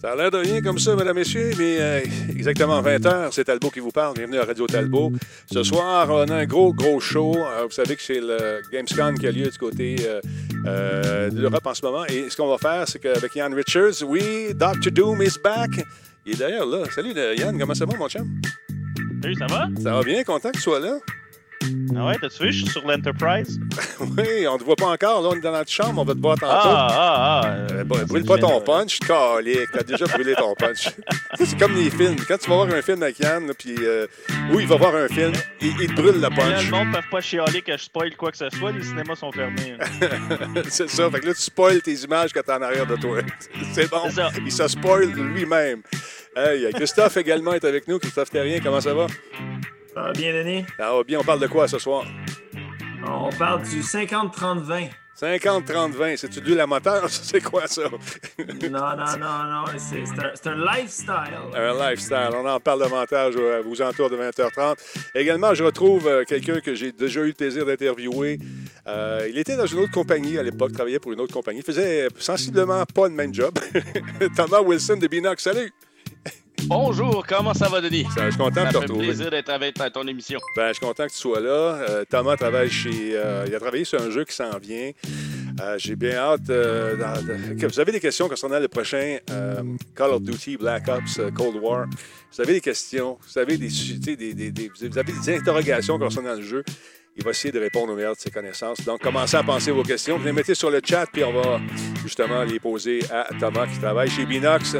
Ça a l'air de rien comme ça, mesdames, messieurs, mais euh, exactement 20 h c'est Talbot qui vous parle. Bienvenue à Radio Talbot. Ce soir, on a un gros, gros show. Euh, vous savez que c'est le Gamescom qui a lieu du côté euh, de l'Europe en ce moment. Et ce qu'on va faire, c'est qu'avec Yann Richards, oui, Dr. Doom is back. Il est d'ailleurs là. Salut Yann, comment ça va, mon chum? Salut, ça va? Ça va bien, content que tu sois là? Ah ouais, t'as-tu vu, je suis sur l'Enterprise? oui, on te voit pas encore. Là, on est dans notre chambre, on va te voir tantôt. Ah, ah, ah. Euh, brûle pas ton punch, calique. T'as déjà brûlé ton punch. c'est comme les films. Quand tu vas voir un film avec Yann, là, puis euh, oui, il va voir un film, il, il te brûle le Là, punch. le monde ne peut pas chialer que je spoil quoi que ce soit, les cinémas sont fermés. c'est ça. Fait que là, tu spoil tes images que t'as en arrière de toi. c'est bon. Ça. Il se spoil lui-même. Hey, Christophe également est avec nous. Christophe Terrien, comment ça va? Ça va bien, Denis? Ça va bien. On parle de quoi ce soir? On parle du 50-30-20. 50-30-20. C'est-tu de à moteur? C'est quoi ça? Non, non, non, non. C'est un, lifestyle. Un lifestyle. On en parle davantage euh, aux alentours de 20h30. Également, je retrouve euh, quelqu'un que j'ai déjà eu le plaisir d'interviewer. Euh, il était dans une autre compagnie à l'époque, travaillait pour une autre compagnie. Il faisait sensiblement pas le même job. Thomas Wilson de Binox. Salut! Bonjour, comment ça va, Denis? Ça, je suis content de Ça te fait retrouver. plaisir d'être avec ton émission. Ben, je suis content que tu sois là. Euh, Thomas travaille chez. euh, il a travaillé sur un jeu qui s'en vient. Euh, J'ai bien hâte. de- que vous avez des questions concernant le prochain Call of Duty Black Ops Cold War. Vous avez des questions. Vous avez des, des- des- vous avez des interrogations concernant le jeu. Il va essayer de répondre au meilleur de ses connaissances. Donc, commencez à penser vos questions. Vous les mettez sur le chat, puis on va justement les poser à Thomas qui travaille chez Binox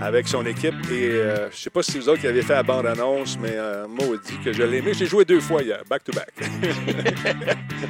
avec son équipe. Et euh, je sais pas si vous autres qui avez fait la bande-annonce, mais euh, maudit que je l'ai aimé. J'ai joué deux fois hier, back-to-back.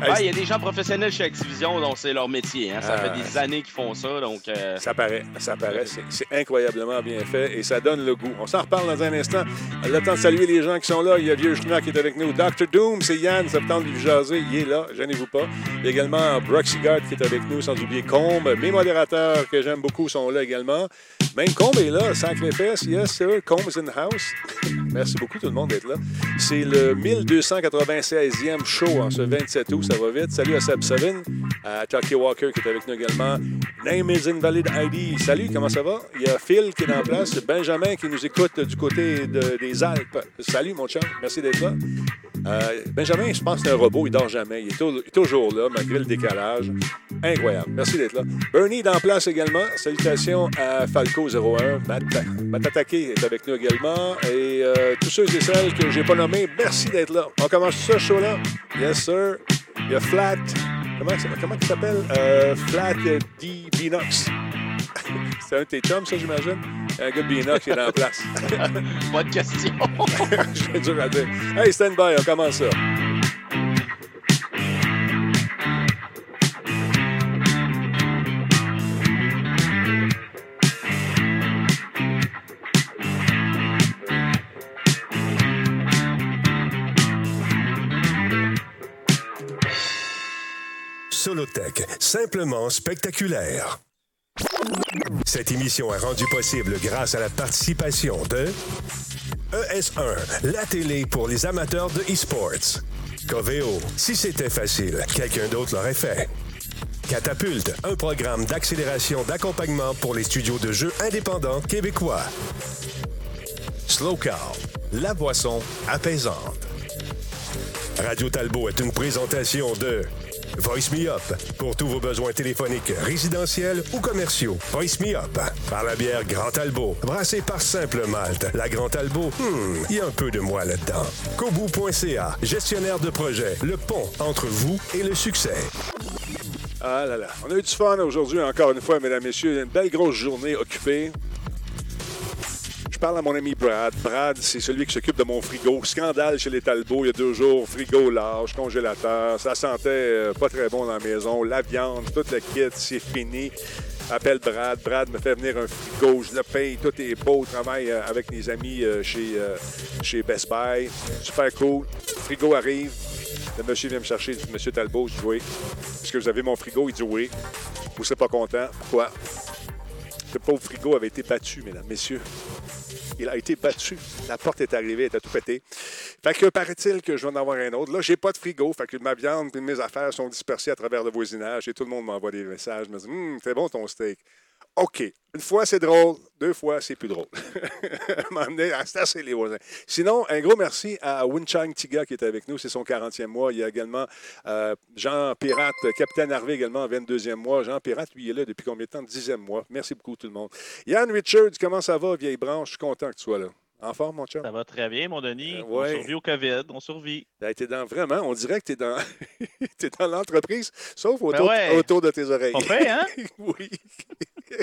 Ah, il y a des gens professionnels chez Activision, donc c'est leur métier. hein. Ça Ah. fait des années qu'ils font ça, donc... euh, Ça paraît, ça paraît. C'est, incroyablement bien fait et ça donne le goût. On s'en reparle dans un instant. Le temps de saluer les gens qui sont là. Il y a Vieux Schnock qui est avec nous. Dr. Doom, c'est Yann, ça de lui jaser. Il est là, gênez-vous pas. Il y a également Broxy Guard qui est avec nous, sans oublier Combe. Mes modérateurs que j'aime beaucoup sont là également. Même Combe est là, sacré fesses. Yes, sir. Comb's in the house. Merci beaucoup tout le monde d'être là. C'est le 1296e show en ce 27 août. Ça va vite. Salut à Seb Savin, à Chucky Walker qui est avec nous également. Name is invalid ID. Salut, comment ça va? Il y a Phil qui est en place. Benjamin qui nous écoute du côté de- des Alpes. Salut, mon chum. Merci d'être là. Euh, Benjamin, je pense que c'est un robot. Il dort jamais. Il est, toujours là, malgré le décalage. Incroyable. Merci d'être là. Bernie est en place également. Salutations à Falco01. Matt, Matt Attaqué est avec nous également. Et euh, tous ceux et celles que j'ai pas nommés, merci d'être là. On commence ce show-là? Yes, sir. Il y a Flat. Comment, comment il s'appelle? Euh, Flat D. Binox. c'est un de tes chums, ça, j'imagine? Un gars de qui est en place. Pas de question. C'est dur à dire. Hey, stand by, on commence ça. Solotech, simplement spectaculaire. Cette émission est rendue possible grâce à la participation de ES1, la télé pour les amateurs de e-sports. Coveo, si c'était facile, quelqu'un d'autre l'aurait fait. Catapulte, un programme d'accélération d'accompagnement pour les studios de jeux indépendants québécois. Slow Cow, la boisson apaisante. Radio Talbot est une présentation de Voice Me Up pour tous vos besoins téléphoniques résidentiels ou commerciaux. Voice Me Up par la bière Grand Talbot, brassée par Simple Malte. La Grand Talbot, hmm, il y a un peu de moi là-dedans. Kobu.ca, gestionnaire de projet, le pont entre vous et le succès. Ah là là. On a eu du fun aujourd'hui, encore une fois, mesdames, messieurs. Une belle grosse journée occupée. Parle à mon ami Brad. Brad, c'est celui qui s'occupe de mon frigo. Scandale chez les Talbots il y a deux jours. Frigo large, congélateur. Ça sentait euh, pas très bon dans la maison. La viande, toute le kit, c'est fini. Appelle Brad. Brad me fait venir un frigo. Je le paye. Tout est beau. Travaille euh, avec mes amis euh, chez, chez Best Buy. Super cool. Frigo arrive. Le monsieur vient me chercher. Monsieur Talbot, je dis oui. Est-ce que vous avez mon frigo? Il dit oui. Vous serez pas content. Pourquoi? Ce pauvre frigo avait été battu, mesdames, messieurs. Il a été battu. La porte est arrivée, elle était tout pétée. Fait que paraît-il que je vais en avoir un autre. Là, j'ai pas de frigo. Fait que ma viande et mes affaires sont dispersées à travers le voisinage et tout le monde m'envoie des messages. me dit Hum, c'est bon ton steak. OK. Une fois, c'est drôle. Deux fois, c'est plus drôle. c'est assez les voisins. Sinon, un gros merci à Winchang Tiga qui est avec nous. C'est son 40e mois. Il y a également euh, Jean Pirate, Capitaine Harvey également, 22e mois. Jean Pirate, lui, il est là depuis combien de temps? 10e mois. Merci beaucoup, tout le monde. Yann Richards, comment ça va, vieille branche? Je suis content que tu sois là. En forme, mon chum? Ça va très bien, mon Denis. Euh, On survit au COVID. On survit. Ben, t'es dans, vraiment, on dirait que tu es dans, t'es dans l'entreprise, sauf Ben autour, ouais. autour de tes oreilles. On fait, hein? oui.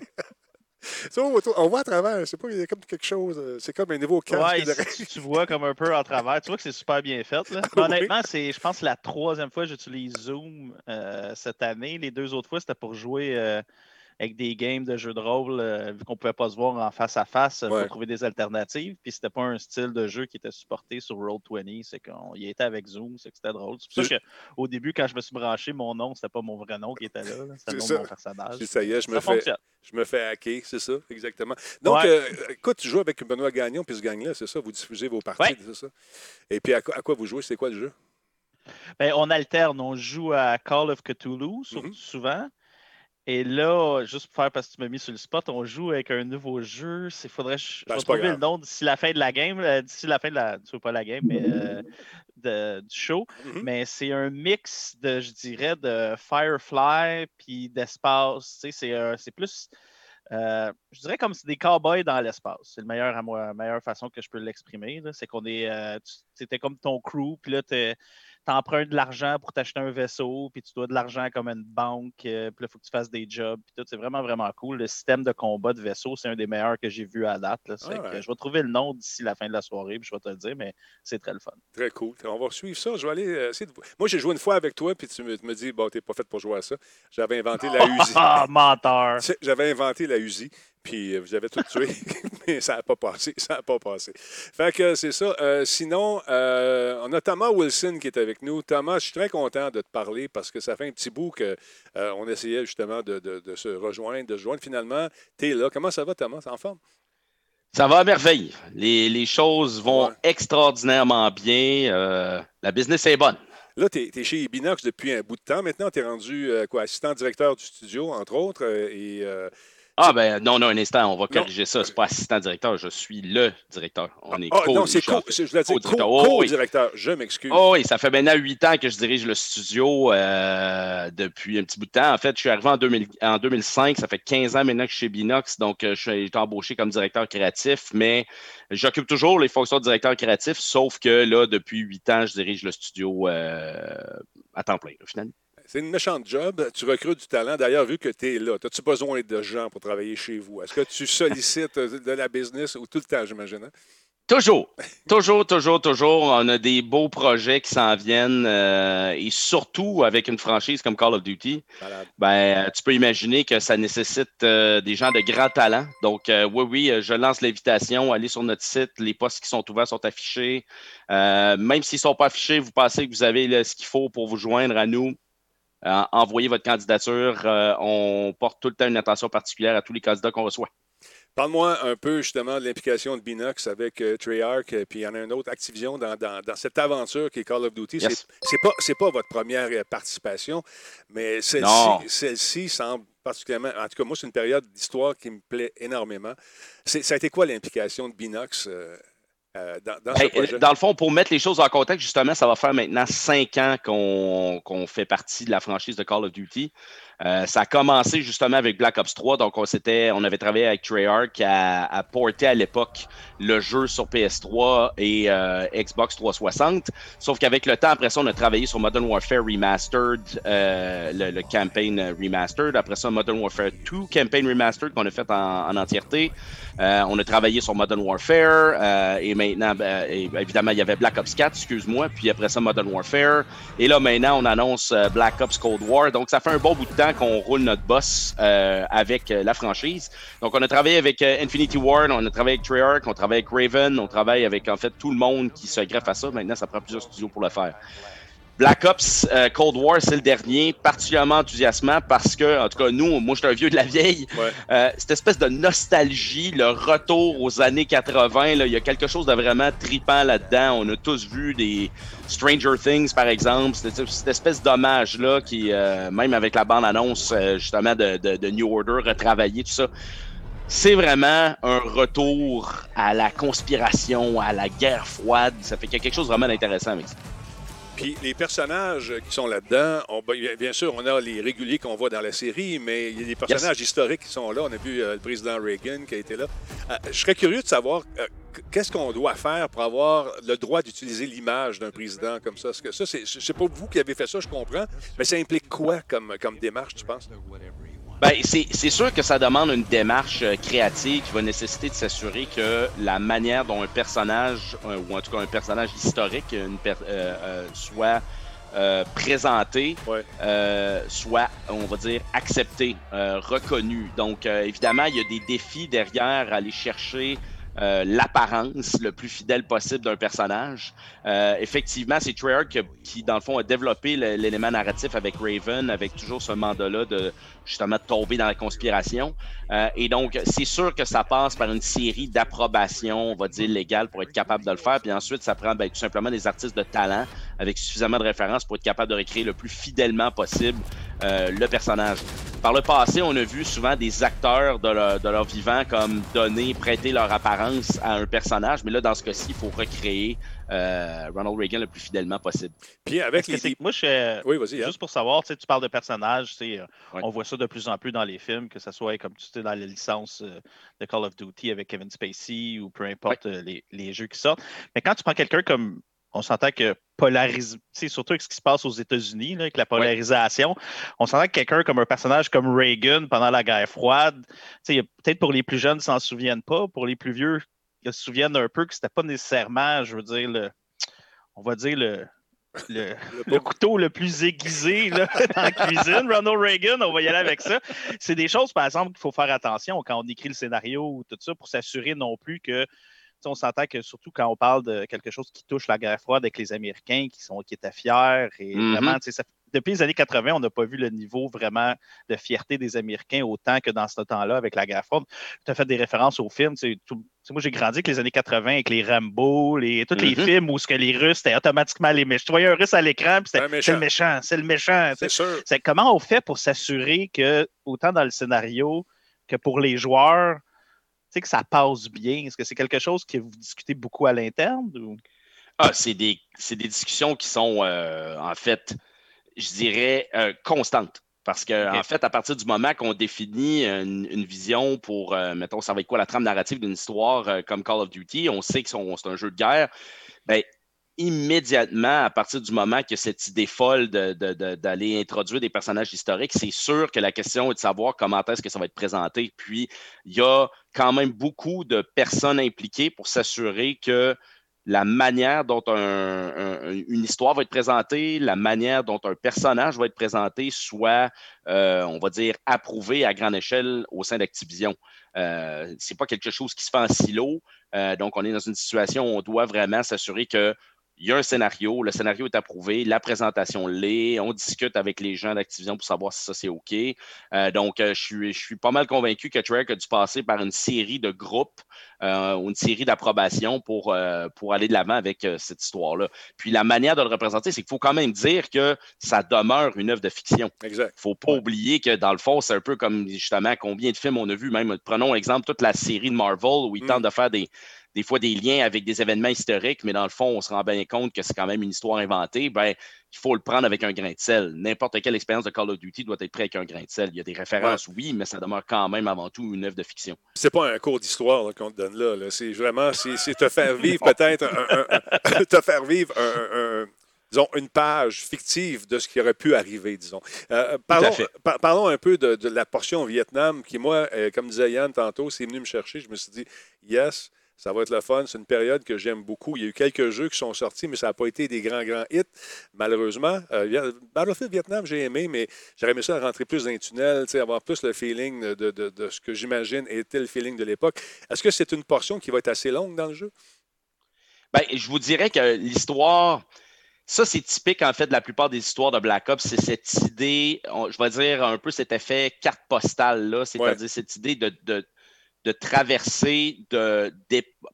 Sauf autour- on voit à travers. C'est pas il y a comme quelque chose. euh, C'est comme un nouveau casque. Ouais, ici, tu, vois comme un peu en travers. Tu vois que c'est super bien fait. Là. Oui. honnêtement, c'est, je pense, la troisième fois que j'utilise Zoom euh, cette année. Les deux autres fois, c'était pour jouer euh, avec des games de jeux de rôle, euh, vu qu'on ne pouvait pas se voir en face à face, il Ouais. faut trouver des alternatives. Puis c'était pas un style de jeu qui était supporté sur Roll20. C'est qu'on y était avec Zoom, c'est que c'était drôle. C'est pour ça qu'au début, quand je me suis branché, mon nom, c'était pas mon vrai nom qui était là. là. C'était le nom de mon personnage. Ça y est, je me, Ça fais, fonctionne. je me fais hacker, c'est ça, exactement. Donc, Ouais. euh, écoute, tu joues avec Benoît Gagnon, puis ce gang-là, c'est ça, vous diffusez vos parties, Ouais. c'est ça? Et puis, à, quoi- à quoi vous jouez? C'est quoi le jeu? Ben, on alterne. On joue à Call of Cthulhu, Mhm. souvent. Et là, juste pour faire parce que tu m'as mis sur le spot, on joue avec un nouveau jeu. Il faudrait que je, Ben, vais c'est pas trouver grave. le nom d'ici la fin de la game. euh, D'ici la fin de la. Tu veux pas la game, mais euh, de- du show. Mhm. Mais c'est un mix de, je dirais, de Firefly puis d'espace. Tu sais, c'est euh, c'est plus. euh, je dirais comme c'est des cowboys dans l'espace. C'est la meilleure, à moi, meilleure façon que je peux l'exprimer. C'est qu'on est. tu- C'était comme ton crew, puis là, tu empruntes de l'argent pour t'acheter un vaisseau, puis tu dois de l'argent comme une banque, euh, puis là, il faut que tu fasses des jobs, puis tout. C'est vraiment, vraiment cool. Le système de combat de vaisseau, c'est un des meilleurs que j'ai vu à date. là. Ah ouais. je vais trouver le nom d'ici la fin de la soirée, puis je vais te le dire, mais c'est très le fun. Très cool. On va suivre ça. Je vais aller euh, essayer de... Moi, j'ai joué une fois avec toi, puis tu me, tu me dis, bon, t'es pas fait pour jouer à ça. J'avais inventé la Uzi. Ah, menteur! J'avais inventé la Uzi, puis euh, vous avez tout tué, mais ça n'a pas passé. Ça n'a pas passé. Fait que c'est ça. Euh, sinon, euh, on a Thomas Wilson qui est avec nous. Thomas, je suis très content de te parler parce que ça fait un petit bout qu'on essayait justement de, de- de se rejoindre, de se joindre. Finalement, tu es là. Comment ça va, Thomas? En forme? Ça va à merveille. Les, les choses vont Ouais. extraordinairement bien. La business est bonne. Là, tu es, chez Binox depuis un bout de temps. Maintenant, tu es rendu quoi, assistant directeur du studio, entre autres. et Ah ben non, non, un instant, on va corriger ça. C'est pas assistant directeur, je suis le directeur. On est ah, co non, c'est chef. co, c'est- je voulais dire co-directeur. co- Oh, oui. co-directeur. Je m'excuse. Oh oui, ça fait maintenant huit ans que je dirige le studio euh, depuis un petit bout de temps. En fait, je suis arrivé en, 2000 en 2005. Ça fait 15 ans maintenant que je suis chez Binox. Donc, euh, je suis été embauché comme directeur créatif, mais j'occupe toujours les fonctions de directeur créatif, sauf que là, depuis huit ans, je dirige le studio euh, à temps plein, là, finalement. C'est une méchante job. Tu recrutes du talent. D'ailleurs, vu que tu es là, as-tu besoin de gens pour travailler chez vous? Est-ce que tu sollicites euh, de la business ou tout le temps, j'imagine? hein? Toujours, toujours, toujours, toujours. On a des beaux projets qui s'en viennent euh, et surtout avec une franchise comme Call of Duty. Ben, euh, tu peux imaginer que ça nécessite euh, des gens de grand talent. Donc, euh, oui, oui, je lance l'invitation. Allez sur notre site. Les postes qui sont ouverts sont affichés. Même s'ils ne sont pas affichés, vous pensez que vous avez là, ce qu'il faut pour vous joindre à nous. Euh, envoyez votre candidature. Euh, on porte tout le temps une attention particulière à tous les candidats qu'on reçoit. Parle-moi un peu justement de l'implication de Binox avec euh, Treyarch, euh, puis il y en a un autre, Activision, dans, dans- dans cette aventure qui est Call of Duty. Yes. C'est- pas, votre première participation, mais celle-ci semble particulièrement. En tout cas, moi, c'est une période d'histoire qui me plaît énormément. Ça a été quoi l'implication de Binox euh, dans, le fond, pour mettre les choses en contexte, justement, ça va faire maintenant cinq ans qu'on qu'on fait partie de la franchise de Call of Duty. Euh, ça a commencé justement avec Black Ops 3. Donc, on, on avait travaillé avec Treyarch à porter à l'époque le jeu sur PS3 et euh, Xbox 360. Sauf qu'avec le temps, après ça, on a travaillé sur Modern Warfare Remastered, euh, le, campaign Remastered. Après ça, Modern Warfare 2 campaign Remastered qu'on a fait en, en entièreté. On a travaillé sur Modern Warfare et maintenant, ben, et- évidemment, il y avait Black Ops 4, excuse-moi, puis après ça, Modern Warfare. Et là, maintenant, on annonce Black Ops Cold War. Donc, ça fait un bon bout de temps qu'on roule notre boss euh, avec euh, la franchise. Donc, on a travaillé avec euh, Infinity Ward, on a travaillé avec Treyarch, on travaille avec Raven, on travaille avec, en fait, tout le monde qui se greffe à ça. Maintenant, ça prend plusieurs studios pour le faire. Black Ops euh, Cold War, c'est le dernier, particulièrement enthousiasmant parce que, en tout cas, nous, moi, je suis un vieux de la vieille, Ouais. euh, cette espèce de nostalgie, le retour aux années 80, là, il y a quelque chose de vraiment tripant là-dedans. On a tous vu des Stranger Things, par exemple, cette, cette espèce d'hommage-là qui, euh, même avec la bande-annonce, justement, de, de- de New Order, retravaillé, tout ça. C'est vraiment un retour à la conspiration, à la guerre froide. Ça fait qu'il y a quelque chose de vraiment intéressant avec ça. Puis les personnages qui sont là-dedans, on- ben, bien sûr, on a les réguliers qu'on voit dans la série, mais il y a des personnages historiques qui sont là. On a vu euh, le président Reagan qui a été là. Euh, je serais curieux de savoir euh, qu- qu'est-ce qu'on doit faire pour avoir le droit d'utiliser l'image d'un président comme ça? Parce que ça, c'est, c'est pas vous qui avez fait ça, je comprends, mais ça implique quoi comme, comme démarche, tu penses? Ben, c'est sûr que ça demande une démarche euh, créative qui va nécessiter de s'assurer que la manière dont un personnage, euh, ou en tout cas un personnage historique, une per- euh, euh, soit euh, présenté, Ouais. euh, soit, on va dire, accepté, euh, reconnu. Donc, euh, évidemment, il y a des défis derrière à aller chercher euh, l'apparence le plus fidèle possible d'un personnage. Euh, effectivement, c'est Treyarch qui, qui, dans le fond, a développé l'élément narratif avec Raven, avec toujours ce mandat-là de justement tomber dans la conspiration. Euh, et donc, c'est sûr que ça passe par une série d'approbations, on va dire, légales pour être capable de le faire. Puis ensuite, ça prend ben, tout simplement des artistes de talent avec suffisamment de références pour être capable de recréer le plus fidèlement possible euh, le personnage. Par le passé, on a vu souvent des acteurs de leur, de leur vivant comme donner, prêter leur apparence à un personnage, mais là, dans ce cas-ci, il faut recréer euh, Ronald Reagan le plus fidèlement possible. Puis avec les. que moi, je, Oui, vas-y. Yann. Juste pour savoir, tu sais, tu parles de personnages, euh, on voit ça de plus en plus dans les films, que ce soit comme tu sais dans les licences euh, de Call of Duty avec Kevin Spacey ou peu importe euh, les, les jeux qui sortent. Mais quand tu prends quelqu'un comme on s'entend que polarise, surtout avec ce qui se passe aux États-Unis, avec la polarisation, on s'entend que quelqu'un comme un personnage comme Reagan pendant la guerre froide, peut-être pour les plus jeunes, ils s'en souviennent pas, pour les plus vieux, se souviennent un peu que c'était pas nécessairement, je veux dire, le, on va dire le, le, le couteau le plus aiguisé là, dans la cuisine, Ronald Reagan, on va y aller avec ça. C'est des choses, par exemple, qu'il faut faire attention quand on écrit le scénario ou tout ça pour s'assurer non plus que. tu sais, On s'entend que surtout quand on parle de quelque chose qui touche la guerre froide avec les Américains qui, sont, qui étaient fiers et Mhm. vraiment, sais, ça- depuis les années 80, on n'a pas vu le niveau vraiment de fierté des Américains autant que dans ce temps-là avec la guerre froide. Tu as fait des références aux films. tu sais, tout- tu sais, moi, j'ai grandi avec les années 80, avec les Rambo, les, tous les Mhm. films où ce que les Russes, c'était automatiquement les méchants. Tu voyais un Russe à l'écran, puis c'était c'est le méchant, c'est le méchant. C'est sûr. Comment on fait pour s'assurer que, autant dans le scénario que pour les joueurs, tu sais, que ça passe bien? Est-ce que c'est quelque chose que vous discutez beaucoup à l'interne? Ou... Ah, c'est des, des discussions qui sont, euh, en fait, je dirais, euh, constantes. Parce que, en fait, à partir du moment qu'on définit une, une vision pour, euh, mettons, ça va être quoi la trame narrative d'une histoire euh, comme Call of Duty, on sait que c'est un jeu de guerre, ben, immédiatement, à partir du moment que cette idée folle de- de- de- d'aller introduire des personnages historiques, c'est sûr que la question est de savoir comment est-ce que ça va être présenté. Puis, il y a quand même beaucoup de personnes impliquées pour s'assurer que la manière dont un- un- une histoire va être présentée, la manière dont un personnage va être présenté soit, euh, on va dire, approuvé à grande échelle au sein d'Activision. Euh, c'est pas quelque chose qui se fait en silo. Euh, donc, on est dans une situation où on doit vraiment s'assurer que il y a un scénario, le scénario est approuvé, la présentation l'est, on discute avec les gens d'Activision pour savoir si ça c'est OK. Euh, donc, euh, je, suis, je suis pas mal convaincu que Treyarch a dû passer par une série de groupes euh, ou une série d'approbations pour, euh, pour aller de l'avant avec cette histoire-là. Puis la manière de le représenter, c'est qu'il faut quand même dire que ça demeure une œuvre de fiction. Exact. faut pas oublier que dans le fond, c'est un peu comme justement combien de films on a vu, même prenons exemple toute la série de Marvel où ils Mm. tentent de faire des, des fois des liens avec des événements historiques, mais dans le fond, on se rend bien compte que c'est quand même une histoire inventée. Ben, il faut le prendre avec un grain de sel. N'importe quelle expérience de Call of Duty doit être prise avec un grain de sel. Il y a des références, oui, mais ça demeure quand même avant tout une œuvre de fiction. C'est pas un cours d'histoire qu'on te donne là. là. C'est vraiment, c'est te faire vivre peut-être te faire vivre un, un- un- disons, une page fictive de ce qui aurait pu arriver, disons. Euh, parlons, fait. par- parlons un peu de, de la portion Vietnam qui, moi, euh, comme disait Yann tantôt, c'est venu me chercher. Je me suis dit, yes, ça va être le fun. C'est une période que j'aime beaucoup. Il y a eu quelques jeux qui sont sortis, mais ça n'a pas été des grands, grands hits, malheureusement. Euh, Battlefield Vietnam, j'ai aimé, mais j'aurais aimé ça rentrer plus dans les tunnels, avoir plus le feeling de, de- de- ce que j'imagine était le feeling de l'époque. Est-ce que c'est une portion qui va être assez longue dans le jeu? Ben, je vous dirais que l'histoire, ça, c'est typique, en fait, de la plupart des histoires de Black Ops. C'est cette idée, je vais dire un peu cet effet carte postale, là, c'est-à-dire cette idée de, de, traverser de,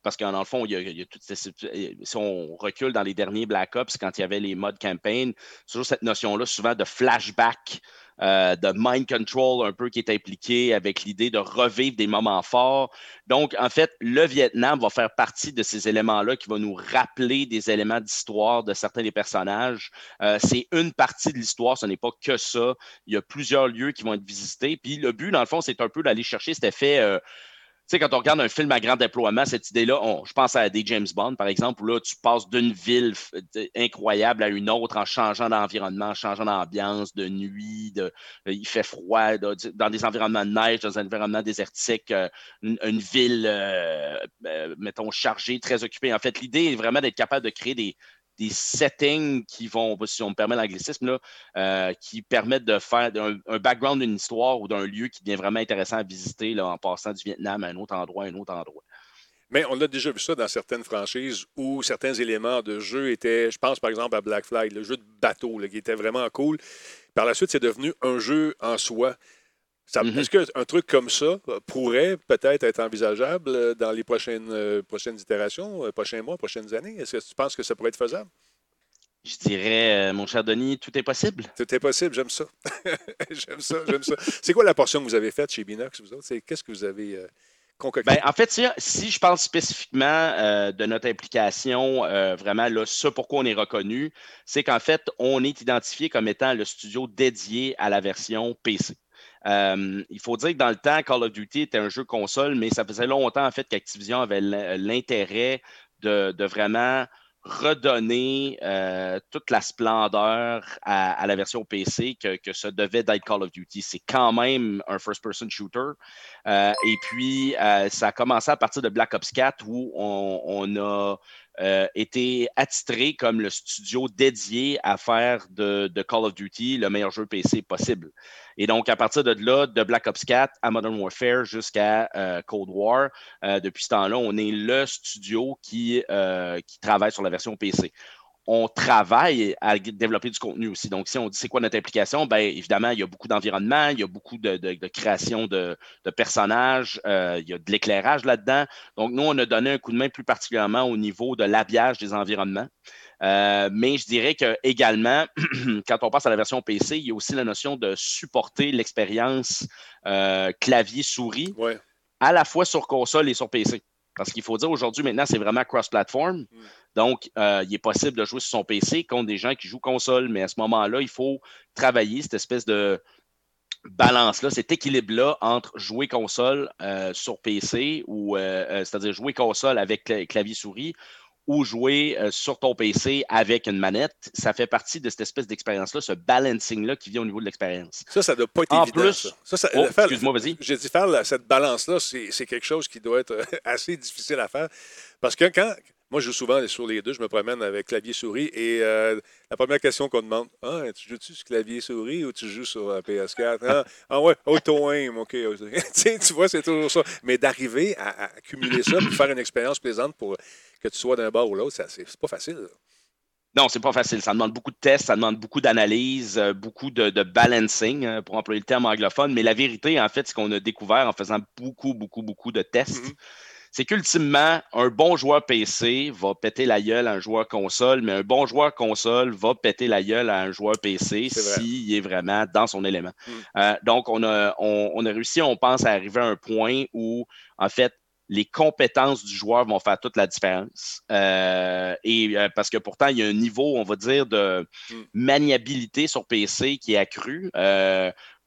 parce qu'en le fond, il y a, tout, si on recule dans les derniers Black Ops, quand il y avait les modes campaign, toujours cette notion-là, souvent de flashback euh, de mind control un peu qui est impliqué avec l'idée de revivre des moments forts. Donc, en fait, le Vietnam va faire partie de ces éléments-là qui vont nous rappeler des éléments d'histoire de certains des personnages. Euh, c'est une partie de l'histoire, ce n'est pas que ça. Il y a plusieurs lieux qui vont être visités. Puis le but, dans le fond, c'est un peu d'aller chercher cet effet. Euh, sais, quand on regarde un film à grand déploiement, cette idée-là, je pense à des James Bond, par exemple, où là, tu passes d'une ville incroyable à une autre en changeant d'environnement, en changeant d'ambiance, de nuit, de, il fait froid, dans des environnements de neige, dans un environnement désertique, euh, une, ville, euh, euh, mettons, chargée, très occupée. En fait, l'idée est vraiment d'être capable de créer des, des settings qui vont, si on me permet l'anglicisme, euh, qui permettent de faire un, background d'une histoire ou d'un lieu qui devient vraiment intéressant à visiter là, en passant du Vietnam à un autre endroit, à un autre endroit. Mais on a déjà vu ça dans certaines franchises où certains éléments de jeu étaient, je pense par exemple à Black Flag, le jeu de bateau, qui était vraiment cool. Par la suite, c'est devenu un jeu en soi. Mm-hmm. Est-ce qu'un truc comme ça pourrait peut-être être envisageable euh, dans les prochaines, euh, prochaines itérations, euh, prochains mois, prochaines années? Est-ce que tu penses que ça pourrait être faisable? Je dirais, mon cher Denis, tout est possible. Tout est possible, j'aime ça. j'aime ça, j'aime ça. C'est quoi la portion que vous avez faite chez Binox, vous autres? Qu'est-ce que vous avez concocté? Ben, en fait, si, je parle spécifiquement de notre implication, vraiment, là, ça pourquoi on est reconnu, c'est qu'en fait, on est identifié comme étant le studio dédié à la version PC. Euh, il faut dire que dans le temps, Call of Duty était un jeu console, mais ça faisait longtemps en fait qu'Activision avait l'intérêt de, vraiment redonner euh, toute la splendeur à, la version PC que, que ça devait d'être Call of Duty. C'est quand même un first-person shooter. Euh, et puis, ça a commencé à partir de Black Ops 4 où on a euh, été attitré comme le studio dédié à faire de, Call of Duty le meilleur jeu PC possible. Et donc, à partir de là, de Black Ops 4 à Modern Warfare jusqu'à euh, Cold War, euh, depuis ce temps-là, on est le studio qui, qui travaille sur la version PC on travaille à développer du contenu aussi. Donc, si on dit c'est quoi notre implication, bien évidemment, il y a beaucoup d'environnement, il y a beaucoup de, création de, personnages, euh, il y a de l'éclairage là-dedans. Donc, nous, on a donné un coup de main plus particulièrement au niveau de l'habillage des environnements. Euh, mais je dirais que également, quand on passe à la version PC, il y a aussi la notion de supporter l'expérience euh, clavier-souris à la fois sur console et sur PC. Parce qu'il faut dire aujourd'hui, maintenant, c'est vraiment cross-platform. Mm. Donc, euh, il est possible de jouer sur son PC contre des gens qui jouent console, mais à ce moment-là, il faut travailler cette espèce de balance-là, cet équilibre-là entre jouer console euh, sur PC ou euh, c'est-à-dire jouer console avec clavier-souris ou jouer sur ton PC avec une manette, ça fait partie de cette espèce d'expérience-là, ce balancing-là qui vient au niveau de l'expérience. Ça, ça ne doit pas être évident. Plus, ça. Oh, excuse-moi, vas-y. J'ai dit faire cette balance-là, c'est quelque chose qui doit être assez difficile à faire. Parce que quand, moi, je joue souvent sur les deux. Je me promène avec clavier-souris. Et euh, la première question qu'on demande Ah, tu joues-tu sur clavier-souris ou tu joues sur euh, PS4 Ah, ah ouais, auto-aim. OK. tu vois, c'est toujours ça. Mais d'arriver à, accumuler ça pour faire une expérience plaisante pour que tu sois d'un bord ou l'autre, c'est pas facile. Non, c'est pas facile. Ça demande beaucoup de tests, ça demande beaucoup d'analyse, euh, beaucoup de, balancing, pour employer le terme anglophone. Mais la vérité, en fait, ce qu'on a découvert en faisant beaucoup, beaucoup, beaucoup de tests, mm-hmm c'est qu'ultimement, un bon joueur PC va péter la gueule à un joueur console, mais un bon joueur console va péter la gueule à un joueur PC s'il est vraiment dans son élément. Hmm. Euh, donc, on a, on, a réussi, on pense, à arriver à un point où, en fait, les compétences du joueur vont faire toute la différence. Euh, et euh, parce que pourtant, il y a un niveau, on va dire, de hmm. maniabilité sur PC qui est accru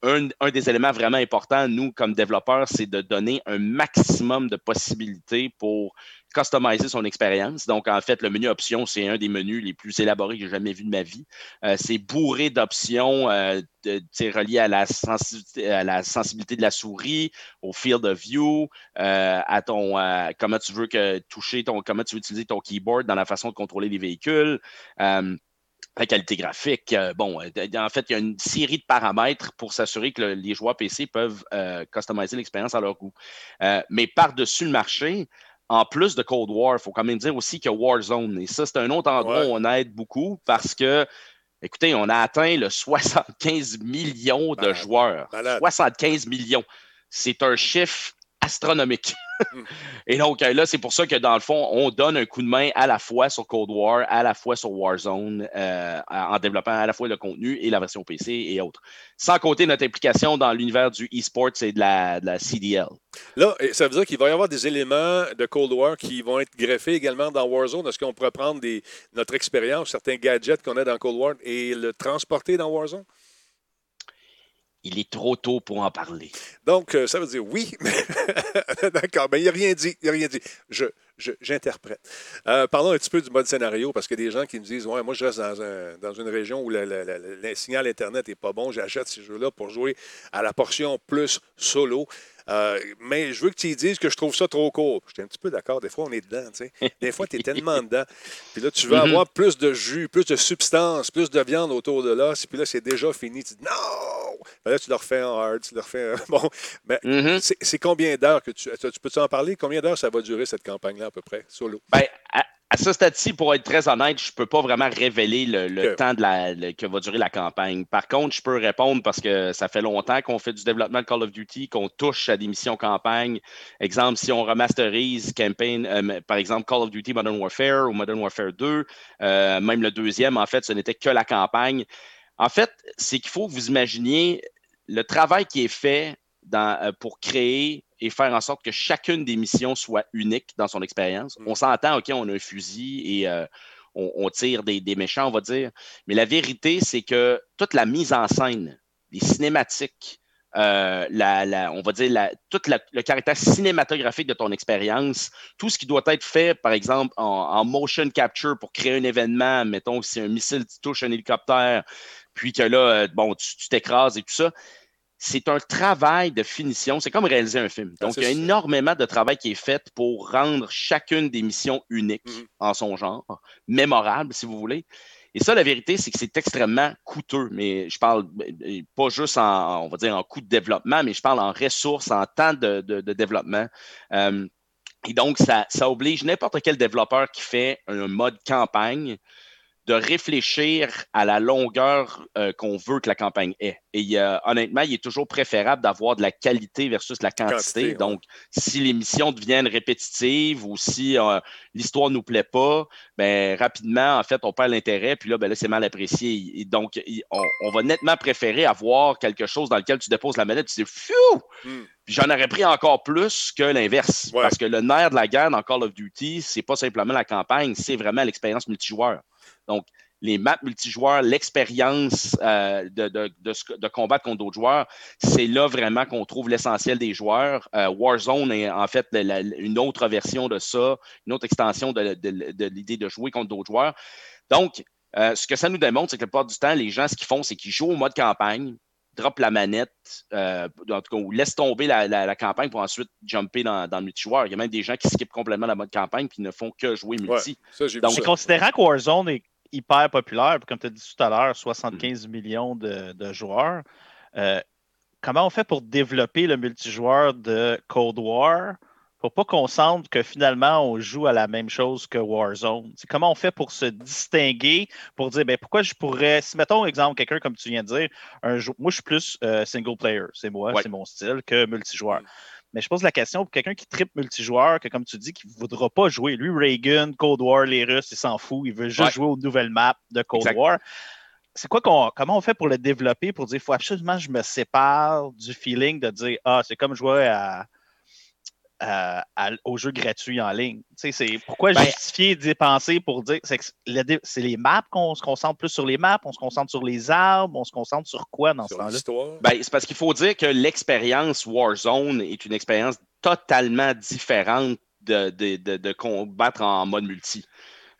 un, des éléments vraiment importants, nous, comme développeurs, c'est de donner un maximum de possibilités pour customiser son expérience. Donc, en fait, le menu options, c'est un des menus les plus élaborés que j'ai jamais vu de ma vie. Euh, c'est bourré d'options euh, reliées à la, sensibilité, de la souris, au field of view, euh, à ton comment tu veux que toucher ton, comment tu veux utiliser ton keyboard dans la façon de contrôler les véhicules la qualité graphique. Euh, bon, euh, en fait, il y a une série de paramètres pour s'assurer que les joueurs PC peuvent euh, customiser l'expérience à leur goût. mais par-dessus le marché, en plus de Cold War, il faut quand même dire aussi qu'il y a Warzone. Et ça, c'est un autre endroit Ouais. où on aide beaucoup parce que, écoutez, on a atteint le 75 millions de Malade. joueurs. Malade. 75 millions. C'est un chiffre astronomique. Mm. Et donc, euh, là, c'est pour ça que, dans le fond, on donne un coup de main à la fois sur Cold War, à la fois sur Warzone, euh, en développant à la fois le contenu et la version PC et autres. Sans compter notre implication dans l'univers du e-sport et de la, de la CDL. Là, ça veut dire qu'il va y avoir des éléments de Cold War qui vont être greffés également dans Warzone. Est-ce qu'on pourrait prendre des, notre expérience, certains gadgets qu'on a dans Cold War et le transporter dans Warzone? Il est trop tôt pour en parler. Donc, euh, ça veut dire oui. mais- D'accord, mais il n'a rien dit. Il a rien dit. Je- j'interprète. Euh, parlons un petit peu du mode scénario, parce qu'il y a des gens qui me disent Ouais, moi, je reste dans, un- dans une région où le, le- le- le signal Internet n'est pas bon. J'achète ces jeux-là pour jouer à la portion plus solo. Euh, mais je veux que tu dises que je trouve ça trop court. Je suis un petit peu d'accord. Des fois, on est dedans. tu sais. Des fois, tu es tellement dedans. Puis là, tu veux Mhm. avoir plus de jus, plus de substance, plus de viande autour de l'os. Puis là, c'est déjà fini. Tu dis non! Ben là, tu le refais en hard. Tu le refais. en- Bon, mais Mhm. c'est c'est combien d'heures que tu. Tu peux-tu en parler? Combien d'heures ça va durer cette campagne-là? À peu près, solo? Ben, à, à ce stade-ci, pour être très honnête, je ne peux pas vraiment révéler le, temps de la, le- que va durer la campagne. Par contre, je peux répondre parce que ça fait longtemps qu'on fait du développement de Call of Duty, qu'on touche à des missions campagne. Exemple, si on remasterise campaign, euh, par exemple Call of Duty Modern Warfare ou Modern Warfare 2, euh, même le deuxième, en fait, ce n'était que la campagne. En fait, c'est qu'il faut que vous imaginiez le travail qui est fait dans, euh, pour créer et faire en sorte que chacune des missions soit unique dans son expérience. Mm. On s'entend, OK, on a un fusil et euh, on, on tire des, des méchants, on va dire. Mais la vérité, c'est que toute la mise en scène, les cinématiques, euh, la, la- on va dire la, tout la- le caractère cinématographique de ton expérience, tout ce qui doit être fait, par exemple, en, en motion capture pour créer un événement, mettons si un missile touche un hélicoptère, puis que là, euh, bon, tu t'écrases et tout ça, c'est un travail de finition. C'est comme réaliser un film. Ah, Donc, il y a énormément de travail qui est fait pour rendre chacune des missions uniques Mhm. en son genre, mémorable, si vous voulez. Et ça, la vérité, c'est que c'est extrêmement coûteux. Mais je parle euh, pas juste en, on va dire, en coût de développement, mais je parle en ressources, en temps de, de- de développement. Euh, et donc, ça, ça oblige n'importe quel développeur qui fait un mode campagne de réfléchir à la longueur euh, qu'on veut que la campagne ait. Et honnêtement, il est toujours préférable d'avoir de la qualité versus la quantité. Quantité, ouais. Donc, si les missions deviennent répétitives ou si euh, l'histoire ne nous plaît pas, ben, rapidement, en fait, on perd l'intérêt, puis là, ben, là c'est mal apprécié. Et donc, on, on va nettement préférer avoir quelque chose dans lequel tu déposes la manette, tu dis, Phew! Hmm. J'en aurais pris encore plus que l'inverse. Ouais. Parce que le nerf de la guerre dans Call of Duty, c'est pas simplement la campagne, c'est vraiment l'expérience multijoueur. Donc, les maps multijoueurs, l'expérience euh, de, de, de, combattre contre d'autres joueurs, c'est là vraiment qu'on trouve l'essentiel des joueurs. Euh, Warzone est en fait la- la- une autre version de ça, une autre extension de, de- de l'idée de jouer contre d'autres joueurs. Donc, euh, ce que ça nous démontre, c'est que la plupart du temps, les gens, ce qu'ils font, c'est qu'ils jouent au mode campagne, drop la manette, euh, en tout cas, ou laissent tomber la, la- la campagne pour ensuite jumper dans, dans le multijoueur. Il y a même des gens qui skippent complètement la mode campagne puis ne font que jouer multi. Ouais, ça, j'ai vu Donc, considérant que Warzone est hyper populaire, puis comme tu as dit tout à l'heure, 75 millions de, de joueurs, euh, comment on fait pour développer le multijoueur de Cold War pour pas qu'on sente que finalement on joue à la même chose que Warzone? C'est comment on fait pour se distinguer, pour dire ben, pourquoi je pourrais, si mettons exemple quelqu'un comme tu viens de dire, un moi je suis plus euh, single player, c'est moi, Ouais. c'est mon style, que multijoueur. Mm. Mais je pose la question pour quelqu'un qui tripe multijoueur, que comme tu dis, qui ne voudra pas jouer. Lui, Reagan, Cold War, les Russes, il s'en fout. Il veut juste Ouais. jouer aux nouvelles maps de Cold Exact. War. C'est quoi qu'on. Comment on fait pour le développer pour dire il faut absolument que je me sépare du feeling de dire Ah, c'est comme jouer à, à- à- aux jeux gratuits en ligne. Tu sais, c'est pourquoi Ben- justifier dépenser pour dire c'est le les maps qu'on se concentre plus sur les maps, on se concentre sur les arbres, on se concentre sur quoi dans ce temps-là? l'histoire. Ben, c'est parce qu'il faut dire que l'expérience Warzone est une expérience totalement différente de, de- de- de combattre en mode multi.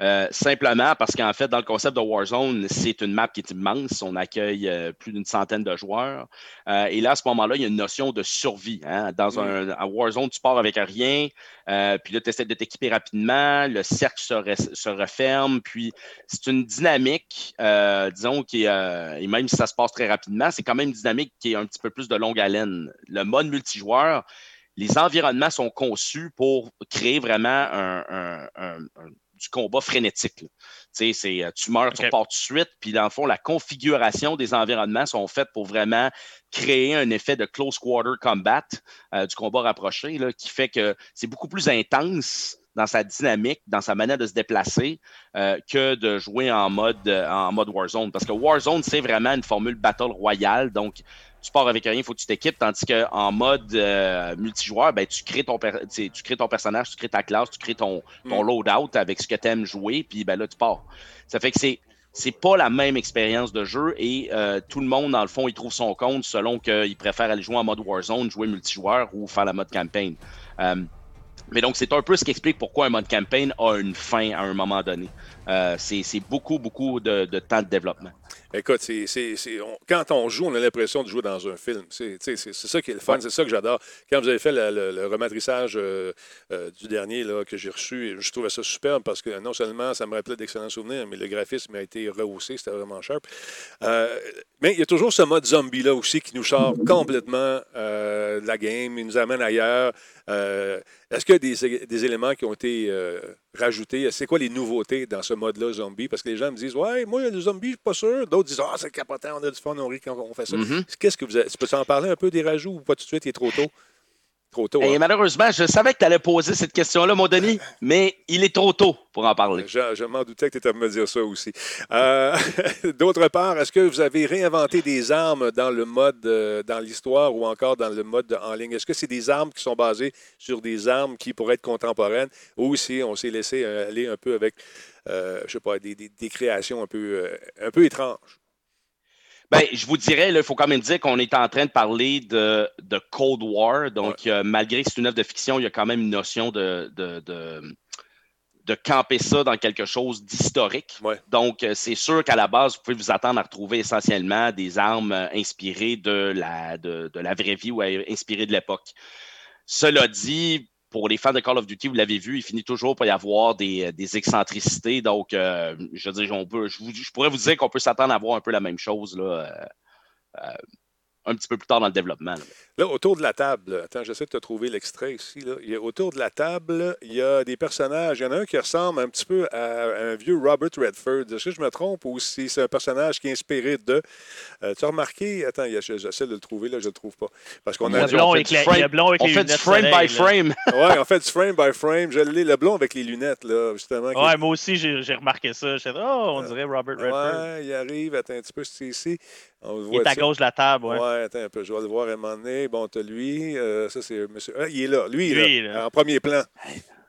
Euh, simplement parce qu'en fait, dans le concept de Warzone, c'est une map qui est immense. On accueille euh, plus d'une centaine de joueurs. Euh, et là, à ce moment-là, il y a une notion de survie. hein. Dans un à Warzone, tu pars avec rien. euh, puis là, tu essaies de t'équiper rapidement. Le cercle se, re- se referme. Puis c'est une dynamique, euh, disons, qui est, euh, et même si ça se passe très rapidement, c'est quand même une dynamique qui est un petit peu plus de longue haleine. Le mode multijoueur, les environnements sont conçus pour créer vraiment un, du combat frénétique. C'est, euh, tu meurs, tu repars tout de suite. Puis dans le fond, la configuration des environnements sont faites pour vraiment créer un effet de close quarter combat, euh, du combat rapproché, là, qui fait que c'est beaucoup plus intense dans sa dynamique, dans sa manière de se déplacer, euh, que de jouer en mode, en mode Warzone. Parce que Warzone, c'est vraiment une formule Battle Royale. Donc, tu pars avec rien, il faut que tu t'équipes, tandis qu'en mode euh, multijoueur, ben, tu, crées ton tu crées ton personnage, tu crées ta classe, tu crées ton, ton mm. loadout avec ce que tu aimes jouer, puis ben, là, tu pars. Ça fait que c'est c'est pas la même expérience de jeu et euh, tout le monde, dans le fond, il trouve son compte selon qu'il préfère aller jouer en mode Warzone, jouer multijoueur ou faire la mode campaign. Euh, mais donc, c'est un peu ce qui explique pourquoi un mode campaign a une fin à un moment donné. C'est beaucoup, beaucoup de, temps de développement. Écoute, quand on joue, on a l'impression de jouer dans un film. C'est ça qui est le fun, c'est ça que j'adore. Quand vous avez fait le, rematrissage euh, euh, du dernier là, que j'ai reçu, je trouvais ça superbe parce que non seulement ça me rappelait d'excellents souvenirs, mais le graphisme a été rehaussé, c'était vraiment sharp. mais il y a toujours ce mode zombie-là aussi qui nous sort complètement de la game, il nous amène ailleurs. Est-ce qu'il y a des, éléments qui ont été rajoutés? C'est quoi les nouveautés dans ce mode-là zombie? Parce que les gens me disent Ouais, moi, le zombie, je suis pas sûr. D'autres disent Ah, c'est capotant, on a du fun, on rit quand on fait ça. Mm-hmm. Qu'est-ce que vous avez... Tu peux en parler un peu des rajouts ou pas tout de suite, il est trop tôt? Trop tôt. Et hein? malheureusement, je savais que tu allais poser cette question-là, mon Denis, mais il est trop tôt pour en parler. Je, m'en doutais que tu étais à me dire ça aussi. Euh, d'autre part, est-ce que vous avez réinventé des armes dans le mode, euh, dans l'histoire ou encore dans le mode en ligne? Est-ce que c'est des armes qui sont basées sur des armes qui pourraient être contemporaines ou si on s'est laissé euh, aller un peu avec, je sais pas, des, des, créations un peu, un peu étranges? Ben, je vous dirais, il faut quand même dire qu'on est en train de parler de, de Cold War. Donc, malgré que c'est une œuvre de fiction, il y a quand même une notion de, de, de, camper ça dans quelque chose d'historique. Donc, euh, c'est sûr qu'à la base, vous pouvez vous attendre à retrouver essentiellement des armes euh, inspirées de la, de, la vraie vie ou inspirées de l'époque. Cela dit, pour les fans de Call of Duty, vous l'avez vu, il finit toujours par y avoir des, euh, excentricités. Donc, euh, je veux dire, on peut, je, je, pourrais vous dire qu'on peut s'attendre à voir un peu la même chose là, euh, un petit peu plus tard dans le développement. Là, autour de la table, attends, j'essaie de te trouver l'extrait ici. Là. Il y a, autour de la table, il y a des personnages. Il y en a un qui ressemble un petit peu à un vieux Robert Redford. Est-ce que je me trompe ou si c'est un personnage qui est inspiré de. Euh, tu as remarqué, attends, j'essaie de le trouver, là, je ne le trouve pas. Parce qu'on a. Blond avec frame, blond avec on fait du frame by frame. oui, on fait du frame by frame. Je l'ai, le blond avec les lunettes, là, justement. Ouais, moi aussi, j'ai remarqué ça. Je oh, on dirait Robert Redford. Ouais, il arrive, attends un petit peu, c'est ici. Il est à gauge de la table, ouais. Ouais, attends un peu, je vais le voir à un moment donné. Bon, tu as lui. Euh, ça, c'est monsieur. Ah, il est là. Lui, lui là, en premier plan.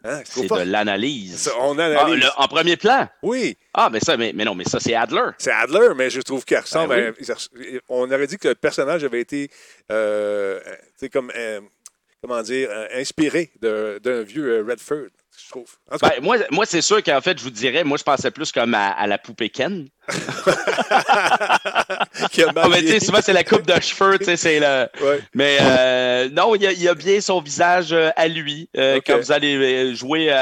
Hein, c'est de l'analyse. On analyse. Ah, en premier plan? Oui. Ah, mais ça, mais, mais non, mais ça, c'est Adler. C'est Adler, mais je trouve qu'il ressemble. Ben on aurait dit que le personnage avait été, euh, comme, euh, comment dire, euh, inspiré d'un vieux Redford je trouve. Ben, moi, moi c'est sûr qu'en fait, je vous dirais, moi, je pensais plus comme à, la poupée Ken. qui a mais tu sais, souvent, c'est la coupe de cheveux, tu sais, c'est le... Mais euh, non, il y, a, bien son visage euh, à lui. Euh, quand vous allez jouer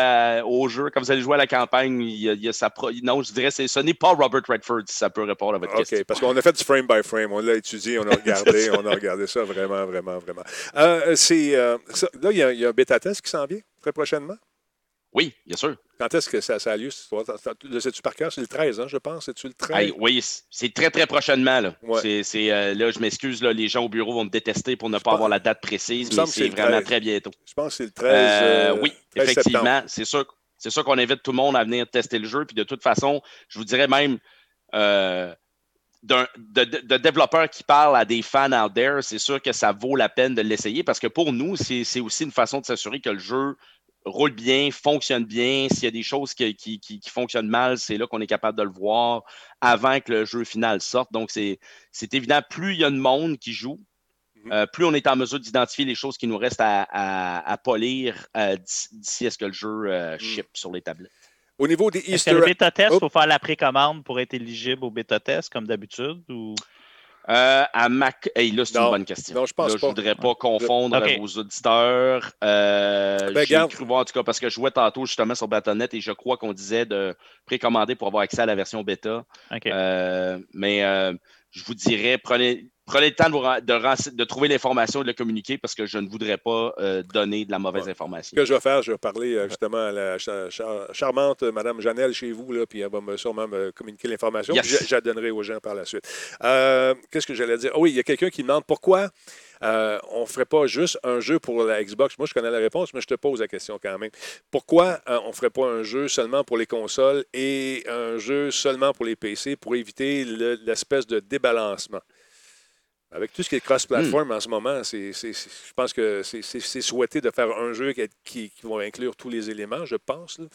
au jeu, quand vous allez jouer à la campagne, il y a, sa pro... Non, je dirais, ce n'est pas Robert Redford, si ça peut répondre à votre question. OK, parce qu'on a fait du frame by frame. On l'a étudié, on a regardé, on a regardé ça vraiment, vraiment, vraiment. c'est, là, il y, a, il y a un bêta-test qui s'en vient très prochainement? Oui, bien sûr. Quand est-ce que ça, a lieu, Le sais-tu par cœur? C'est le 13, hein, je pense. C'est-tu le 13? oui, c'est très, très prochainement. Là, c'est, euh, là je m'excuse, les gens au bureau vont me détester pour ne pas avoir la date précise, mais c'est vraiment très bientôt. Je pense que c'est le 13. Euh, oui, effectivement. C'est sûr, c'est sûr qu'on invite tout le monde à venir tester le jeu. Puis de toute façon, je vous dirais même. Euh, de, de, développeurs qui parlent à des fans out there, c'est sûr que ça vaut la peine de l'essayer parce que pour nous, c'est aussi une façon de s'assurer que le jeu roule bien, fonctionne bien. S'il y a des choses qui, qui, fonctionnent mal, c'est là qu'on est capable de le voir avant que le jeu final sorte. Donc, c'est évident, plus il y a de monde qui joue, mhm. euh, plus on est en mesure d'identifier les choses qui nous restent à, polir euh, d'ici à ce que le jeu euh, mhm. ship sur les tablettes. Au niveau des Easter... le bêta-test, il faut faire la précommande pour être éligible au bêta-test comme d'habitude ou... Euh, à Mac. Hey, là, c'est une bonne question. Non, je pense là, Je voudrais pas confondre vos auditeurs. Euh, ben, J'ai cru voir, en tout cas, parce que je jouais tantôt justement sur Battle.net et je crois qu'on disait de précommander pour avoir accès à la version bêta. Euh, mais euh, je vous dirais, prenez, prenez le temps de, vous ren- de, ren- de trouver l'information et de le communiquer parce que je ne voudrais pas euh, donner de la mauvaise Ouais. information. Ce que je vais faire, je vais parler euh, justement à la cha- cha- charmante Mme Janelle chez vous, là, puis elle va me, sûrement me communiquer l'information. Yes. Je, je la donnerai aux gens par la suite. Euh, Qu'est-ce que j'allais dire? Ah oui, il y a quelqu'un qui demande pourquoi euh, on ne ferait pas juste un jeu pour la Xbox. Moi, je connais la réponse, mais je te pose la question quand même. Pourquoi euh, on ne ferait pas un jeu seulement pour les consoles et un jeu seulement pour les PC pour éviter le- l'espèce de débalancement? Avec tout ce qui est cross-platform en ce moment, c'est, c'est- c'est- je pense que c'est, souhaité de faire un jeu qui, qui- qui va inclure tous les éléments, je pense. là.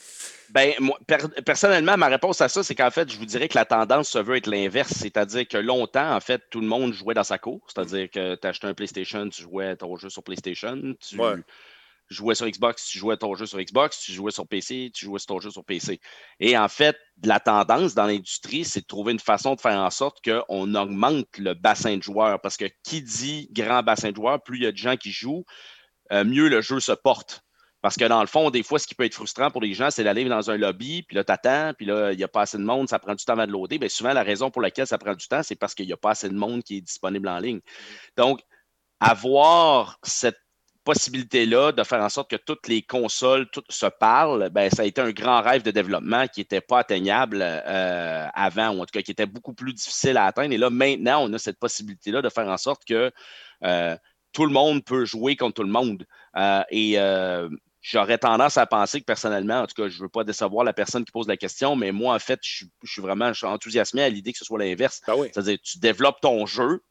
Ben, moi, per- personnellement, ma réponse à ça, c'est qu'en fait, je vous dirais que la tendance se veut être l'inverse. C'est-à-dire que longtemps, en fait, tout le monde jouait dans sa cour. C'est-à-dire que tu achetais un PlayStation, tu jouais ton jeu sur PlayStation. Tu Ouais. Jouais sur Xbox, tu jouais ton jeu sur Xbox. Tu jouais sur PC, tu jouais sur ton jeu sur PC. Et en fait, la tendance dans l'industrie, c'est de trouver une façon de faire en sorte qu'on augmente le bassin de joueurs. Parce que qui dit grand bassin de joueurs, plus il y a de gens qui jouent, euh, mieux le jeu se porte. Parce que dans le fond, des fois, ce qui peut être frustrant pour les gens, c'est d'aller dans un lobby, puis là, t'attends, puis là, il n'y a pas assez de monde, ça prend du temps avant de loader. Bien, souvent, la raison pour laquelle ça prend du temps, c'est parce qu'il n'y a pas assez de monde qui est disponible en ligne. Donc, avoir cette possibilité-là de faire en sorte que toutes les consoles toutes se parlent, ben, ça a été un grand rêve de développement qui n'était pas atteignable euh, avant, ou en tout cas qui était beaucoup plus difficile à atteindre. Et là, maintenant, on a cette possibilité-là de faire en sorte que euh, tout le monde peut jouer contre tout le monde. Euh, et j'aurais tendance à penser que personnellement, en tout cas, je ne veux pas décevoir la personne qui pose la question, mais moi, en fait, je, suis- je suis vraiment je suis enthousiasmé à l'idée que ce soit l'inverse. Oui. C'est-à-dire, tu développes ton jeu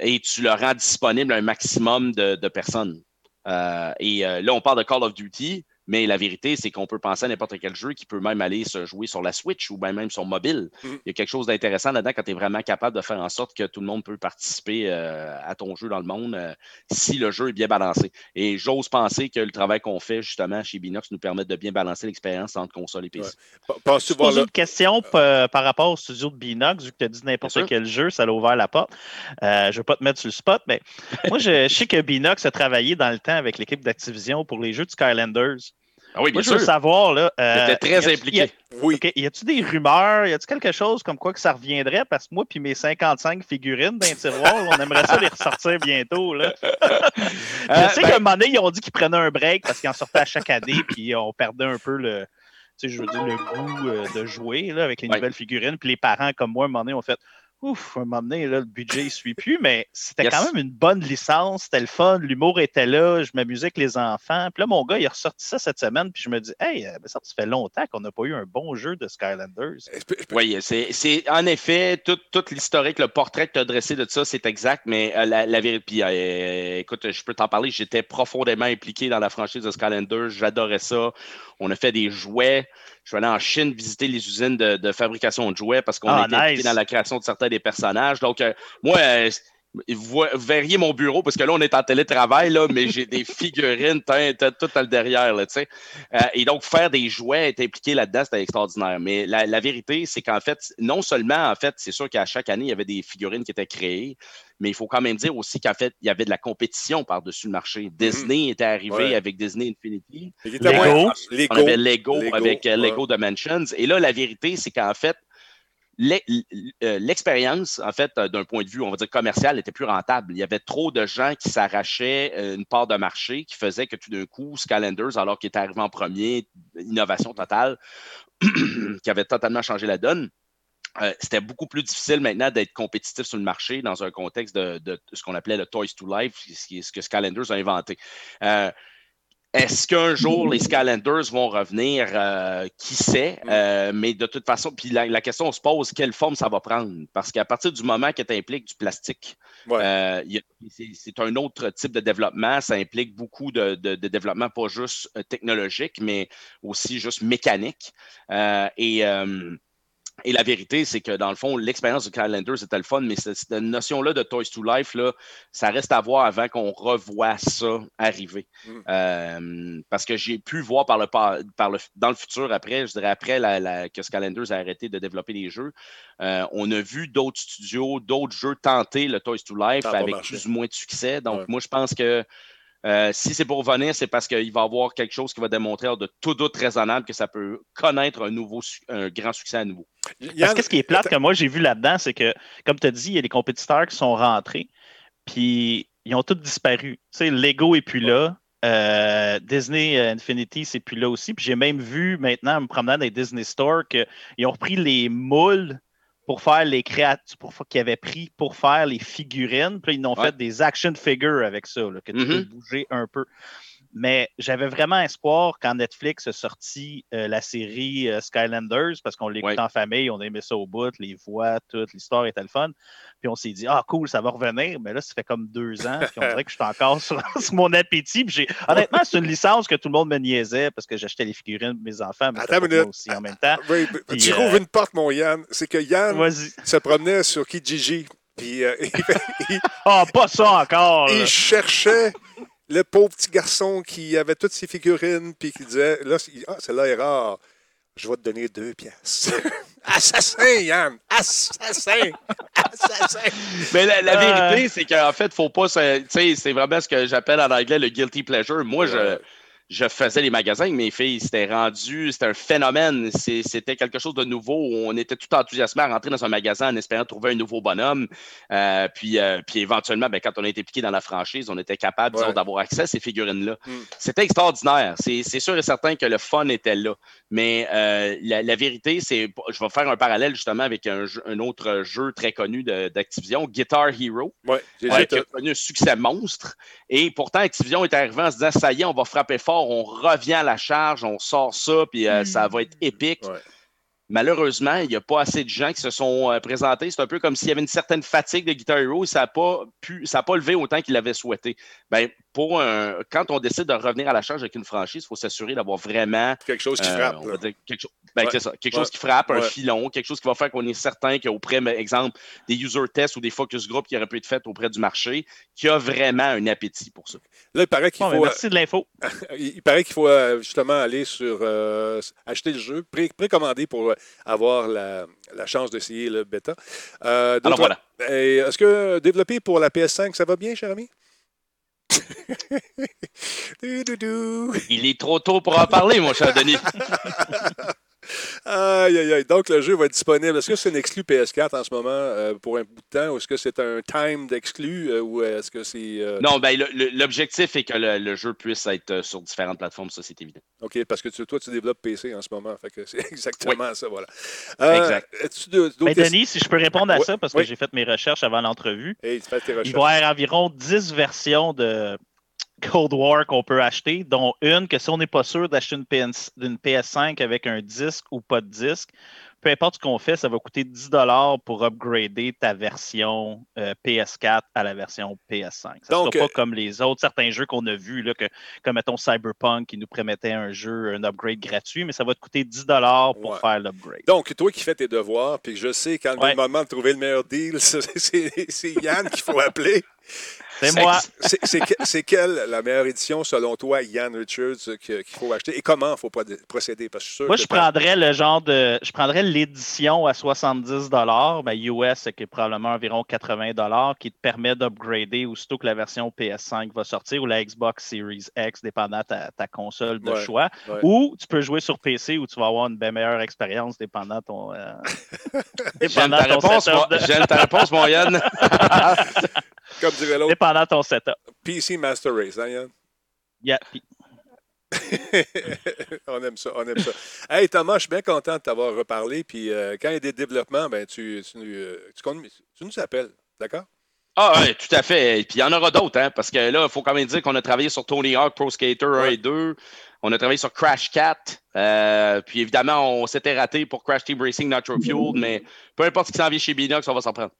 et tu le rends disponible à un maximum de, de personnes. Euh, et euh, là, on parle de Call of Duty, mais la vérité, c'est qu'on peut penser à n'importe quel jeu qui peut même aller se jouer sur la Switch ou bien même sur mobile. Mhm. Il y a quelque chose d'intéressant là-dedans quand tu es vraiment capable de faire en sorte que tout le monde peut participer euh, à ton jeu dans le monde euh, si le jeu est bien balancé. Et j'ose penser que le travail qu'on fait justement chez Binox nous permet de bien balancer l'expérience entre console et PC. Je voir là? une question p- par rapport au studio de Binox, vu que tu as dit n'importe quel jeu, ça l'a ouvert la porte. Euh, je ne vais pas te mettre sur le spot, mais moi, je, je sais que Binox a travaillé dans le temps avec l'équipe d'Activision pour les jeux de Skylanders. Ah oui, bien Moi, je veux sûr. savoir, là. euh, y très y a- impliqué. Oui. OK. Y a-tu des rumeurs? Y a-tu quelque chose comme quoi que ça reviendrait? Parce que moi, puis mes 55 figurines d'un tiroir, on aimerait ça les ressortir bientôt. Là. Je Euh, sais ben, qu'à un moment donné, ils ont dit qu'ils prenaient un break parce qu'ils en sortaient à chaque année, puis on perdait un peu le, tu sais, je veux dire, le goût euh, de jouer là, avec les Ouais. nouvelles figurines. Puis les parents, comme moi, à un moment donné, ont fait Ouf, à un moment donné, là, le budget ne suit plus, mais c'était Yes. quand même une bonne licence, c'était le fun, l'humour était là, je m'amusais avec les enfants. Puis là, mon gars, il a ressorti ça cette semaine, puis je me dis, hey, euh, ben ça, ça fait longtemps qu'on n'a pas eu un bon jeu de Skylanders. Peux- Oui, c'est c'est- en effet, tout, tout l'historique, le portrait que tu as dressé de ça, c'est exact, mais euh, la, la vérité, puis euh, écoute, je peux t'en parler, j'étais profondément impliqué dans la franchise de Skylanders, j'adorais ça. On a fait des jouets. Je suis allé en Chine visiter les usines de, de fabrication de jouets parce qu'on Ah, était nice. dans la création de certains des personnages. Donc, euh, moi, euh, vous, verriez mon bureau parce que là, on est en télétravail, là, mais j'ai des figurines tout à le derrière. Là. Euh, et donc, faire des jouets, être impliqué là-dedans, c'était extraordinaire. Mais la, la vérité, c'est qu'en fait, non seulement, en fait, c'est sûr qu'à chaque année, il y avait des figurines qui étaient créées, mais il faut quand même dire aussi qu'en fait, il y avait de la compétition par-dessus le marché. Disney était arrivé Ouais. avec Disney Infinity. Lego. moins- On avait Lego. Lego, Lego, avec euh, ouais. Lego Dimensions. Et là, la vérité, c'est qu'en fait, euh, l'expérience, en fait, euh, d'un point de vue, on va dire commercial, était plus rentable. Il y avait trop de gens qui s'arrachaient une part de marché qui faisait que tout d'un coup, Skylanders, alors qu'il était arrivé en premier, innovation totale, qui avait totalement changé la donne. Euh, c'était beaucoup plus difficile maintenant d'être compétitif sur le marché dans un contexte de, de ce qu'on appelait le Toys to Life, ce, qui est- ce que Skylanders a inventé. Euh, est-ce qu'un jour les Skylanders vont revenir? Euh, qui sait? Euh, mais de toute façon, puis la, la question se pose, quelle forme ça va prendre? Parce qu'à partir du moment que tu impliques du plastique, Ouais. c'est un autre type de développement. Ça implique beaucoup de, de- de développement, pas juste technologique, mais aussi juste mécanique. Et, et la vérité, c'est que dans le fond, l'expérience de Skylanders c'était le fun, mais cette, cette notion-là de Toys to Life, là, ça reste à voir avant qu'on revoie ça arriver. Mm. Euh, parce que j'ai pu voir par le, par, par le, dans le futur, après, je dirais après la, la- que Skylanders a arrêté de développer des jeux, euh, on a vu d'autres studios, d'autres jeux tenter le Toys to Life avec marché. plus ou moins de succès. Donc, Ouais. moi, je pense que Euh, si c'est pour venir, c'est parce qu'il va y avoir quelque chose qui va démontrer de tout doute raisonnable que ça peut connaître un, nouveau, un grand succès à nouveau. Parce que ce qui est plate que moi j'ai vu là-dedans, c'est que, comme tu as dit, il y a des compétiteurs qui sont rentrés, puis ils ont tous disparu. Tu sais, Lego est plus là. Euh, Disney Infinity, c'est plus là aussi. Puis j'ai même vu maintenant, en me promenant dans les Disney Store, qu'ils ont repris les moules pour faire les créatures qu'ils avaient pris pour faire les figurines. Puis ils ont fait des action figures avec ça, que tu peux Mm-hmm. bouger un peu. Mais j'avais vraiment espoir quand Netflix a sorti euh, la série euh, Skylanders, parce qu'on l'écoute Ouais. en famille, on aimait ça au bout, les voix, toute l'histoire était le fun. Puis on s'est dit, ah cool, ça va revenir. Mais là, ça fait comme deux ans, puis on dirait que je suis encore sur, sur mon appétit. Puis honnêtement, c'est une licence que tout le monde me niaisait parce que j'achetais les figurines de mes enfants, mais Attends minute. aussi en même temps. Oui, Puis, tu euh, rouvres une porte, mon Yann. C'est que Yann se promenait sur Kijiji. Puis Ah, pas ça encore! là. il cherchait le pauvre petit garçon qui avait toutes ses figurines. Puis qui disait là, c'est- ah, celle-là est rare. Je vais te donner deux pièces. Assassin, Yann! Assassin! Assassin! Mais la, la Euh. vérité, c'est qu'en fait, faut pas. se- Tu sais, c'est vraiment ce que j'appelle en anglais le guilty pleasure. Moi, je, Ouais. Je faisais les magasins avec mes filles. C'était rendu, c'était un phénomène. C'était quelque chose de nouveau. On était tout enthousiasmés à rentrer dans un magasin en espérant trouver un nouveau bonhomme. Euh, puis, euh, puis éventuellement, ben, quand on a été piqué dans la franchise, on était capable Ouais. d'avoir accès à ces figurines-là. Mm. C'était extraordinaire. C'est c'est sûr et certain que le fun était là. Mais euh, la, la vérité, c'est. Je vais faire un parallèle justement avec un, jeu- un autre jeu très connu d'Activision, Guitar Hero. Ouais, qui a connu un succès monstre. Et pourtant, Activision est arrivé en se disant ça y est, on va frapper fort, on revient à la charge, on sort ça, puis euh, ça va être épique. Ouais. Malheureusement, il n'y a pas assez de gens qui se sont euh, présentés. C'est un peu comme s'il y avait une certaine fatigue de Guitar Hero. Ça n'a pas, pu- ça a pas levé autant qu'il l'avait souhaité. Ben, pour un- quand on décide de revenir à la charge avec une franchise, il faut s'assurer d'avoir vraiment Quelque chose qui euh, frappe. on là. va dire quelque, chose, ben, Ouais. c'est ça, quelque Ouais. chose qui frappe, un filon, quelque chose qui va faire qu'on est certain qu'auprès, par exemple, des user tests ou des focus group qui auraient pu être faits auprès du marché, qu'il y a vraiment un appétit pour ça. Là, il paraît qu'il Bon, ben, faut, merci de l'info. il il paraît qu'il faut euh, justement aller sur euh, acheter le jeu, pré- précommander pour euh, avoir la, la chance d'essayer le bêta. Euh, Alors voilà. Est-ce que développer pour la PS5, ça va bien, cher ami? Il est trop tôt pour en parler, mon cher Denis. Aïe, aïe, aïe. Donc, le jeu va être disponible. Est-ce que c'est un exclu PS4 en ce moment euh, pour un bout de temps ou est-ce que c'est un time d'exclu euh, ou est-ce que c'est. euh, Non, ben, l'objectif est que le, le jeu puisse être euh, sur différentes plateformes, ça, c'est évident. OK, parce que tu- toi, tu développes PC en ce moment. Fait que c'est exactement ça, voilà. Euh, Exact. de- Ben? Denis, si je peux répondre à Ouais, ça, parce que j'ai fait mes recherches avant l'entrevue, Hey, tu fais tes il va y avoir environ 10 versions de Cold War qu'on peut acheter, dont une que si on n'est pas sûr d'acheter une, PS d'une PS5 avec un disque ou pas de disque, peu importe ce qu'on fait, ça va coûter 10 pour upgrader ta version euh, PS4 à la version PS5. Ça ne Donc, sera euh, pas comme les autres, certains jeux qu'on a vus, là, que, comme mettons Cyberpunk qui nous promettait un jeu, un upgrade gratuit, mais ça va te coûter 10 pour Ouais. faire l'upgrade. Donc, toi qui fais tes devoirs, puis je sais quand Ouais. le moment de trouver le meilleur deal, c'est Yann qu'il faut appeler. C'est moi. C'est c'est que- c'est quelle la meilleure édition selon toi, Yann Richards, que- qu'il faut acheter? Et comment il faut procé- procéder? Parce que je suis sûr Moi, que je prendrais le genre de. Je prendrais l'édition à 70 ben, US, qui est probablement environ 80 qui te permet d'upgrader aussitôt que la version PS5 va sortir ou la Xbox Series X, dépendant de ta, ta console de Ouais, choix. ouais. Ou tu peux jouer sur PC où tu vas avoir une bien meilleure expérience dépendant ton. euh, dépendant ta, ton réponse, de- j'aime ta réponse, mon Yann. Comme dirait l'autre, Dépendant ton setup. PC Master Race, hein, Yann? Yeah. On aime ça, on aime ça. Hey Thomas, je suis bien content de t'avoir reparlé. Puis euh, quand il y a des développements, ben, tu, tu, nous- euh, tu nous appelles, d'accord? Ah oui, tout à fait. Et puis il y en aura d'autres, hein, parce que là, il faut quand même dire qu'on a travaillé sur Tony Hawk Pro Skater 1 Ouais. et 2. On a travaillé sur Crash Cat. euh, puis évidemment, on s'était raté pour Crash Team Racing Nitro Fuel, mais peu importe ce qui s'en vient chez Binox, on va s'en prendre.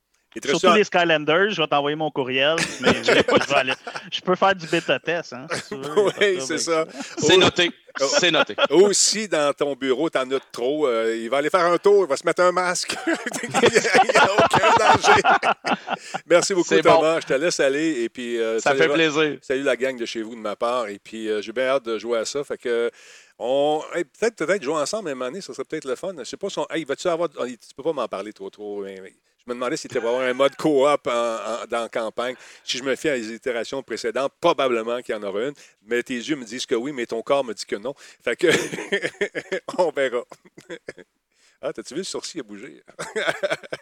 Surtout les Skylanders, je vais t'envoyer mon courriel. Mais je, vais aller- je peux faire du bêta test. Hein, Oui, c'est ça. C'est noté. C'est noté. Aussi, dans ton bureau, t'en as trop. Euh, il va aller faire un tour, il va se mettre un masque. il n'y a aucun danger. Merci beaucoup, bon. Thomas. Je te laisse aller. Et puis, euh, Ça salut- fait plaisir. Salut la gang de chez vous de ma part. Et puis, euh, j'ai bien hâte de jouer à ça. Fait que. On, hey, peut-être peut-être jouer ensemble à un moment donné, ça serait peut-être le fun. Je sais pas si on, hey, vas-tu avoir. oh, Tu peux pas m'en parler trop trop. mais Je me demandais si c'était pour avoir un mode coop dans la campagne. Si je me fie à les itérations précédentes, probablement qu'il y en aura une. Mais tes yeux me disent que oui, mais ton corps me dit que non. Fait que on verra. Ah, t'as-tu vu le sourcil a bougé?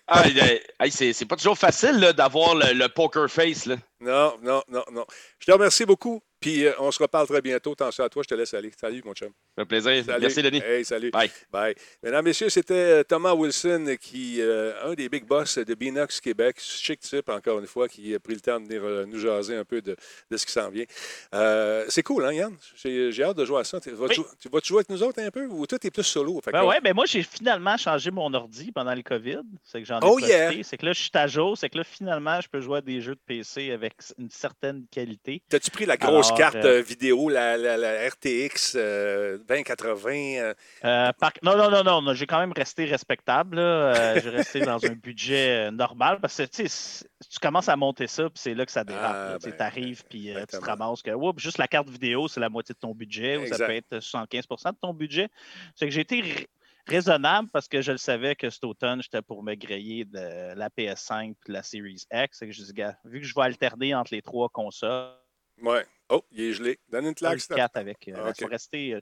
Ah, hey, c'est pas toujours facile d'avoir le, le poker face. Là. Non, non, non, non. Je te remercie beaucoup. Puis euh, on se reparle très bientôt. Attention à toi, je te laisse aller. Salut, mon chum. Fait plaisir. Salut. Merci, Denis. Hey, salut. Bye. Bye. Mesdames, Messieurs, c'était euh, Thomas Wilson, qui, euh, un des big boss de Binox Québec. Chic type, encore une fois, qui a pris le temps de venir nous jaser un peu de, de ce qui s'en vient. Euh, c'est cool, hein, Yann? J'ai hâte de jouer à ça. Oui. tu vas-tu jouer avec nous autres un peu ou toi, t'es plus solo? Ben ouais, ben moi, j'ai finalement changé mon ordi pendant le COVID. C'est que j'en ai Oh yeah! C'est que là, je suis à jour. C'est que là, finalement, je peux jouer à des jeux de PC avec une certaine qualité. T'as-tu pris la grosse Alors, carte euh, vidéo, la, la- la RTX euh, 2080? euh, Euh, par- Non, non, non, non, j'ai quand même resté respectable. j'ai resté dans un budget normal parce que tu commences à monter ça, puis c'est là que ça dérape. Ah. Tu ben, t'arrives, puis euh, tu te ramasses que oups, juste la carte vidéo, c'est la moitié de ton budget, ou ça peut être 75% de ton budget. C'est que j'ai été ra- raisonnable parce que je le savais que cet automne, j'étais pour me griller de la PS5 et de la Series X. Que je dis, gars, vu que je vais alterner entre les trois consoles, Ouais. Oh, il est gelé. Donne une claque. 4 avec. euh, Ok. je, vais rester, euh,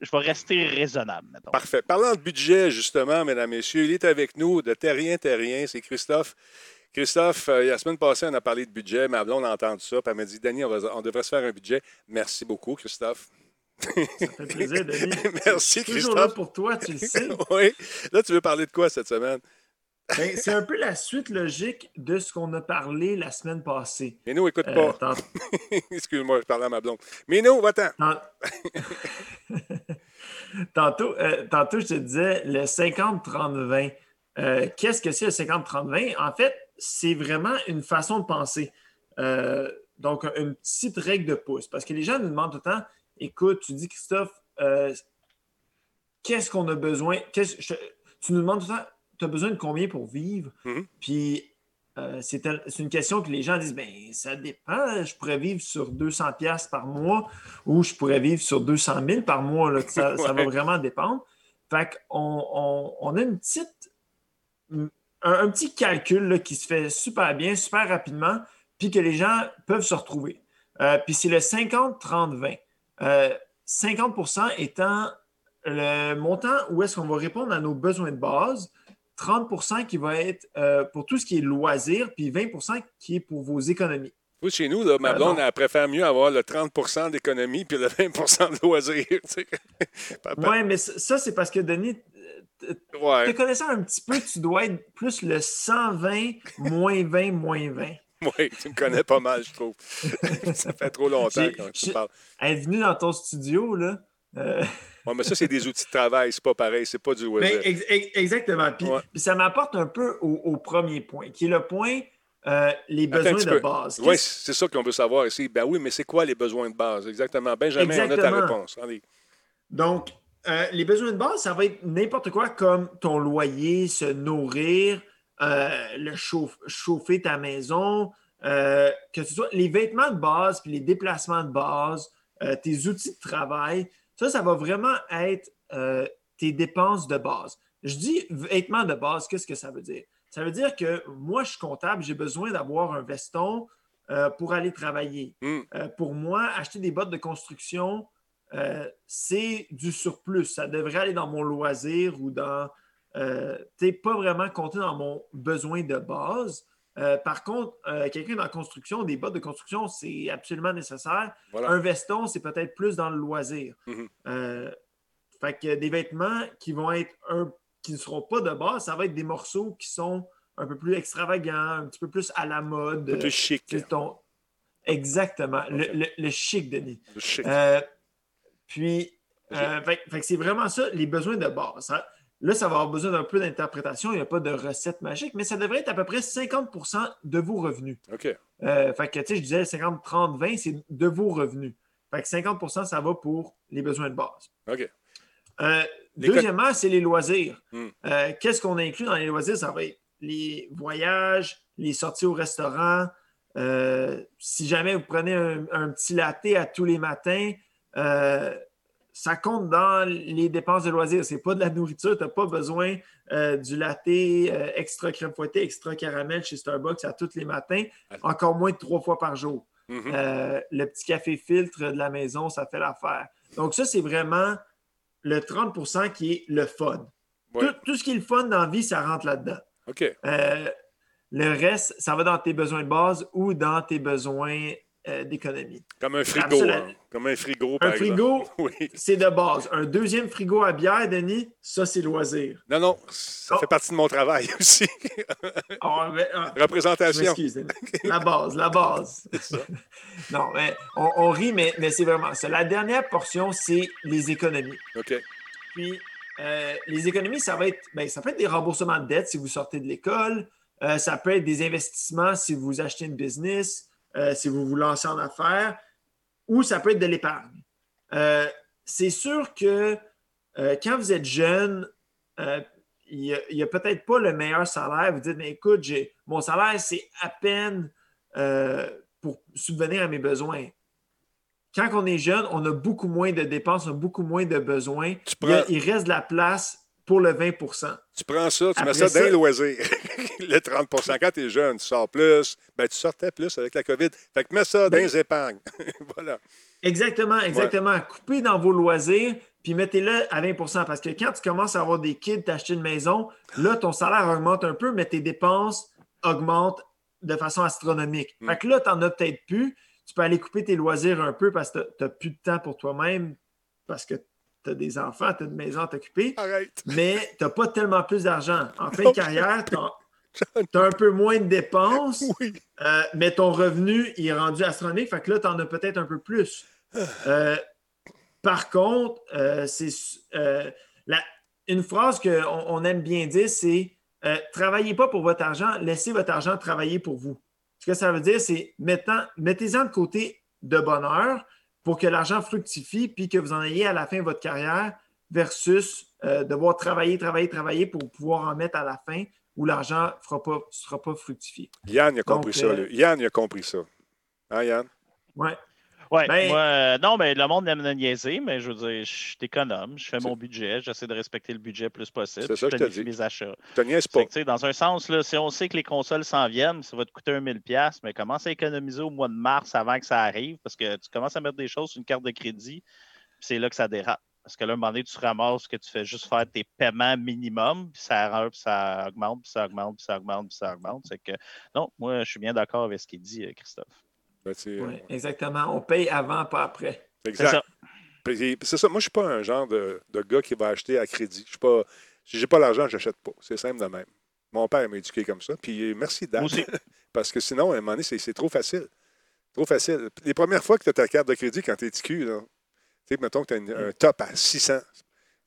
je vais rester raisonnable, mettons. Parfait. Parlant de budget, justement, mesdames, messieurs, il est avec nous de Terrien Terrien, c'est Christophe. Christophe, euh, la semaine passée, on a parlé de budget. Ma blonde a entendu ça, puis elle m'a dit Danny, on, va- on devrait se faire un budget. Merci beaucoup, Christophe. Ça fait plaisir, Denis. Merci, Je suis Toujours là Christophe. pour toi, tu le sais. oui. Là, tu veux parler de quoi cette semaine? Ben, c'est un peu la suite logique de ce qu'on a parlé la semaine passée. Mais nous, écoute Euh, pas. Excuse-moi, je parlais à ma blonde. Mais nous, va-t'en. tant- tantôt, euh, tantôt, je te disais le 50-30-20. Euh, Qu'est-ce que c'est le 50-30-20? En fait, c'est vraiment une façon de penser. Euh, donc, une petite règle de pouce. Parce que les gens nous demandent tout le temps écoute, tu dis, Christophe, qu'est-ce qu'on a besoin? Qu'est-ce- je- tu nous demandes tout le temps tu as besoin de combien pour vivre? Mhm. Puis, euh, c'est une question que les gens disent ben ça dépend. Je pourrais vivre sur 200 pièces par mois ou je pourrais vivre sur 200 000 par mois. là. Ça, ça va vraiment dépendre. Fait qu'on on, on a une petite, un, un petit calcul là, qui se fait super bien, super rapidement, puis que les gens peuvent se retrouver. Euh, puis c'est le 50-30-20. Euh, 50% étant le montant où est-ce qu'on va répondre à nos besoins de base, 30% qui va être euh, pour tout ce qui est loisir, puis 20% qui est pour vos économies. Oui, chez nous, là, ma Euh, blonde, elle préfère mieux avoir le 30% d'économie puis le 20% de loisirs. Oui, mais ça, c'est parce que, Denis, te Ouais, connaissant un petit peu, tu dois être plus le 120, moins 20, moins 20. ouais, tu me connais pas mal, je trouve. ça fait trop longtemps j'ai- tu parle. Être venu dans ton studio, là. euh, Ouais, mais ça, c'est des outils de travail, c'est pas pareil, c'est pas du Mais loisir. ex- ex- exactement. Puis, Ouais. puis ça m'apporte un peu au, au premier point, qui est le point euh, les besoins de peu. base. Oui, c'est ça qu'on veut savoir ici. Ben oui, mais c'est quoi les besoins de base? Exactement. Benjamin, on a ta Exactement. réponse. Allez. Donc, euh, les besoins de base, ça va être n'importe quoi comme ton loyer, se nourrir, euh, le chauffe- chauffer ta maison, euh, que ce soit les vêtements de base, puis les déplacements de base, tes outils de travail. Ça, ça va vraiment être euh, tes dépenses de base. Je dis vêtements de base, qu'est-ce que ça veut dire? Ça veut dire que moi, je suis comptable, j'ai besoin d'avoir un veston euh, pour aller travailler. Hmm. Euh, pour moi, acheter des bottes de construction, c'est du surplus. Ça devrait aller dans mon loisir ou dans. Tu pas vraiment compter dans mon besoin de base. Euh, par contre, euh, quelqu'un dans la construction, des bottes de construction, c'est absolument nécessaire. Voilà. Un veston, c'est peut-être plus dans le loisir. Mhm. Euh, fait que des vêtements qui vont être un, qui ne seront pas de base, ça va être des morceaux qui sont un peu plus extravagants, un petit peu plus à la mode. Un peu plus chic. Ton- Exactement. Le, le- le chic, Denis. Chic. Euh, puis, fait, fait que c'est vraiment ça, les besoins de base. Ça- là, ça va avoir besoin d'un peu d'interprétation. Il n'y a pas de recette magique, mais ça devrait être à peu près 50% de vos revenus. OK. Euh, fait que, tu sais, je disais 50, 30, 20, c'est de vos revenus. Fait que 50% ça va pour les besoins de base. OK. Euh, deuxièmement, c'est les loisirs. Hmm. Euh, Qu'est-ce qu'on inclut dans les loisirs? Ça va être les voyages, les sorties au restaurant. Si jamais vous prenez un, un petit latte à tous les matins, ça compte dans les dépenses de loisirs. C'est pas de la nourriture. Tu n'as pas besoin euh, du latte euh, extra crème fouettée, extra caramel chez Starbucks à tous les matins, encore moins de trois fois par jour. Mhm. Euh, le petit café filtre de la maison, ça fait l'affaire. Donc, ça, c'est vraiment le 30% qui est le fun. Ouais. Tout, tout ce qui est le fun dans la vie, ça rentre là-dedans. OK. Le reste, ça va dans tes besoins de base ou dans tes besoins euh, d'économie. Comme un frigo. Hein. Comme un frigo, par Un exemple. frigo, Oui. c'est de base. Un deuxième frigo à bière, Denis, ça, c'est loisir. Non, non, ça Oh. fait partie de mon travail aussi. Ah, mais, ah, Représentation. m'excuse, Denis. La base, la base. ça. non, mais on, on rit, mais, mais c'est vraiment ça. La dernière portion, c'est les économies. OK. Puis, euh, les économies, ça va être, ben, ça peut être des remboursements de dettes si vous sortez de l'école. Euh, ça peut être des investissements si vous achetez une business, euh, si vous vous lancez en affaires, ou ça peut être de l'épargne. Euh, c'est sûr que euh, quand vous êtes jeune, il n'y a, peut-être pas le meilleur salaire. Vous dites, mais écoute, mon salaire, c'est à peine pour subvenir à mes besoins. Quand on est jeune, on a beaucoup moins de dépenses, on a beaucoup moins de besoins. Il, il reste de la place pour le 20 tu prends ça, tu Après mets ça dans ça- les loisirs. le 30% Quand tu es jeune, tu sors plus. Ben, tu sortais plus avec la COVID. Fait que mets ça dans Ben- les épargnes. voilà. Exactement, exactement. Coupez dans vos loisirs, puis mettez-le à 20% Parce que quand tu commences à avoir des kids, t'acheter une maison, là, ton salaire augmente un peu, mais tes dépenses augmentent de façon astronomique. Mm. Fait que là, tu n'en as peut-être plus. Tu peux aller couper tes loisirs un peu parce que tu n'as plus de temps pour toi-même, parce que tu as des enfants, tu as une maison à t'occuper, mais tu n'as pas tellement plus d'argent. En fin de carrière, tu as, un peu moins de dépenses. Oui. Euh, mais ton revenu il est rendu astronomique, fait que là, tu en as peut-être un peu plus. Euh, par contre, euh, c'est la- une phrase qu'on on aime bien dire, c'est travaillez pas pour votre argent, laissez votre argent travailler pour vous. Ce que ça veut dire, c'est mettant- mettez-en de côté de bonheur pour que l'argent fructifie puis que vous en ayez à la fin de votre carrière versus euh, devoir travailler, travailler, travailler pour pouvoir en mettre à la fin où l'argent ne pas, sera pas fructifié. Yann, il a compris Donc, ça. euh. Yann, il a compris ça. Hein, Yann? Ouais. Ouais, Ben- moi, euh, non, mais le monde aime me niaiser, mais je veux dire, je suis économe, je fais mon budget, j'essaie de respecter le budget le plus possible. C'est ça je que je te planifie dis. mes achats. Je te pas. que, tu sais, dans un sens, là, si on sait que les consoles s'en viennent, ça va te coûter un 1000$, mais commence à économiser au mois de mars avant que ça arrive, parce que tu commences à mettre des choses sur une carte de crédit, puis c'est là que ça dérape. Parce que là, à un moment donné, tu ramasses que tu fais juste faire tes paiements minimum, puis ça, puis ça augmente, puis ça augmente, puis ça augmente, puis ça augmente. C'est que, non, moi, je suis bien d'accord avec ce qu'il dit, euh, Christophe. Ben, Oui, exactement. On paye avant, pas après. C'est Exact. ça. C'est ça. Moi, je ne suis pas un genre de, de gars qui va acheter à crédit. Je suis pas. Si j'ai pas l'argent, je n'achète pas. C'est simple de même. Mon père m'a éduqué comme ça. Puis merci Dan. Parce que sinon, à un moment donné, c'est c'est trop facile. Trop facile. Les premières fois que tu as ta carte de crédit quand tu es TQ, là, tu sais, mettons que tu as un top à 600.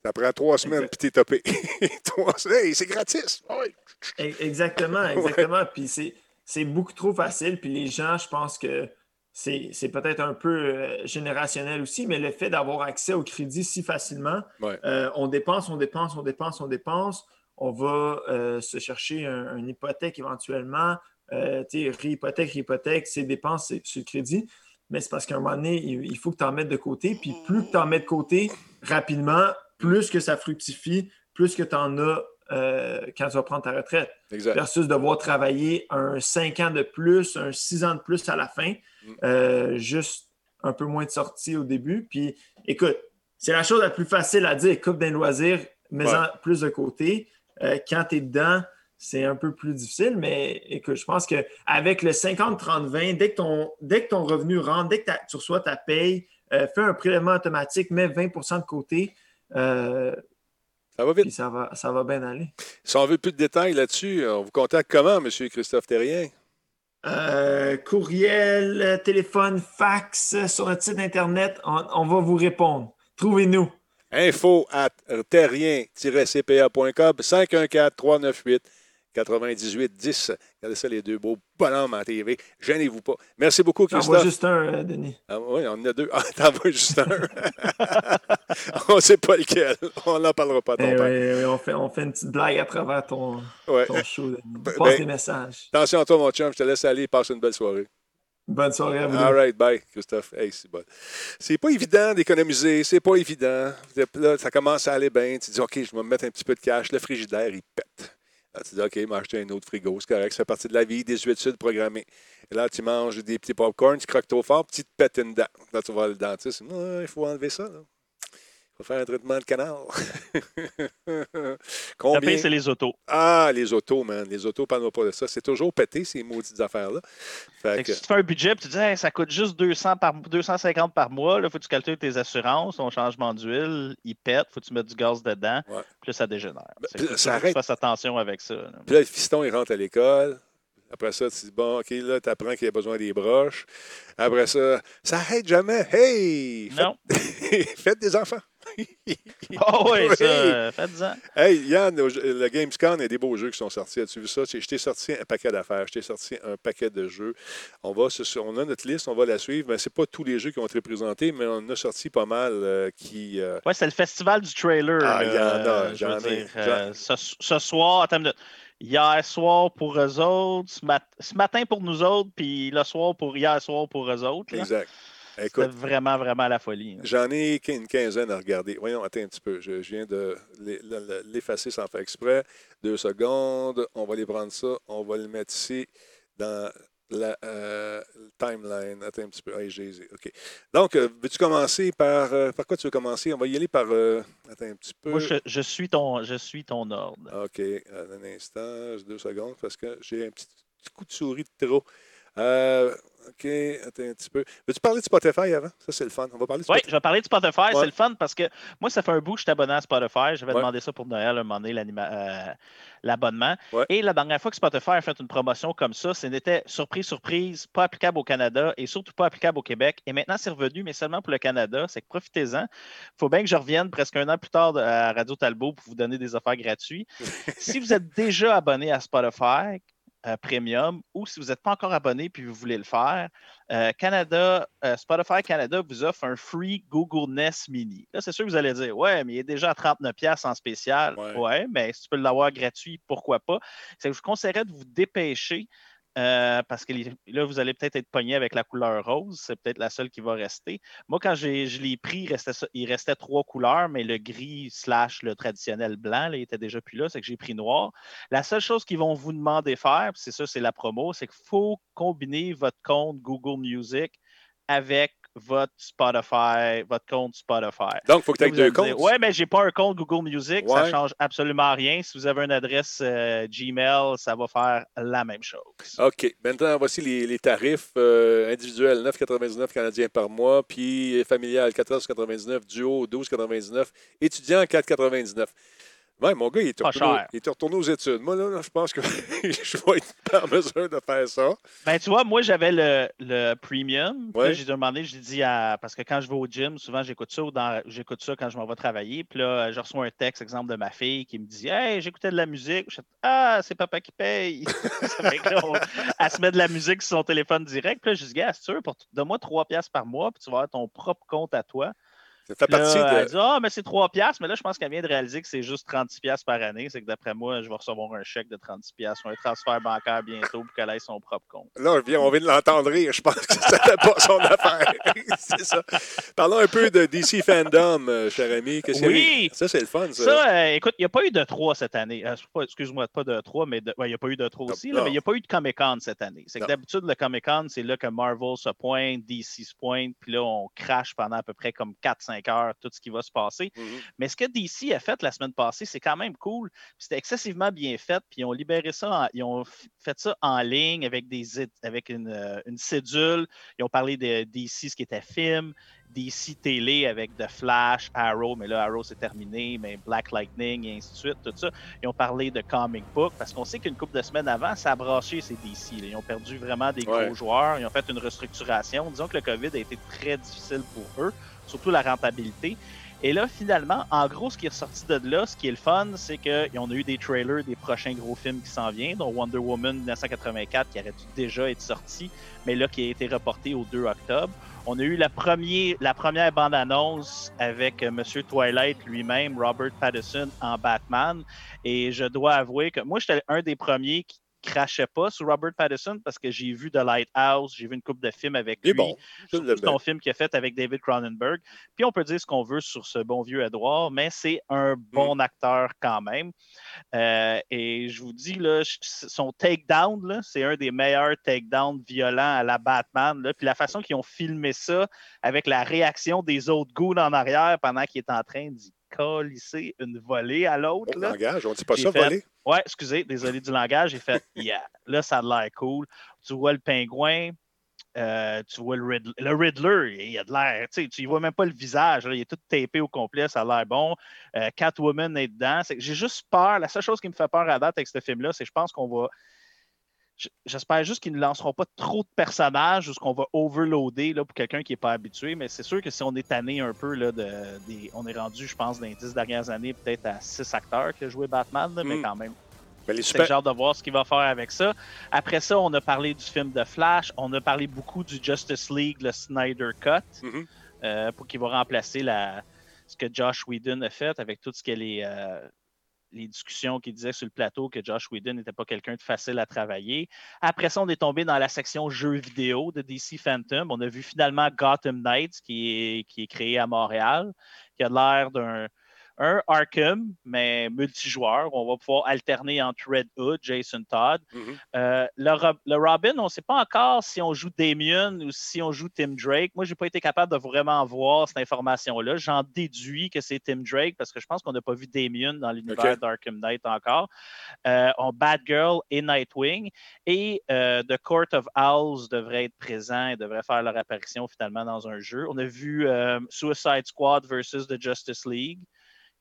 Ça prend trois semaines, puis tu es topé. Trois- hey, c'est gratis. Oui. Exactement, exactement. Puis c'est, beaucoup trop facile. Puis les gens, je pense que c'est, peut-être un peu euh, générationnel aussi, mais le fait d'avoir accès au crédit si facilement, Ouais. euh, on dépense, on dépense, on dépense, on dépense. On va euh, se chercher un- une hypothèque éventuellement. Réhypothèque, réhypothèque, c'est dépenses c'est sur le crédit. Mais c'est parce qu'à un moment donné, il, il faut que tu en mettes de côté. Puis plus que tu en mets de côté rapidement, plus que ça fructifie, plus que tu en as euh, quand tu vas prendre ta retraite Exact. versus devoir travailler un 5 ans de plus, un 6 ans de plus à la fin, euh, juste un peu moins de sorties au début. Puis écoute, c'est la chose la plus facile à dire, coupe d'un loisir, mets-en plus de côté. Euh, quand tu es dedans, c'est un peu plus difficile, mais écoute, je pense qu'avec le 50-30-20, dès, que ton- dès que ton revenu rentre, dès que tu reçois ta paye, fais un prélèvement automatique, mets 20% de côté, Ça va vite. puis ça va, ça va bien aller. Si on veut plus de détails là-dessus, on vous contacte comment, M. Christophe Terrien? Euh, courriel, téléphone, fax, sur notre site Internet, on, on va vous répondre. Trouvez-nous. Info at terrien-cpa.com 514-398-9810. Regardez ça, les deux beaux bonhommes en TV. Gênez-vous pas. Merci beaucoup, Christophe. juste un, euh, Denis. Ah, oui, on en a deux. Ah, t'en vois juste un. on ne sait pas lequel. On n'en parlera pas ton Eh père. oui, oui, on, fait, on fait une petite blague à travers ton, Ouais. ton show. Denis. Ben- Passe ben- des messages. Attention à toi, mon chum. Je te laisse aller. Passe une belle soirée. Bonne soirée à vous. All right, bye, Christophe. Hey, c'est bon. C'est pas évident d'économiser, c'est pas évident. Là, ça commence à aller bien. Tu dis, OK, je vais me mettre un petit peu de cash. Le frigidaire, il pète. Tu dis, OK, m'acheter un autre frigo. C'est correct, ça fait partie de la vie, des études programmées. Et là, tu manges des petits popcorn, tu croques trop fort, puis tu te pètes une dent. Là, tu vas le dentiste. Ah, il faut enlever ça. Là. Il faut faire un traitement de canal. Combien? c'est les autos. Ah, les autos, man. Les autos, parle pas de ça. C'est toujours pété, ces maudites affaires-là. Fait que... Si tu fais un budget tu dis ça coûte juste 200 par, 250 par mois, il faut que tu calcules tes assurances, ton changement d'huile, il pète, faut que tu mettes du gaz dedans, puis là, ça dégénère. Ben, ça arrête. Tu fasses attention avec ça. Puis là, le fiston, il rentre à l'école. Après ça, tu dis, bon, OK, là, tu apprends qu'il y a besoin des broches. Après ça, ça arrête jamais. Hey! Non. Faites des enfants. Oh oui, ça, faites-en. Hey, Yann, le Gamescom, il y a des beaux jeux qui sont sortis. As-tu vu ça? Je t'ai sorti un paquet d'affaires. Je t'ai sorti un paquet de jeux. On, va, on a notre liste, on va la suivre. Mais ce n'est pas tous les jeux qui ont été présentés, mais on a sorti pas mal euh, qui. Euh, oui, c'est le festival du trailer. Ah, il y en a. J'en ai. Euh, ce, ce, soir, en termes de hier soir pour eux autres, ce, matin pour nous autres, puis le soir pour hier soir pour eux autres. Exact. C'était vraiment, vraiment la folie. J'en ai une quinzaine à regarder. Voyons, attends un petit peu. Je, viens de l'effacer sans faire exprès. Deux secondes. On va les prendre ça. On va le mettre ici dans la euh, timeline. Attends un petit peu. J'ai OK. Donc, euh, veux-tu commencer par. Euh, par quoi tu veux commencer? On va y aller par. attends un petit peu. Moi, je, suis, ton, je suis ton ordre. OK. Un instant. Deux secondes parce que j'ai un petit, petit, coup de souris de trop. OK, attends un petit peu. Veux-tu parler de Spotify avant? Ça, c'est le fun. On va parler de Spotify. Oui, je vais parler de Spotify. C'est le fun parce que moi, ça fait un bout que je suis abonné à Spotify. J'avais demandé ça pour Noël, un moment donné, euh, l'abonnement. Et la dernière fois que Spotify a fait une promotion comme ça, ce n'était surprise, surprise, pas applicable au Canada et surtout pas applicable au Québec. Et maintenant, c'est revenu, mais seulement pour le Canada. C'est que profitez-en. Il faut bien que je revienne presque un an plus tard à Radio Talbot pour vous donner des offres gratuites. si vous êtes déjà abonné à Spotify, euh, premium ou si vous n'êtes pas encore abonné puis vous voulez le faire, euh, Canada, euh, Spotify Canada vous offre un free Google Nest Mini. Là, c'est sûr que vous allez dire, ouais, mais il est déjà à 39$ en spécial. Ouais. mais si tu peux l'avoir gratuit, pourquoi pas? C'est que je vous conseillerais de vous dépêcher euh, parce que là, vous allez peut-être être pogné avec la couleur rose. C'est peut-être la seule qui va rester. Moi, quand je l'ai pris, il restait, il restait, trois couleurs, mais le gris slash le traditionnel blanc, là, il était déjà plus là. C'est que j'ai pris noir. La seule chose qu'ils vont vous demander faire, c'est ça, c'est la promo, c'est qu'il faut combiner votre compte Google Music avec votre Spotify, votre compte Spotify. Donc, il faut que tu aies deux comptes. Oui, mais je n'ai pas un compte Google Music. Ça ne change absolument rien. Si vous avez une adresse euh, Gmail, ça va faire la même chose. OK. Maintenant, voici les, tarifs euh, individuels 9,99 canadiens par mois, puis familial 14,99, duo 12,99, étudiant 4,99. Oui, mon gars, il est, retourné, il est, retourné, aux études. Moi, là, je pense que je vais être en mesure de faire ça. Ben, tu vois, moi, j'avais le, le premium. Ouais. j'ai demandé, j'ai dit à. Parce que quand je vais au gym, souvent, j'écoute ça, j'écoute ça quand je m'en vais travailler. Puis là, je reçois un texte, exemple, de ma fille qui me dit Hey, j'écoutais de la musique. Je dis, ah, c'est papa qui paye. elle se met de la musique sur son téléphone direct. Puis là, je dis Gars, c'est sûr, donne-moi 3 piastres par mois, puis tu vas avoir ton propre compte à toi. Ça fait partie de... Elle dit Ah, mais c'est 3 piastres. Mais là, je pense qu'elle vient de réaliser que c'est juste 36 piastres par année. C'est que d'après moi, je vais recevoir un chèque de 36 piastres ou un transfert bancaire bientôt pour qu'elle ait son propre compte. Là, on vient de l'entendre rire. Je pense que ça fait pas son affaire. c'est ça. Parlons un peu de DC Fandom, euh, cher ami. oui! Ça, c'est le fun, ça. Ça, euh, écoute, il n'y a pas eu de 3 cette année. Euh, excuse-moi, pas de 3, mais il n'y a pas eu de 3 aussi. mais il n'y a pas eu de Comic-Con cette année. C'est que d'habitude, le Comic-Con, c'est là que Marvel se pointe, DC se pointe, puis là, on crache pendant à peu près comme 4-5 heures tout ce qui va se passer. Mmh mais ce que DC a fait la semaine passée, c'est quand même cool. C'était excessivement bien fait. Puis ils ont libéré ça, ils ont fait ça en ligne avec, des, avec une, euh, une cédule. Ils ont parlé de DC, ce qui était film. DC Télé avec The Flash, Arrow, mais là, Arrow c'est terminé, mais Black Lightning et ainsi de suite, tout ça. Ils ont parlé de comic book parce qu'on sait qu'une couple de semaines avant, ça a braché ces DC. Ils ont perdu vraiment des gros joueurs, ils ont fait une restructuration. Disons que le COVID a été très difficile pour eux, surtout la rentabilité. Et là, finalement, en gros, ce qui est ressorti de là, ce qui est le fun, c'est qu'on a eu des trailers des prochains gros films qui s'en viennent, dont Wonder Woman 1984, qui aurait dû déjà être sorti, mais là, qui a été reporté au 2 octobre. On a eu la, première bande-annonce avec. Euh, Monsieur Twilight lui-même, Robert Pattinson, en Batman. Et je dois avouer que moi, j'étais un des premiers qui crachais pas sur Robert Pattinson parce que j'ai vu The Lighthouse, j'ai vu une coupe de films avec lui. bon. Film qu'il a fait avec David Cronenberg. Puis on peut dire ce qu'on veut sur ce bon vieux Edward, mais c'est un Mm. bon acteur quand même. Euh, et je vous dis, là, son takedown, c'est un des meilleurs takedowns violents à la Batman. Là. Puis la façon qu'ils ont filmé ça avec la réaction des autres goons en arrière pendant qu'il est en train d'y colisser une volée à l'autre. Oh, langage, on dit pas ça, fait- voler. Ouais, excusez, désolé du langage. J'ai fait, yeah, là, ça a l'air cool. Tu vois le pingouin, euh, tu vois le, Rid- le Riddler, il a de l'air, tu y vois même pas le visage, là, il est tout tapé au complet, ça a l'air bon. Euh, Catwoman est dedans. J'ai juste peur, la seule chose qui me fait peur à date avec ce film-là, c'est que je pense qu'on va. J'espère juste qu'ils ne lanceront pas trop de personnages ou ce qu'on va overloader là, pour quelqu'un qui n'est pas habitué. Mais c'est sûr que si on est tanné un peu, là, de, des- on est rendu, je pense, dans les dix dernières années, peut-être à six acteurs qui ont joué Batman, là, mais Mm. quand même. C'est super... hâte de voir ce qu'il va faire avec ça. Après ça, on a parlé du film de Flash. On a parlé beaucoup du Justice League, le Snyder Cut, Mhm. euh, pour qu'il va remplacer la, ce que Josh Whedon a fait avec tout ce que les, euh, les discussions qu'il disait sur le plateau que Josh Whedon n'était pas quelqu'un de facile à travailler. Après ça, on est tombé dans la section jeux vidéo de DC Phantom. On a vu finalement Gotham Knights qui est, qui est créé à Montréal, qui a l'air d'un un Arkham, mais multijoueur. On va pouvoir alterner entre Red Hood, Jason Todd. Mhm. Euh, le, Rob- le Robin, on ne sait pas encore si on joue Damien ou si on joue Tim Drake. Moi, je n'ai pas été capable de vraiment voir cette information-là. J'en déduis que c'est Tim Drake parce que je pense qu'on n'a pas vu Damien dans l'univers d'Arkham Knight encore. Euh, on Batgirl et Nightwing. Et euh, The Court of Owls devrait être présent et devrait faire leur apparition finalement dans un jeu. On a vu euh, Suicide Squad versus The Justice League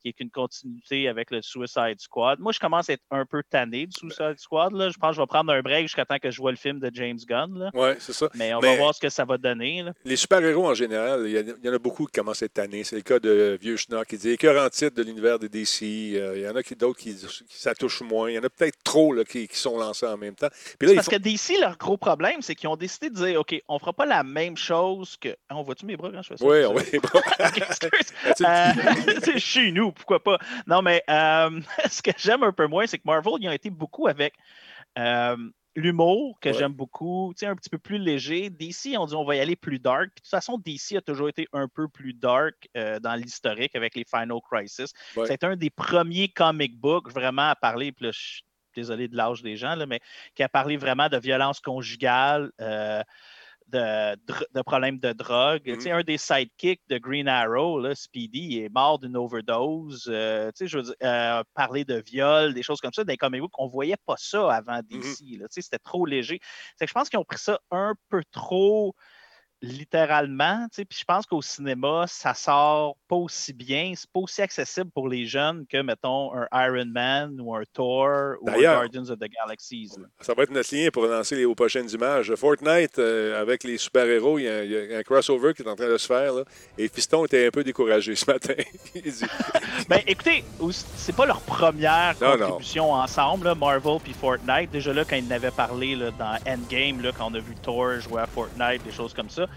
qui est une continuité avec le Suicide Squad. Moi, je commence à être un peu tanné du Suicide Squad. Là. Je pense que je vais prendre un break jusqu'à temps que je vois le film de James Gunn. Ouais, c'est ça. Mais on Mais- va voir ce que ça va donner. là. Les super-héros en général, il y, en a beaucoup qui commencent à être tannés. C'est le cas de Vieux Schnock qui dit écœurant titre de l'univers des DC. Euh, il y en a qui d'autres qui, qui ça touche moins. Il y en a peut-être trop là, qui, qui sont lancés en même temps. Puis là, ils Parce font- que DC, leur gros problème, c'est qu'ils ont décidé de dire OK, on fera pas la même chose que. Ah, on voit-tu mes bras quand je fais ça? Oui, oui. bon. Ok, excuse. As-tu- Euh, c'est chez nous, pourquoi pas? Non, mais euh, ce que j'aime un peu moins, c'est que Marvel, ils ont été beaucoup avec euh, l'humour, que Ouais. j'aime beaucoup, tu sais, un petit peu plus léger. DC, on dit on va y aller plus dark. Puis, de toute façon, DC a toujours été un peu plus dark euh, dans l'historique avec les Final Crisis. Ouais. C'est un des premiers comic books vraiment à parler, puis là, je suis désolé de l'âge des gens, là, mais qui a parlé vraiment de violence conjugale. De, problèmes de drogue. Mhm. Sais, un des sidekicks de Green Arrow, là, Speedy, est mort d'une overdose. Euh, je veux dire, euh, parler de viol, des choses comme ça, les comic books, on voyait pas ça avant. Tu sais, C'était trop léger. C'est que je pense qu'ils ont pris ça un peu trop littéralement, tu sais, puis je pense qu'au cinéma, ça sort pas aussi bien, c'est pas aussi accessible pour les jeunes que, mettons, un Iron Man ou un Thor ou un Guardians of the Galaxies. là. Ça va être notre lien pour lancer les, aux prochaines images. Fortnite, euh, avec les super-héros, il y, a, il y a un crossover qui est en train de se faire. là. Et Fiston était un peu découragé ce matin. dit Ben, écoutez, c'est pas leur première Non, non. contribution ensemble, là, Marvel puis Fortnite. Déjà là, quand ils n'avaient parlé là, dans Endgame, là, quand on a vu Thor jouer à Fortnite, des choses comme ça.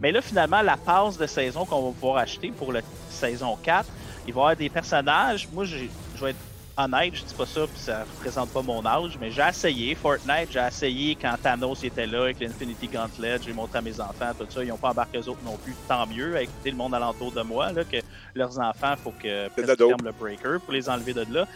Mais là, finalement, la passe de saison qu'on va pouvoir acheter pour la saison 4, il va y avoir des personnages. Moi, je honnête, je dis pas ça, puis ça représente pas mon âge, mais j'ai essayé. Fortnite, j'ai essayé quand Thanos était là avec l'Infinity Gauntlet, j'ai montré à mes enfants, tout ça, ils n'ont pas embarqué eux autres non plus, tant mieux, à écouter le monde alentour de moi, là, que leurs enfants, faut que ferment le breaker pour les enlever de là.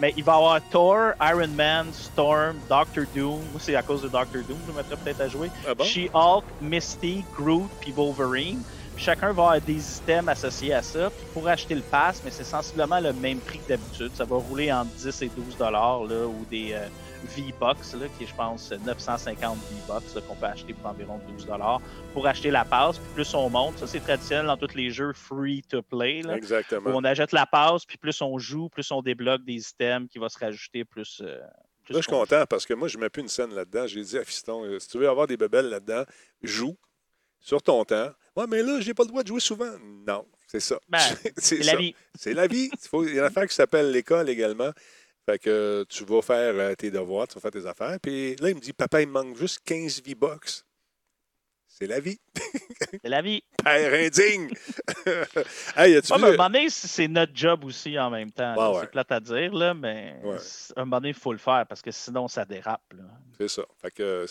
Mais il va y avoir Thor, Iron Man, Storm, Doctor Doom, moi c'est à cause de Doctor Doom, je me mettrais peut-être à jouer, Ah bon? She-Hulk, Misty, Groot, puis Wolverine. Chacun va avoir des items associés à ça. Puis pour acheter le pass, mais c'est sensiblement le même prix que d'habitude. Ça va rouler entre 10 et 12 dollars ou des euh, V-Bucks, qui est, je pense, 950 V-Bucks qu'on peut acheter pour environ 12 dollars pour acheter la passe. Puis plus on monte, ça c'est traditionnel dans tous les jeux free-to-play. là, où Exactement. on achète la passe, puis plus on joue, plus on débloque des items qui vont se rajouter, plus. euh, plus Là, je suis content parce que moi, je ne mets plus une scène là-dedans. J'ai dit à Fiston, euh, si tu veux avoir des bebelles là-dedans, joue sur ton temps. Ouais, mais là, j'ai pas le droit de jouer souvent. Non, c'est ça. Ben, c'est la vie. C'est la vie. Il, faut, il y a une affaire qui s'appelle l'école également. Fait que tu vas faire euh, tes devoirs, tu vas faire tes affaires. Puis là, il me dit, papa, il me manque juste 15 V-Bucks. C'est la vie. C'est la vie. Père indigne. hey, as-tu Ouais, vu? mais à un moment donné, c'est notre job aussi en même temps. Ouais. C'est plate à dire, là, mais Ouais. à un moment donné, il faut le faire parce que sinon, ça dérape. C'est ça. Fait que, euh,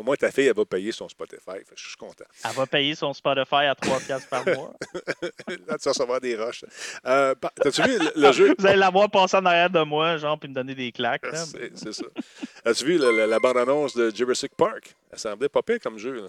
au moins, ta fille, elle va payer son Spotify. Je suis content. Elle va payer son Spotify à 3 piastres par mois. Là, tu vas recevoir des roches. Euh, T'as-tu vu le, le jeu? Vous allez la voir passer en arrière de moi, genre, puis me donner des claques. là. C'est c'est ça. As-tu vu le- le- la bande-annonce de Jurassic Park? Elle semblait pas pire comme jeu. là.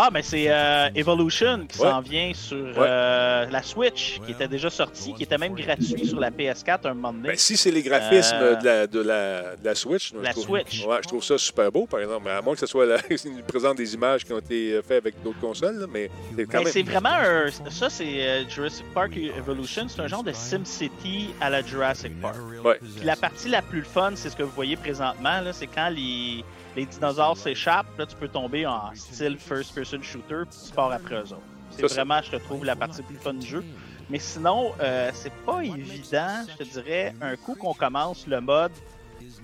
Ah, mais c'est euh, Evolution qui Ouais. s'en vient sur euh, la Switch, qui était déjà sortie, qui était même gratuit sur la PS4 un moment donné. Ben, si c'est les graphismes Euh, de, la, de, la, de la Switch, moi, La je trouve, Switch. Ouais, je trouve ça super beau, par exemple. À moins que ce soit la, présentent des images qui ont été faites avec d'autres consoles, là, mais c'est quand même. c'est vraiment un. Ça, c'est euh, Jurassic Park Evolution. C'est un genre de SimCity à la Jurassic Park. Ouais. Puis la partie la plus fun, c'est ce que vous voyez présentement. là, C'est quand les, les dinosaures s'échappent. Là, tu peux tomber en style first-person shooter. Puis tu pars après eux autres. C'est vraiment, je te trouve, la partie plus fun du jeu. Mais sinon, euh, c'est pas évident, je te dirais, un coup qu'on commence le mode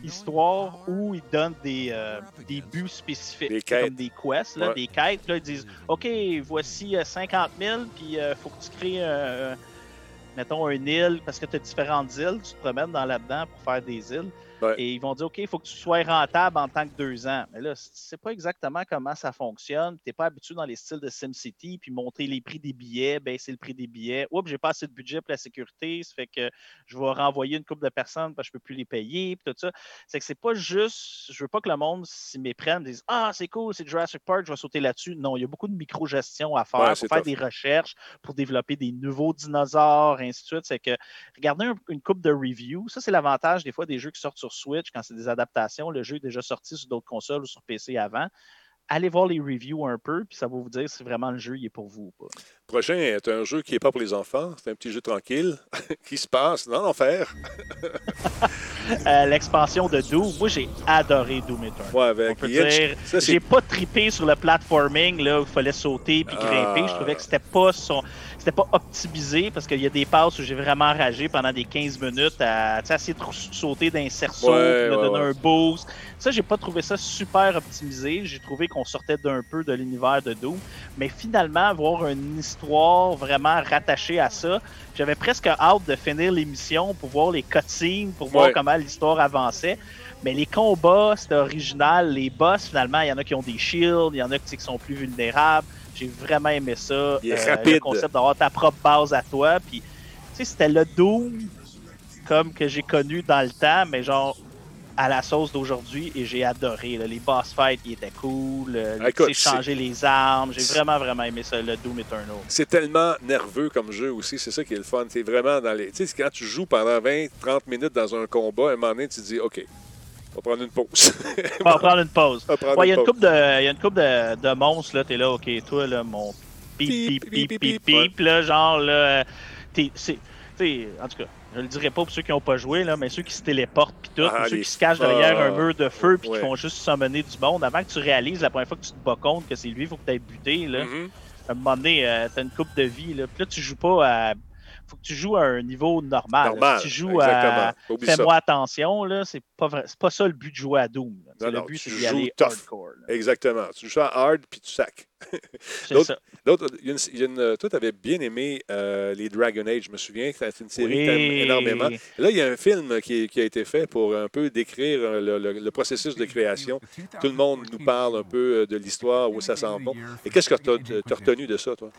histoire où ils donnent des, euh, des buts spécifiques, Des comme des quests, là, Ouais. des quêtes. Là, ils disent OK, voici euh, 50 000, puis il faut que tu crées, euh, mettons, une île, parce que tu as différentes îles, tu te promènes dans là-dedans pour faire des îles. Ouais. Et ils vont dire OK, il faut que tu sois rentable en tant que deux ans. Mais là, tu sais pas exactement comment ça fonctionne. Tu n'es pas habitué dans les styles de SimCity, puis monter les prix des billets, baisser le prix des billets. Oups, j'ai pas assez de budget pour la sécurité, ça fait que je vais renvoyer une couple de personnes parce que je peux plus les payer, puis tout ça. C'est que c'est pas juste, je veux pas que le monde s'y méprenne, dise Ah, c'est cool, c'est Jurassic Park, je vais sauter là-dessus. Non, il y a beaucoup de micro-gestion à faire Ouais, pour c'est faire tough. des recherches, pour développer des nouveaux dinosaures, ainsi de suite. C'est que regardez un- une coupe de review. Ça, c'est l'avantage des fois des jeux qui sortent sur Switch quand c'est des adaptations. Le jeu est déjà sorti sur d'autres consoles ou sur PC avant. Allez voir les reviews un peu, puis ça va vous dire si vraiment le jeu il est pour vous ou pas. prochain est un jeu qui n'est pas pour les enfants. C'est un petit jeu tranquille qui se passe dans l'enfer. Euh, L'expansion de Doom, moi j'ai adoré Doom Eternal. Ouais, On avec peut Lynch. dire, j'ai pas tripé sur le platforming là, où il fallait sauter puis grimper. Ah. Je trouvais que c'était pas son, c'était pas optimisé parce qu'il y a des passes où j'ai vraiment ragé pendant des 15 minutes à essayer de sauter d'un cerceau, Ouais, ouais, donner ouais. un boost. Ça, j'ai pas trouvé ça super optimisé. J'ai trouvé qu'on sortait d'un peu de l'univers de Doom, mais finalement avoir une histoire vraiment rattachée à ça, j'avais presque hâte de finir l'émission pour voir les cutscenes, pour voir comment l'histoire avançait. Mais les combats, c'était original. Les boss, finalement, il y en a qui ont des shields, il y en a qui sont plus vulnérables. J'ai vraiment aimé ça. Euh, Il est Le rapide. concept d'avoir ta propre base à toi. Puis, tu sais, c'était le Doom comme que j'ai connu dans le temps, mais genre à la sauce d'aujourd'hui et j'ai adoré. là. Les boss fights, ils étaient cool. euh, Ah, écoute, changer les armes. J'ai vraiment, vraiment aimé ça, le Doom Eternal. C'est tellement nerveux comme jeu aussi, c'est ça qui est le fun. C'est vraiment dans les. Tu sais, quand tu joues pendant 20, 30 minutes dans un combat, à un moment donné, tu te dis, OK, on va prendre une pause. On va prendre une pause. Ouais, il y a une couple de, il y a une couple de, monstres, là, t'es là, ok, toi, là, mon pip, Pip, pip, pip, pip, là, genre, là, euh, t'es, c'est, t'sais, en tout cas, je le dirai pas pour ceux qui n'ont pas joué, là, mais ceux qui se téléportent pis tout, Ah, ou ceux qui se cachent derrière un mur de feu puis Ouais. qui font juste summoner du monde, avant que tu réalises la première fois que tu te bats contre que c'est lui, il faut que tu buté, là. Mhm. À un moment donné, euh, t'as une coupe de vie, là, puis là, tu joues pas à... Faut que tu joues à un niveau normal. Normal. Si tu joues à... Fais-moi attention, là, c'est pas vrai. C'est pas ça le but de jouer à Doom. là. Non, le but, c'est d'y aller tough. hardcore. là. Exactement. Tu joues ça hard puis tu sacs. L'autre, il y a une- une- toi, tu avais bien aimé euh, les Dragon Age. Je me souviens que c'est une série que Oui. énormément. Là, il y a un film qui, qui a été fait pour un peu décrire euh, le, le- le processus de création. Tout le monde nous parle un peu euh, de l'histoire, où ça sent bon. Et qu'est-ce que tu as, retenu de ça, toi?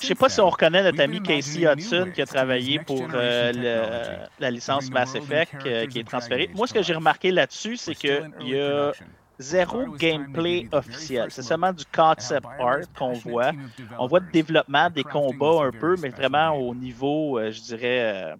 Je sais pas si on reconnaît notre ami Casey Hudson qui a travaillé pour euh, le- la licence Mass Effect euh, qui est transférée. Moi, ce que j'ai remarqué là-dessus, c'est qu'il y a zéro gameplay officiel. C'est seulement du concept art qu'on voit. On voit le développement des combats un peu, mais vraiment au niveau, euh, je dirais, euh,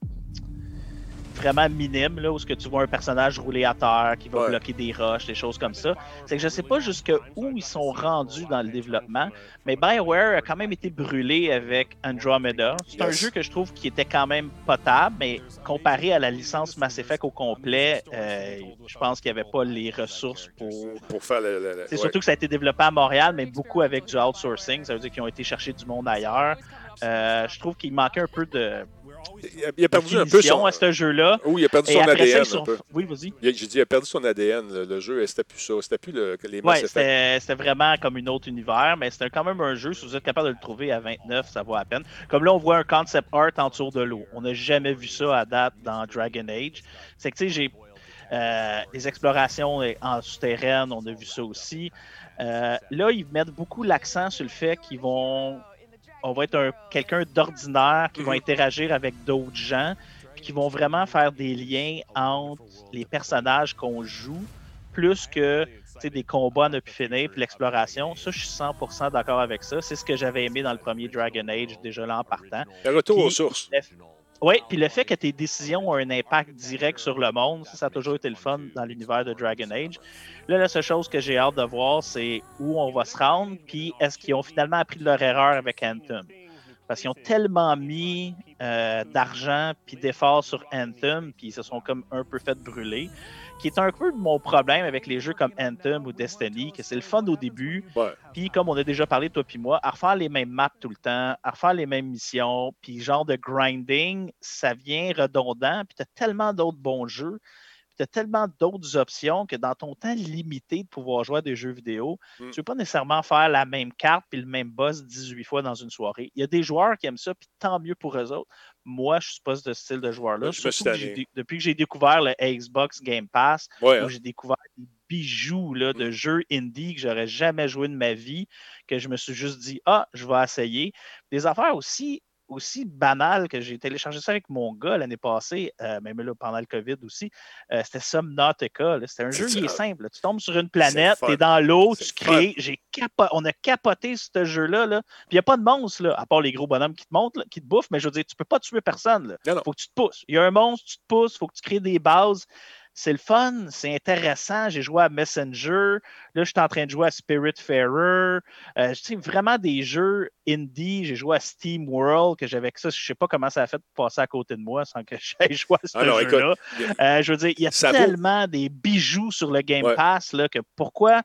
vraiment minime, là, où ce que tu vois un personnage rouler à terre, qui va Ouais. bloquer des roches, des choses comme ça. C'est que je sais pas jusque où ils sont rendus dans le développement, mais BioWare a quand même été brûlé avec Andromeda. C'est un jeu que je trouve qui était quand même potable, mais comparé à la licence Mass Effect au complet, euh, je pense qu'il n'y avait pas les ressources pour Pour faire le. le- le- c'est ouais. surtout que ça a été développé à Montréal, mais beaucoup avec du outsourcing. Ça veut dire qu'ils ont été chercher du monde ailleurs. Euh, je trouve qu'il manquait un peu de. Il a, il a perdu un peu son. à ce jeu-là. Oui, il a perdu son ça, ADN sont- un. Oui, vas-y. J'ai dit, il a perdu son ADN, le, le jeu. C'était plus ça. C'était plus le, les Ouais, c'était vraiment comme une autre univers, mais c'était quand même un jeu. Si vous êtes capable de le trouver à 29, ça vaut à peine. Comme là, on voit un concept art en dessous de l'eau. On n'a jamais vu ça à date dans Dragon Age. C'est que, tu sais, j'ai euh, les explorations en souterraine, on a vu ça aussi. Euh, là, ils mettent beaucoup l'accent sur le fait qu'ils vont. On va être un- quelqu'un d'ordinaire qui va Mhm. interagir avec d'autres gens, puis qui vont vraiment faire des liens entre les personnages qu'on joue, plus que des combats ne plus finir, puis l'exploration. Ça, je suis 100% d'accord avec ça. C'est ce que j'avais aimé dans le premier Dragon Age, déjà là en partant. Le retour Puis- aux sources. Oui, puis le fait que tes décisions ont un impact direct sur le monde, ça, a toujours été le fun dans l'univers de Dragon Age. Là, la seule chose que j'ai hâte de voir, c'est où on va se rendre, puis est-ce qu'ils ont finalement appris de leur erreur avec Anthem? Parce qu'ils ont tellement mis euh, d'argent puis d'efforts sur Anthem, puis ils se sont comme un peu fait brûler, qui est un peu mon problème avec les jeux comme Anthem ou Destiny, que c'est le fun au début, puis comme on a déjà parlé, toi puis moi, à refaire les mêmes maps tout le temps, à refaire les mêmes missions, puis genre de grinding, ça vient redondant, puis t'as tellement d'autres bons jeux, puis t'as tellement d'autres options que dans ton temps limité de pouvoir jouer à des jeux vidéo, Mm. tu veux pas nécessairement faire la même carte puis le même boss 18 fois dans une soirée. Il y a des joueurs qui aiment ça, puis tant mieux pour eux autres. Moi, je suis pas ce style de joueur-là. Depuis que j'ai découvert le Xbox Game Pass, Ouais, hein. où j'ai découvert des bijoux là, Mm. de jeux indie que j'aurais jamais joué de ma vie, que je me suis juste dit Ah, je vais essayer. Des affaires aussi, aussi banales que j'ai téléchargé ça avec mon gars l'année passée, euh, même là pendant le COVID aussi. euh, C'était Subnautica. C'était un jeu qui est simple. là. Tu tombes sur une planète, tu es dans l'eau, tu crées. J'ai capo- On a capoté ce jeu-là. Là. Puis il n'y a pas de monstre, là, à part les gros bonhommes qui te montent, qui te bouffent, mais je veux dire, tu peux pas tuer personne. Non. faut que tu te pousses. Il y a un monstre, tu te pousses, faut que tu crées des bases. C'est le fun, c'est intéressant. J'ai joué à Messenger. Là, je suis en train de jouer à Spiritfarer. Euh, sais, vraiment des jeux indie. J'ai joué à Steam World, que j'avais que ça. Je sais pas comment ça a fait pour passer à côté de moi sans que j'aille jouer à ce Ah jeu-là. Euh, je veux dire, il y a vaut- tellement des bijoux sur le Game Ouais. Pass là, que pourquoi.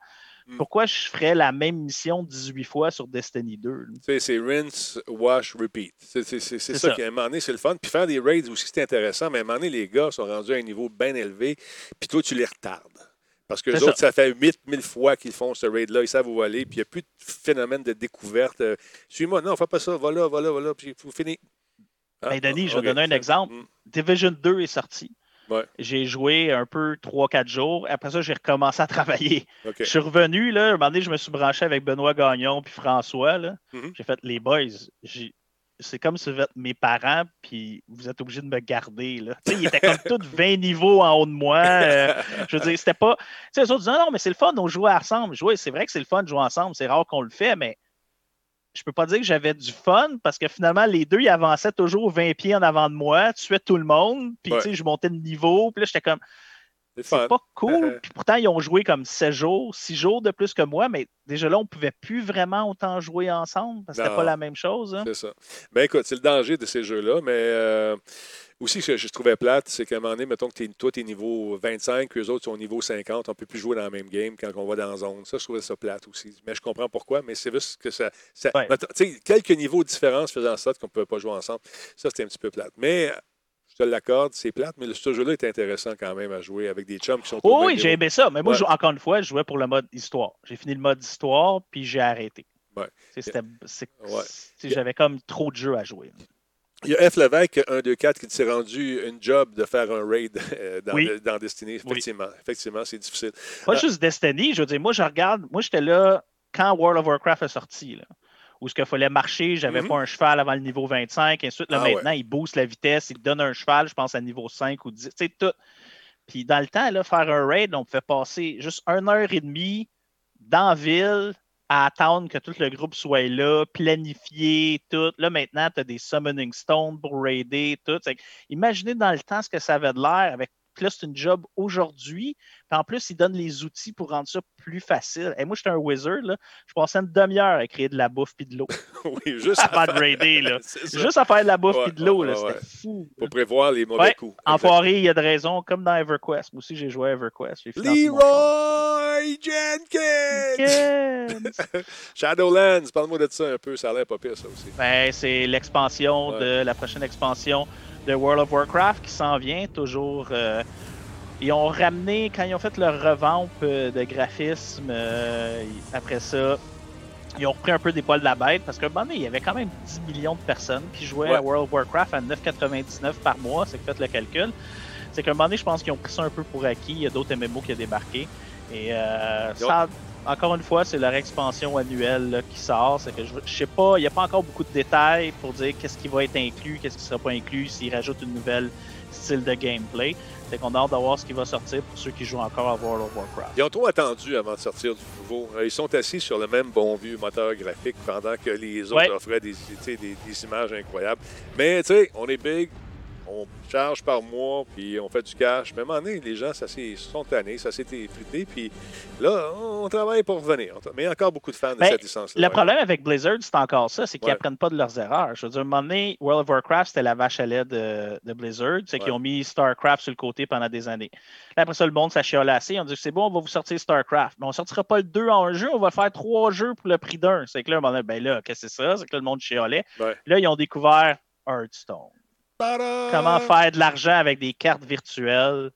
Pourquoi je ferais la même mission 18 fois sur Destiny 2? là? Tu sais, c'est rinse, wash, repeat. C'est ça, ça. qui, à un moment donné, c'est le fun. Puis faire des raids aussi, c'est intéressant, mais à un moment donné, les gars sont rendus à un niveau bien élevé, puis toi, tu les retardes. Parce que les autres, ça. fait 8000 fois qu'ils font ce raid-là, ils savent où aller, puis il n'y a plus de phénomène de découverte. Euh, Suis-moi, non, fais pas ça, va là, va là, va là, puis faut finir. Ah, Ben, Denis, je vais donner un exemple. Mm. Division 2 est sorti. Ouais. J'ai joué un peu 3-4 jours. Après ça, j'ai recommencé à travailler. Je suis revenu, là, un moment donné, je me suis branché avec Benoît Gagnon puis François. là. Mhm. J'ai fait les boys. C'est comme si vous êtes mes parents, puis vous êtes obligés de me garder. Là. Tu sais, ils étaient comme tous 20 niveaux en haut de moi. euh, je veux dire, c'était pas. Tu sais, les autres disaient non, mais c'est le fun, on joue ensemble. Oui, c'est vrai que c'est le fun de jouer ensemble. C'est rare qu'on le fait, mais je peux pas dire que j'avais du fun parce que finalement, les deux, ils avançaient toujours 20 pieds en avant de moi, tuaient tout le monde, puis Ouais. tu sais, je montais de niveau, puis là, j'étais comme, C'est pas cool. Puis pourtant, ils ont joué comme 7 jours, 6 jours de plus que moi, mais déjà là, on pouvait plus vraiment autant jouer ensemble parce que c'était pas la même chose. hein. C'est ça. Ben écoute, c'est le danger de ces jeux-là, mais euh, aussi, ce que je trouvais plate, c'est qu'à un moment donné, mettons que toi, tu es niveau 25, puis eux autres sont niveau 50, on ne peut plus jouer dans la même game quand on va dans la zone. Ça, je trouvais ça plate aussi. Mais je comprends pourquoi, mais c'est juste que ça. ça Ouais. quelques niveaux de différence faisant en sorte qu'on ne pouvait pas jouer ensemble. Ça, c'était un petit peu plate. Mais. Je te l'accorde, c'est plate, mais ce jeu-là est intéressant quand même à jouer avec des chums qui sont au Oh oui, j'ai aimé ça, mais moi, Ouais. je- encore une fois, je jouais pour le mode histoire. J'ai fini le mode histoire, puis j'ai arrêté. Ouais. C'était- Ouais. J'avais comme trop de jeux à jouer. Il y a F. Lévesque, 1, 2, 4, qui s'est rendu une job de faire un raid euh, dans, Oui. dans Destiny. Effectivement, effectivement c'est difficile. Pas Ah. juste Destiny, je veux dire, moi, je regarde, moi, j'étais là quand World of Warcraft est sorti, là, où ce qu'il fallait marcher, j'avais Mhm. pas un cheval avant le niveau 25, et ensuite, là, Ah ouais. maintenant, il booste la vitesse, il te donne un cheval, je pense, à niveau 5 ou 10, tu sais, tout. Puis dans le temps, là, faire un raid, on pouvait passer juste une heure et demie dans la ville à attendre que tout le groupe soit là, planifié, tout. Là, maintenant, tu as des summoning stones pour raider, tout. Imaginez dans le temps ce que ça avait de l'air avec. Là, c'est une job aujourd'hui. Puis en plus, ils donnent les outils pour rendre ça plus facile. Et moi, j'étais un wizard. Là. Je passais une demi-heure à créer de la bouffe puis de l'eau oui, juste avant de raider. Là. Juste à faire de la bouffe Ouais, puis de l'eau. ouais, ouais, C'était fou. Pour prévoir les mauvais coups. En Exact. forêt, il y a de raison, comme dans EverQuest. Moi aussi, j'ai joué à EverQuest. Choix. Barry Jenkins! Shadowlands, parle-moi de ça un peu, ça a l'air pas pire ça aussi. Ben, c'est l'expansion de la prochaine expansion de World of Warcraft qui s'en vient toujours. euh, ils ont ramené, quand ils ont fait leur revamp euh, de graphisme, euh, après ça, ils ont repris un peu des poils de la bête parce qu'à un moment donné, il y avait quand même 10 millions de personnes qui jouaient Ouais. à World of Warcraft à 9,99 par mois. C'est que faites le calcul. C'est qu'à un moment donné, je pense qu'ils ont pris ça un peu pour acquis. Il y a d'autres MMO qui ont débarqué. Et euh, ça, encore une fois, c'est leur expansion annuelle là, qui sort. C'est que je, je sais pas, il n'y a pas encore beaucoup de détails pour dire qu'est-ce qui va être inclus, qu'est-ce qui sera pas inclus, s'ils rajoutent une nouvelle style de gameplay. C'est qu'on a hâte de voir ce qui va sortir pour ceux qui jouent encore à World of Warcraft. Ils ont trop attendu avant de sortir du nouveau. Euh, Ils sont assis sur le même bon vieux moteur graphique pendant que les autres Ouais. offraient des, des images incroyables. Mais tu sais, on est big, on charge par mois, puis on fait du cash. Mais à un moment donné, les gens ça s'est- sont tannés, ça s'est effrité, puis là, on travaille pour revenir. Mais il y a encore beaucoup de fans de Ben, cette licence-là. Le problème avec Blizzard, c'est encore ça, c'est qu'ils Ouais. apprennent pas de leurs erreurs. Je veux dire, à un moment donné, World of Warcraft, c'était la vache à lait de, de Blizzard. C'est qu'ils ont mis StarCraft sur le côté pendant des années. Là, après ça, le monde s'est assez. Ont dit c'est bon, on va vous sortir StarCraft. Mais on sortira pas le 2 en un jeu, on va faire trois jeux pour le prix d'un. C'est que là, à un moment donné, ben là, qu'est-ce que c'est ça? C'est que là, le monde chialait. Ouais. Là, ils ont découvert Hearthstone. Comment faire de l'argent avec des cartes virtuelles.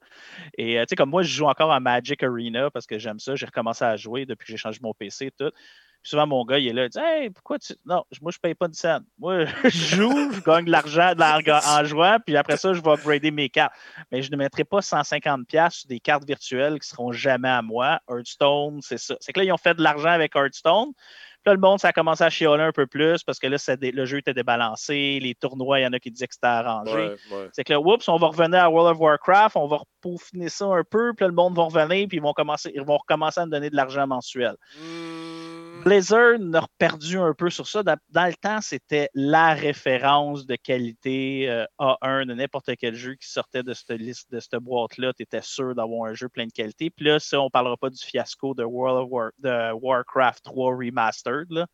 Et euh, tu sais, comme moi, je joue encore à Magic Arena parce que j'aime ça. J'ai recommencé à jouer depuis que j'ai changé mon PC et tout. Puis souvent, mon gars, il est là, il dit Hey, pourquoi tu. Non, moi, je paye pas de scène. Moi, je joue, je gagne de l'argent en jouant, puis après ça, je vais upgrader mes cartes. Mais je ne mettrai pas 150$ sur des cartes virtuelles qui seront jamais à moi. Hearthstone, c'est ça. C'est que là, ils ont fait de l'argent avec Hearthstone. Là, le monde, ça a commencé à chialer un peu plus parce que là, le jeu était débalancé. Les tournois, il y en a qui disaient que c'était arrangé. Ouais, ouais. C'est que là, oups, on va revenir à World of Warcraft, on va peaufiner ça un peu, puis là, le monde va revenir, puis ils vont, commencer, ils vont recommencer à me donner de l'argent mensuel. Hmm. Blizzard a perdu un peu sur ça. Dans, le temps, c'était la référence de qualité euh, A1 de n'importe quel jeu qui sortait de cette liste, de cette boîte-là. Tu étais sûr d'avoir un jeu plein de qualité. Puis là, ça, on ne parlera pas du fiasco de, World of War, de Warcraft 3 Remastered,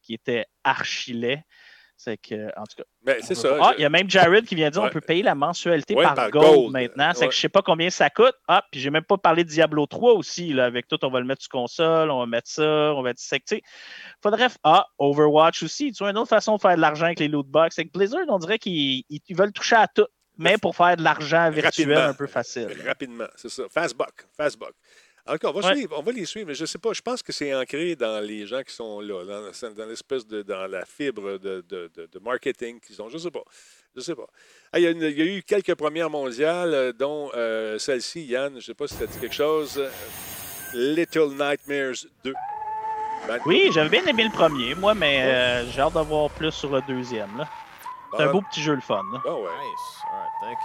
qui était archi laid. C'est que, en tout cas, Ben, c'est ça. ah, il y a même Jared qui vient dire Ouais. on peut payer la mensualité Ouais, par, par gold, gold. maintenant. C'est que je sais pas combien ça coûte. Ah, puis j'ai même pas parlé de Diablo 3 aussi. Là, avec tout, on va le mettre sur console, on va mettre ça, on va sais, faudrait. Ah, Overwatch aussi. Tu vois, une autre façon de faire de l'argent avec les loot box. C'est que Blizzard, on dirait qu'ils ils- ils veulent toucher à tout, mais pour faire de l'argent virtuel Rapidement. un peu facile. Rapidement, c'est ça. Fastbuck, Fastbuck. Encore, on va Ouais. suivre, on va les suivre, mais je sais pas, je pense que c'est ancré dans les gens qui sont là, dans, dans l'espèce de, dans la fibre de, de- de- de marketing qu'ils ont. Je sais pas, je sais pas. Ah, il, y a une- il y a eu quelques premières mondiales, euh, dont euh, celle-ci, Yann, je sais pas si ça dit quelque chose. euh, Little Nightmares 2. Ben, Oui, j'avais bien aimé le premier, moi, mais euh, j'ai hâte d'avoir plus sur le deuxième. là. C'est un bon, beau petit jeu le fun. là. bon, ouais. Nice. All right,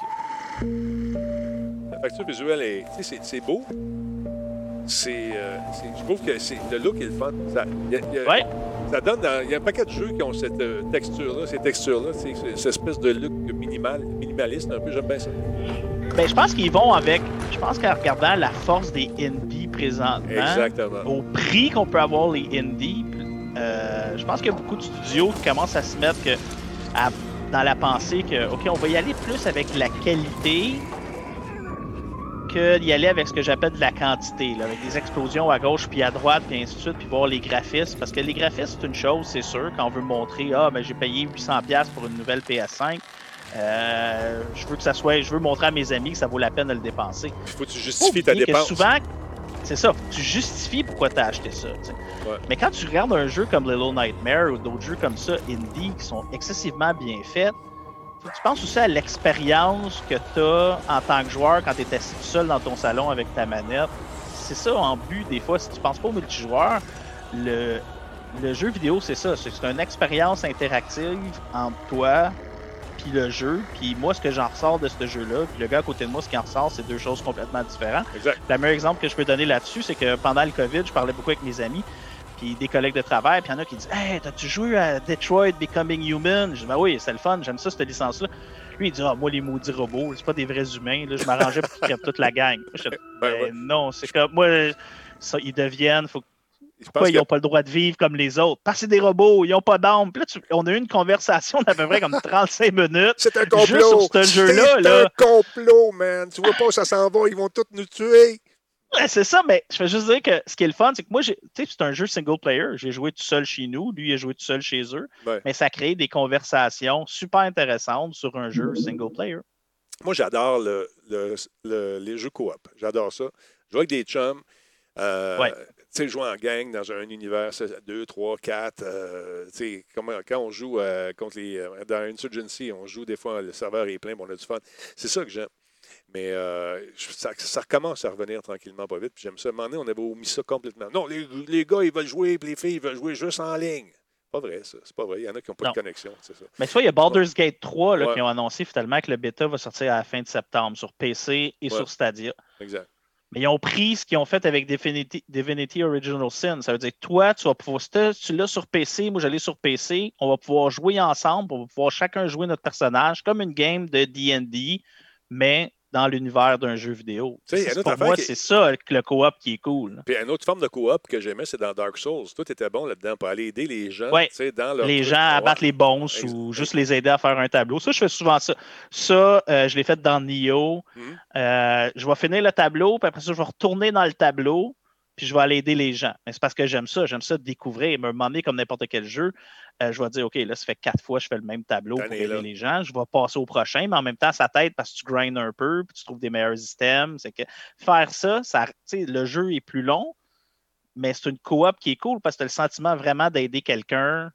thank you. La facture visuelle est. Tu c'est beau. C'est. euh, c'est- je trouve que c'est, le look est le fun. Ça, il y a- il y a- Ouais. ça donne. Il y a un paquet de jeux qui ont cette euh, texture-là, ces textures-là, cette espèce de look minimal, minimaliste un peu. J'aime bien ça. Ben, je pense qu'ils vont avec. Je pense qu'en regardant la force des indies présentement, Exactement. au prix qu'on peut avoir les indies, euh, je pense qu'il y a beaucoup de studios qui commencent à se mettre que, à- dans la pensée que, OK, on va y aller plus avec la qualité d'y aller avec ce que j'appelle de la quantité, là, avec des explosions à gauche puis à droite, puis ainsi de suite, puis voir les graphismes. Parce que les graphismes, c'est une chose, c'est sûr, quand on veut montrer, ah, ben j'ai payé 800$ pour une nouvelle PS5. Euh, je veux que ça soit, je veux montrer à mes amis que ça vaut la peine de le dépenser. Il faut que tu justifies ta dépense. souvent, c'est ça, tu justifies pourquoi tu as acheté ça. Ouais. Mais quand tu regardes un jeu comme Little Nightmare ou d'autres jeux comme ça, indie, qui sont excessivement bien faits, faut que tu penses aussi à l'expérience que tu as en tant que joueur quand tu étais seul dans ton salon avec ta manette. C'est ça en but, des fois, si tu penses pas au multijoueur, le, le jeu vidéo, c'est ça. C'est une expérience interactive entre toi puis le jeu. Puis moi, ce que j'en ressors de ce jeu-là, puis le gars à côté de moi, ce qu'il en ressort, c'est deux choses complètement différentes. Exact. Le meilleur exemple que je peux donner là-dessus, c'est que pendant le COVID, je parlais beaucoup avec mes amis, puis des collègues de travail, puis il y en a qui disent Hey, t'as-tu joué à Detroit Becoming Human? Je dis Ben oui, c'est le fun, j'aime ça, cette licence-là. Lui, il dit Ah, moi, les maudits robots, c'est pas des vrais humains, là, je m'arrangeais pour qu'ils crèvent toute la gang. Je dis, Ben ouais. non, c'est comme moi, ça, ils deviennent, faut pourquoi ils que- n'ont pas le droit de vivre comme les autres? Parce que c'est des robots, ils n'ont pas d'âme. Puis là, tu- on a eu une conversation d'à peu près comme 35 minutes. C'est un Juste complot. sur ce jeu-là, C'est là. un complot, man. Tu vois pas où ça s'en va. Ils vont tous nous tuer. Ouais, c'est ça, mais je vais juste dire que ce qui est le fun, c'est que moi, tu sais, c'est un jeu single player. J'ai joué tout seul chez nous, lui, il a joué tout seul chez eux. Ouais. Mais ça crée des conversations super intéressantes sur un jeu single player. Moi, j'adore le, le- le- les jeux coop. J'adore ça. Jouer avec des chums. euh, Ouais. Tu sais, jouer en gang dans un univers 2, 3, 4. tu sais, quand on joue euh, contre les. euh, dans Insurgency, on joue des fois, le serveur est plein, mais on a du fun. C'est ça que j'aime. Mais euh, ça, ça recommence à revenir tranquillement, pas vite. Puis j'aime ça. À un moment donné, on avait omis ça complètement. Non, les, les gars, ils veulent jouer, puis les filles, ils veulent jouer juste en ligne. Pas vrai, ça. C'est pas vrai. Il y en a qui n'ont pas Non. de connexion, c'est ça. Mais tu vois, il y a Baldur's Gate 3 là, Ouais. qui ont annoncé finalement que le bêta va sortir à la fin de septembre sur PC et Ouais. sur Stadia. Exact. Mais ils ont pris ce qu'ils ont fait avec Divinity, Divinity Original Sin. Ça veut dire que toi, tu vas pouvoir, si tu l'as sur PC, moi j'allais sur PC, on va pouvoir jouer ensemble, on va pouvoir chacun jouer notre personnage comme une game de D&D, mais dans l'univers d'un jeu vidéo. C'est- Pour moi, qui- c'est ça le co-op qui est cool. Puis une autre forme de coop que j'aimais, c'est dans Dark Souls. Toi, tu étais bon là-dedans pour aller aider les gens Ouais. dans leur les gens à battre les boss Ex- ou juste les aider à faire un tableau. Ça, je fais souvent ça. Ça, euh, je l'ai fait dans Nioh. Mhm. Euh, je vais finir le tableau, puis après ça, je vais retourner dans le tableau, puis je vais aller aider les gens. Mais c'est parce que j'aime ça. J'aime ça découvrir. Me demander comme n'importe quel jeu. euh, je vais dire, OK, là, ça fait quatre fois que je fais le même tableau pour aider là. les gens. Je vais passer au prochain, mais en même temps, ça t'aide parce que tu grindes un peu, puis tu trouves des meilleurs items. C'est que faire ça, ça tu sais, le jeu est plus long, mais c'est une coop qui est cool parce que tu as le sentiment vraiment d'aider quelqu'un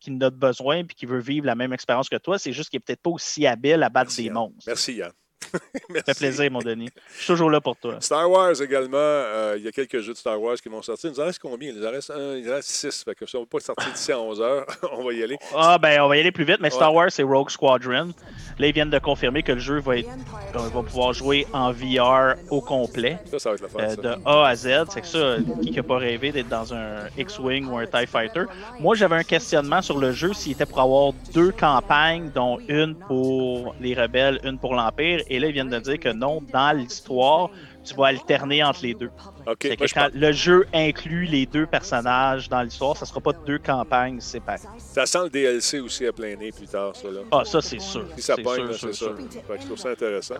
qui en a besoin puis qui veut vivre la même expérience que toi. C'est juste qu'il n'est peut-être pas aussi habile à battre Merci, des monstres. Merci, Yann. Ça fait plaisir, mon Denis. Je suis toujours là pour toi. Star Wars également, euh, il y a quelques jeux de Star Wars qui vont sortir. Il nous en reste combien? Il nous en reste, un, il nous en reste six. Fait que si on ne va pas sortir d'ici à 11 heures, on va y aller. Ah, ben, on va y aller plus vite, mais Star. Wars, c'est Rogue Squadron. Là, ils viennent de confirmer que le jeu va, être, on va pouvoir jouer en VR au complet. Ça, ça va être fun. euh, ça. de A à Z. C'est que ça, qui n'a pas rêvé d'être dans un X-Wing ou un TIE Fighter? Moi, j'avais un questionnement sur le jeu s'il était pour avoir deux campagnes, dont une pour les rebelles, une pour l'Empire. Et là, ils viennent de dire que non, dans l'histoire, tu vas alterner entre les deux. OK, C'est que quand le jeu inclut les deux personnages dans l'histoire, ça sera pas deux campagnes séparées. ça sent le DLC aussi à plein nez plus tard, ça. Là. Ah, ça, c'est sûr. Si ça pogne, c'est sûr. Fait que je trouve ça intéressant.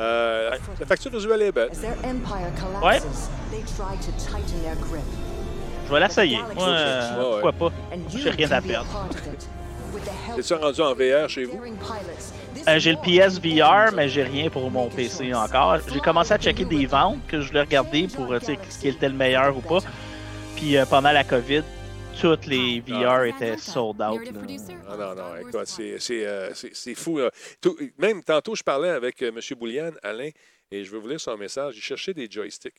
Euh, la- la facture visuelle est belle. Grip. Je vais l'essayer. Moi, euh, Ouais, ouais. pourquoi pas? J'ai rien à perdre. Es-tu rendu en VR chez vous? Euh, j'ai le PSVR, mais j'ai rien pour mon PC encore. J'ai commencé à checker des ventes que je voulais regarder pour euh, ce qui était le meilleur ou pas. Puis euh, pendant la COVID, toutes les VR étaient sold out. là. Ah non, non, écoute, c'est, c'est, euh, c'est- c'est fou. là. Tout- même tantôt, je parlais avec euh, M. Boulian, Alain, et je vais vous lire son message. Il cherchait des joysticks.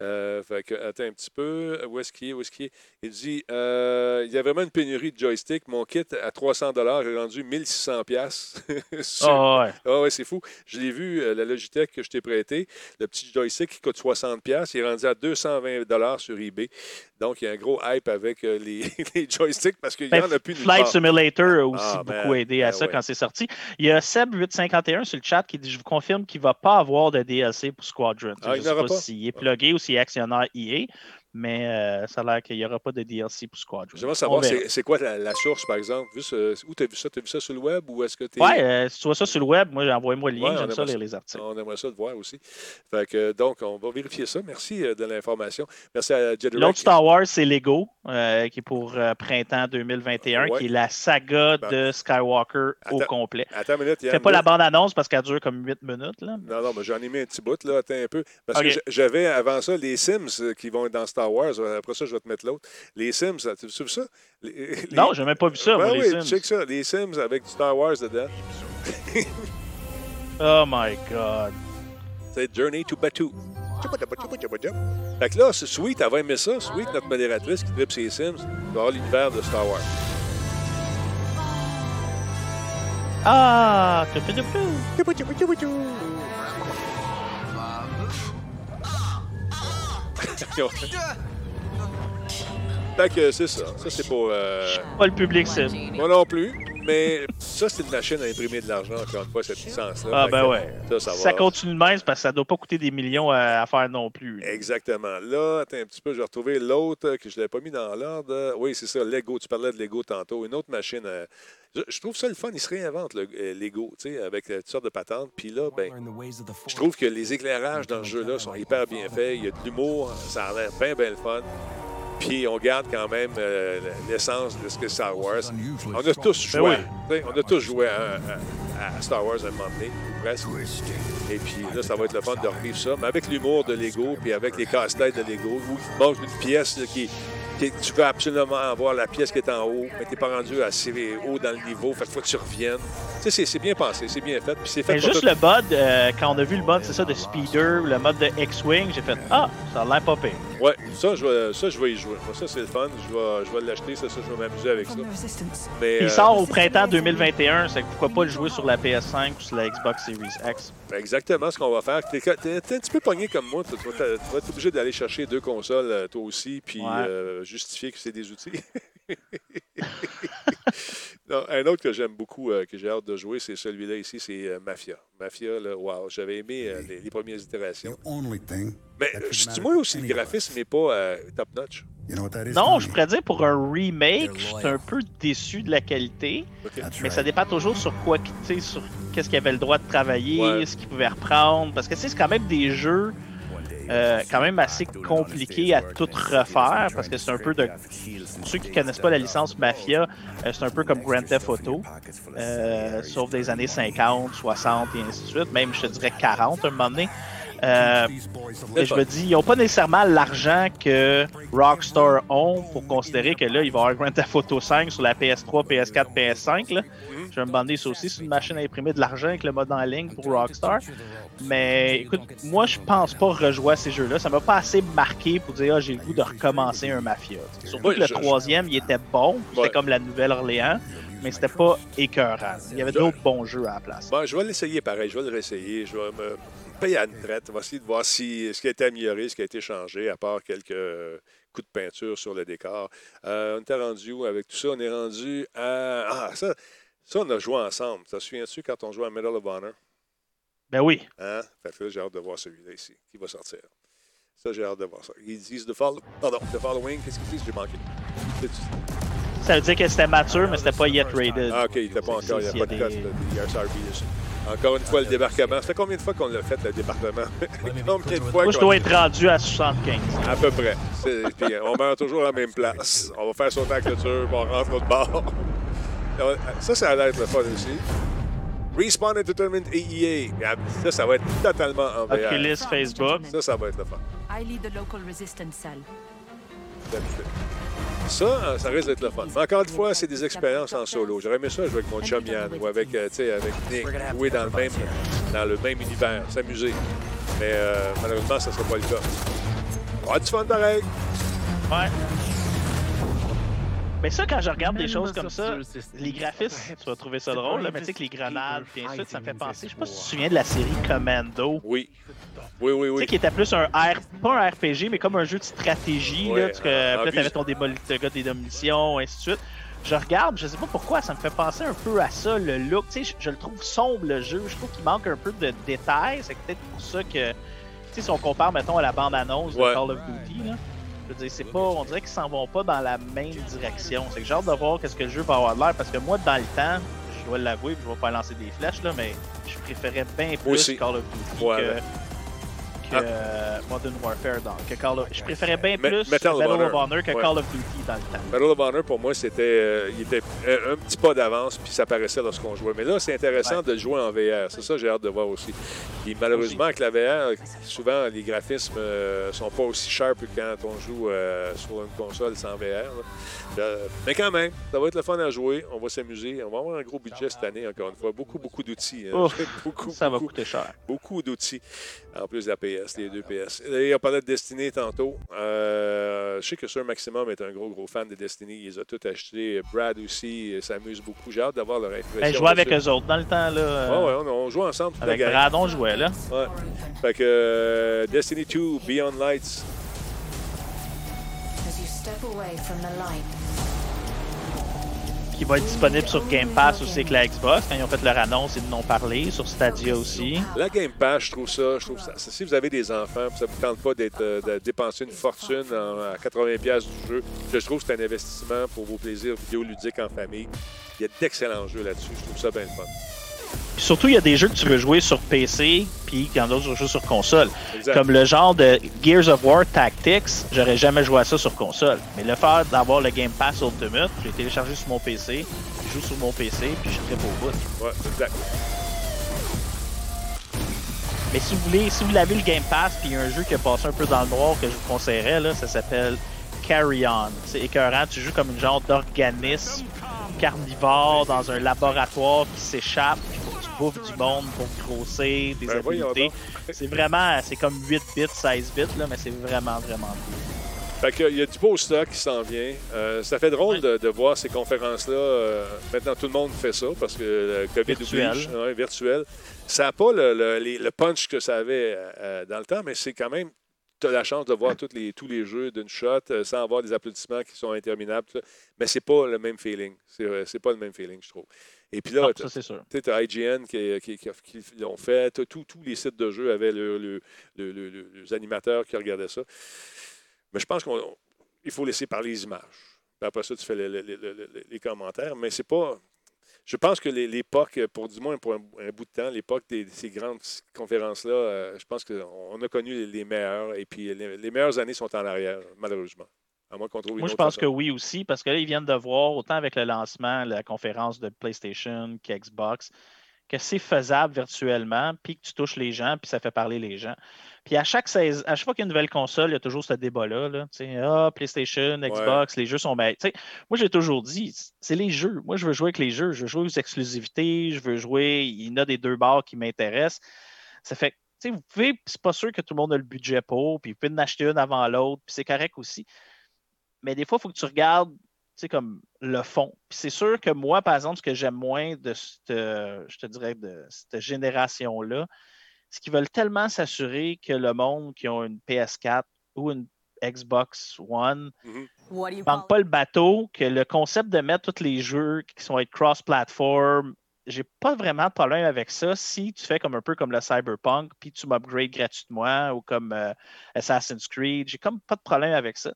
Euh, fait que, attends un petit peu. Où est-ce qu'il est? Où est-ce qu'il est? Il dit euh, il y a vraiment une pénurie de joysticks. Mon kit à 300 est rendu 1600 pièces. Ah ouais. Ah ouais, c'est fou. Je l'ai vu, euh, la Logitech que je t'ai prêté, le petit joystick qui coûte 60$, pièces, il est rendu à 220$ sur eBay. Donc, il y a un gros hype avec les, les joysticks parce qu'il n'y Ben, en a plus de Flight Simulator a aussi Ah, beaucoup man. aidé à Ben ça ouais. quand c'est sorti. Il y a Seb851 sur le chat qui dit Je vous confirme qu'il ne va pas avoir de DLC pour Squadron. Ah, je ne sais pas, s'il est plugué ou est actionnaire EA, mais euh, ça a l'air qu'il n'y aura pas de DLC pour Squadron. J'aimerais savoir, c'est, quoi la, la source, par exemple? Vu ce- où tu as vu ça? Tu as vu ça sur le web ou est-ce que tu Ouais, euh, si tu vois ça sur le web, moi, envoie-moi le lien. Ouais, on J'aime ça lire les articles. On aimerait ça le voir aussi. Fait que, donc, on va vérifier ça. Merci euh, de l'information. Merci à Jedrick. L'autre Star Wars, c'est Lego, euh, qui est pour euh, printemps 2021, Ouais. qui est la saga Ben, de Skywalker au complet. Attends une minute, Yann. Fais pas la bande-annonce parce qu'elle dure comme 8 minutes. Là. Non, non, mais j'en ai mis un petit bout, là. Attends un peu. Parce que j'avais avant ça les Sims euh, qui vont être dans Star Wars. Après ça, je vais te mettre l'autre. Les Sims, tu vu ça? Les- les- Non, j'ai même pas vu ça, Ben moi, oui, les Sims. check ça. Les Sims avec du Star Wars dedans. Oh my god. C'est Journey to Batuu. Fait que là, c'est Sweet, elle va aimer ça. Sweet, notre modératrice qui tripe ses Sims, avoir l'univers de Star Wars. Ah! Fait que c'est ça. Ça, c'est pour. euh, Pas le public cible. moi non plus. Mais ça, c'est une machine à imprimer de l'argent, encore une fois, cette licence-là. Ah, ben ouais. Ça, ça va. ça continue de même, parce que ça doit pas coûter des millions à, à faire non plus. Exactement. Là, attends un petit peu, je vais retrouver l'autre que je ne l'avais pas mis dans l'ordre. Oui, c'est ça, Lego. Tu parlais de Lego tantôt. Une autre machine. Je, trouve ça le fun. Ils se réinventent, le euh, Lego, tu sais, avec euh, toutes sortes de patentes. Puis là, ben, je trouve que les éclairages dans ce jeu-là sont hyper bien faits. Il y a de l'humour. Ça a l'air bien, bien le fun. Puis on garde quand même euh, l'essence de ce que Star Wars. On a tous Ben joué. oui. On a tous joué à, à- à Star Wars à un moment donné, ou presque. Et puis là, ça va être le fun de revivre ça. Mais avec l'humour de Lego, puis avec les casse-têtes de Lego, où il manque une pièce là, qui, qui- Tu veux absolument avoir la pièce qui est en haut, mais tu n'es pas rendu assez haut dans le niveau. Fait faut que tu reviennes. Tu sais, c'est- bien pensé, c'est bien fait. Puis c'est fait Mais juste tout- le mode, euh, quand on a vu le mode, c'est ça, de Speeder, le mode de X-Wing, j'ai fait Ah, ça a l'air pas pire. Ouais, ça, je vais, ça, je vais y jouer. Moi, ça, c'est le fun. Je vais, je vais l'acheter. Ça, ça, je vais m'amuser avec ça. Mais, Il euh, sort au printemps 2021, c'est que pourquoi pas le jouer sur la PS5 ou sur la Xbox Series X. Exactement ce qu'on va faire. T'es, t'es- t'es un petit peu pogné comme moi. Tu vas être obligé d'aller chercher deux consoles, euh, toi aussi, puis Ouais. euh, justifier que c'est des outils. Non, un autre que j'aime beaucoup, euh, que j'ai hâte de jouer, c'est celui-là ici, c'est euh, Mafia. Mafia, là, wow, j'avais aimé euh, les, les premières itérations. Mais euh, je dis moi aussi, le graphisme n'est pas euh, top-notch. Non, je pourrais dire pour un remake, je suis un peu déçu de la qualité, mais ça dépend toujours sur quoi, tu sais, sur qu'est-ce qu'il avait le droit de travailler, Ouais. ce qu'il pouvait reprendre, parce que c'est quand même des jeux euh, quand même assez compliqués à tout refaire, parce que c'est un peu de... Pour ceux qui connaissent pas la licence Mafia, euh, c'est un peu comme Grand Theft Auto, euh, sauf des années 50, 60 et ainsi de suite, même je te dirais 40 à un moment donné. Euh, je me dis, ils n'ont pas nécessairement l'argent que Rockstar ont pour considérer que là, il va y avoir Grand Theft Auto 5 sur la PS3, PS4, PS5. Là. Je vais me demander ça aussi, c'est une machine à imprimer de l'argent avec le mode en ligne pour Rockstar. Mais écoute, moi, je pense pas rejouer à ces jeux-là. Ça m'a pas assez marqué pour dire, ah, j'ai le goût de recommencer un Mafia. Surtout que le je- troisième, il était bon. C'était Ouais. comme la Nouvelle-Orléans, mais c'était pas écœurant. Il y avait d'autres bons jeux à la place. Bon, je vais l'essayer pareil, je vais le réessayer. Je vais me payer à une traite. On va essayer de voir si, ce qui a été amélioré, ce qui a été changé, à part quelques euh, coups de peinture sur le décor. Euh, on était rendu où avec tout ça? On est rendu à. Ah, ça, ça on a joué ensemble. Te souviens-tu quand on jouait à Medal of Honor? Ben oui. Hein? Fait que là, j'ai hâte de voir celui-là ici, qui va sortir. Ça, j'ai hâte de voir ça. Ils disent The, Following, qu'est-ce qu'ils disent? J'ai manqué. Ça veut dire que c'était mature, mais c'était pas yet rated. Ah, OK, il n'était pas encore. Il n'y a y pas a de code de IRSRB dessus. Encore une fois, le débarquement. Ça fait combien de fois qu'on l'a fait, le débarquement? combien de fois Moi, je dois être rendu à 75. À peu près. Puis on meurt toujours à la même place. On va faire sauter la clôture, puis on rentre l'autre bord. Ça, ça allait être le fun aussi. Respawn Entertainment AEA. Ça, ça va être totalement en VR. Oculus, Facebook. Ça, ça va être le fun. I lead the local resistance cell. Ça, euh, ça risque d'être le fun. Mais encore une fois, c'est des expériences en solo. J'aurais aimé ça jouer avec mon chum Yann ou avec, euh, tu sais, avec Nick, jouer dans le même, dans le même univers, s'amuser. Mais euh, malheureusement, ça ne sera pas le cas. On va avoir du fun pareil. Ouais. Mais ça, quand je regarde des choses comme ça, les graphismes, tu vas trouver ça drôle, là, mais tu sais que les grenades, puis ainsi ça me fait penser. Je sais pas si tu te souviens de la série Commando. Oui. Oui, oui, Tu sais, oui. qui était plus un R, pas un RPG, mais comme un jeu de stratégie. Ouais, là, tu, là, vue- t'avais ton le gars des démolitions, ainsi de suite. Je regarde, je sais pas pourquoi, ça me fait penser un peu à ça, le look. Tu sais, je, je le trouve sombre, le jeu. Je trouve qu'il manque un peu de détails. C'est peut-être pour ça que, tu sais, si on compare, mettons, à la bande-annonce Ouais. de Call of Duty, là, je veux dire, c'est pas, on dirait qu'ils s'en vont pas dans la même direction. C'est que j'ai hâte de voir qu'est-ce que le jeu va avoir de l'air, parce que moi, dans le temps, je dois l'avouer, je vais pas lancer des flèches, là, mais je préférais bien plus aussi. Call of Duty Ouais, que, ouais. Que euh, Modern Warfare donc que Call of... Je préférais bien plus of Medal of Honor. Honor que Ouais. Call of Duty dans le temps. Medal of Honor, pour moi, c'était euh, il était un, un petit pas d'avance, puis ça paraissait lorsqu'on jouait. Mais là, c'est intéressant Ouais. de le jouer en VR. C'est ça j'ai hâte de voir aussi. Puis malheureusement, avec la VR, souvent, les graphismes euh, sont pas aussi sharp que quand on joue euh, sur une console sans VR. Euh, mais quand même, ça va être le fun à jouer. On va s'amuser. On va avoir un gros budget cette année, encore une fois. Beaucoup, beaucoup d'outils. hein. Ouf, beaucoup, Ça va coûter cher. beaucoup d'outils. En plus de la PS, les deux PS. Et on parlait de Destiny tantôt. Euh, je sais que Sir Maximum est un gros, gros fan de Destiny. Il les a tous achetés. Brad aussi euh, s'amuse beaucoup. J'ai hâte d'avoir leur impression. Ben, je jouais avec eux autres dans le temps, là. euh, Ouais, ouais, on, on joue ensemble. toute Avec. Brad, on jouait, là. Ouais. Fait que euh, Destiny 2, Beyond Lights. As you step away from the light, qui va être disponible sur Game Pass aussi avec la Xbox. Quand ils ont fait leur annonce, ils en ont parlé. Sur Stadia aussi. La Game Pass, je trouve ça, je trouve ça. Si vous avez des enfants, ça vous tente pas d'être, euh, de dépenser une fortune à 80$ piastres du jeu, je trouve que c'est un investissement pour vos plaisirs vidéoludiques en famille. Il y a d'excellents jeux là-dessus. Je trouve ça bien le fun. Puis surtout, il y a des jeux que tu veux jouer sur PC, puis quand d'autres jeux sur console. Exact. Comme le genre de Gears of War Tactics, j'aurais jamais joué à ça sur console. Mais le fait d'avoir le Game Pass Ultimate, j'ai téléchargé sur mon PC, je joue sur mon PC, puis je tripe au bout. Ouais, exact. Mais si vous voulez, si vous l'avez le Game Pass, puis il y a un jeu qui a passé un peu dans le noir que je vous conseillerais, là, ça s'appelle Carry On. C'est écœurant, tu joues comme une genre d'organisme carnivore dans un laboratoire qui s'échappe, bouffes du monde pour grossir, des Ben. C'est vraiment, c'est comme 8 bits, 16 bits, là, mais c'est vraiment, vraiment cool. Fait que, il y a du beau stock qui s'en vient. Euh, ça fait drôle de, de voir ces conférences-là. Euh, maintenant, tout le monde fait ça parce que le COVID Virtuel. oblige. Ouais, virtuel. Ça n'a pas le, le- les- le punch que ça avait euh, dans le temps, mais c'est quand même. Tu as la chance de voir tous les, tous les jeux d'une shot euh, sans avoir des applaudissements qui sont interminables. tout ça. Mais c'est pas le même feeling. C'est euh, c'est pas le même feeling, je trouve. Et puis là, sûr. tu as IGN qui, qui, qui- qui l'ont fait. Tous les sites de jeux avaient le, le- le- le- le- les animateurs qui regardaient ça. Mais je pense qu'il faut laisser parler les images. Puis après ça, tu fais le- le- le- le- le- les commentaires. Mais c'est pas. Je pense que l'époque, pour du moins pour un, un bout de temps, l'époque de ces grandes conférences-là, euh, je pense qu'on a connu les, les meilleures. Et puis les meilleures années sont en arrière, malheureusement. À moins qu'on trouve une Moi, je pense que oui aussi, parce que là, ils viennent de voir, autant avec le lancement, la conférence de PlayStation qu'Xbox, que c'est faisable virtuellement, puis que tu touches les gens, puis ça fait parler les gens. Puis à chaque, sais- à chaque fois qu'il y a une nouvelle console, il y a toujours ce débat-là. Là, ah, PlayStation, Xbox, les jeux sont sais, Moi, j'ai toujours dit, c'est les jeux. Moi, je veux jouer avec les jeux. Je veux jouer aux exclusivités. Je veux jouer. Il y en a des deux barres qui m'intéressent. Ça fait que, tu sais, vous pouvez, c'est pas sûr que tout le monde a le budget pour, puis vous pouvez en acheter une avant l'autre, puis c'est correct aussi. Mais des fois, il faut que tu regardes, tu sais, comme le fond. Puis c'est sûr que moi, par exemple, ce que j'aime moins de cette, je te dirais, de cette génération-là, c'est qu'ils veulent tellement s'assurer que le monde qui ont une PS4 ou une Xbox One What do you ne call manque pas le bateau, que le concept de mettre tous les jeux qui sont être cross-platform, j'ai pas vraiment de problème avec ça si tu fais comme un peu comme le Cyberpunk, puis tu m'upgrades gratuitement ou comme euh, Assassin's Creed, j'ai comme pas de problème avec ça.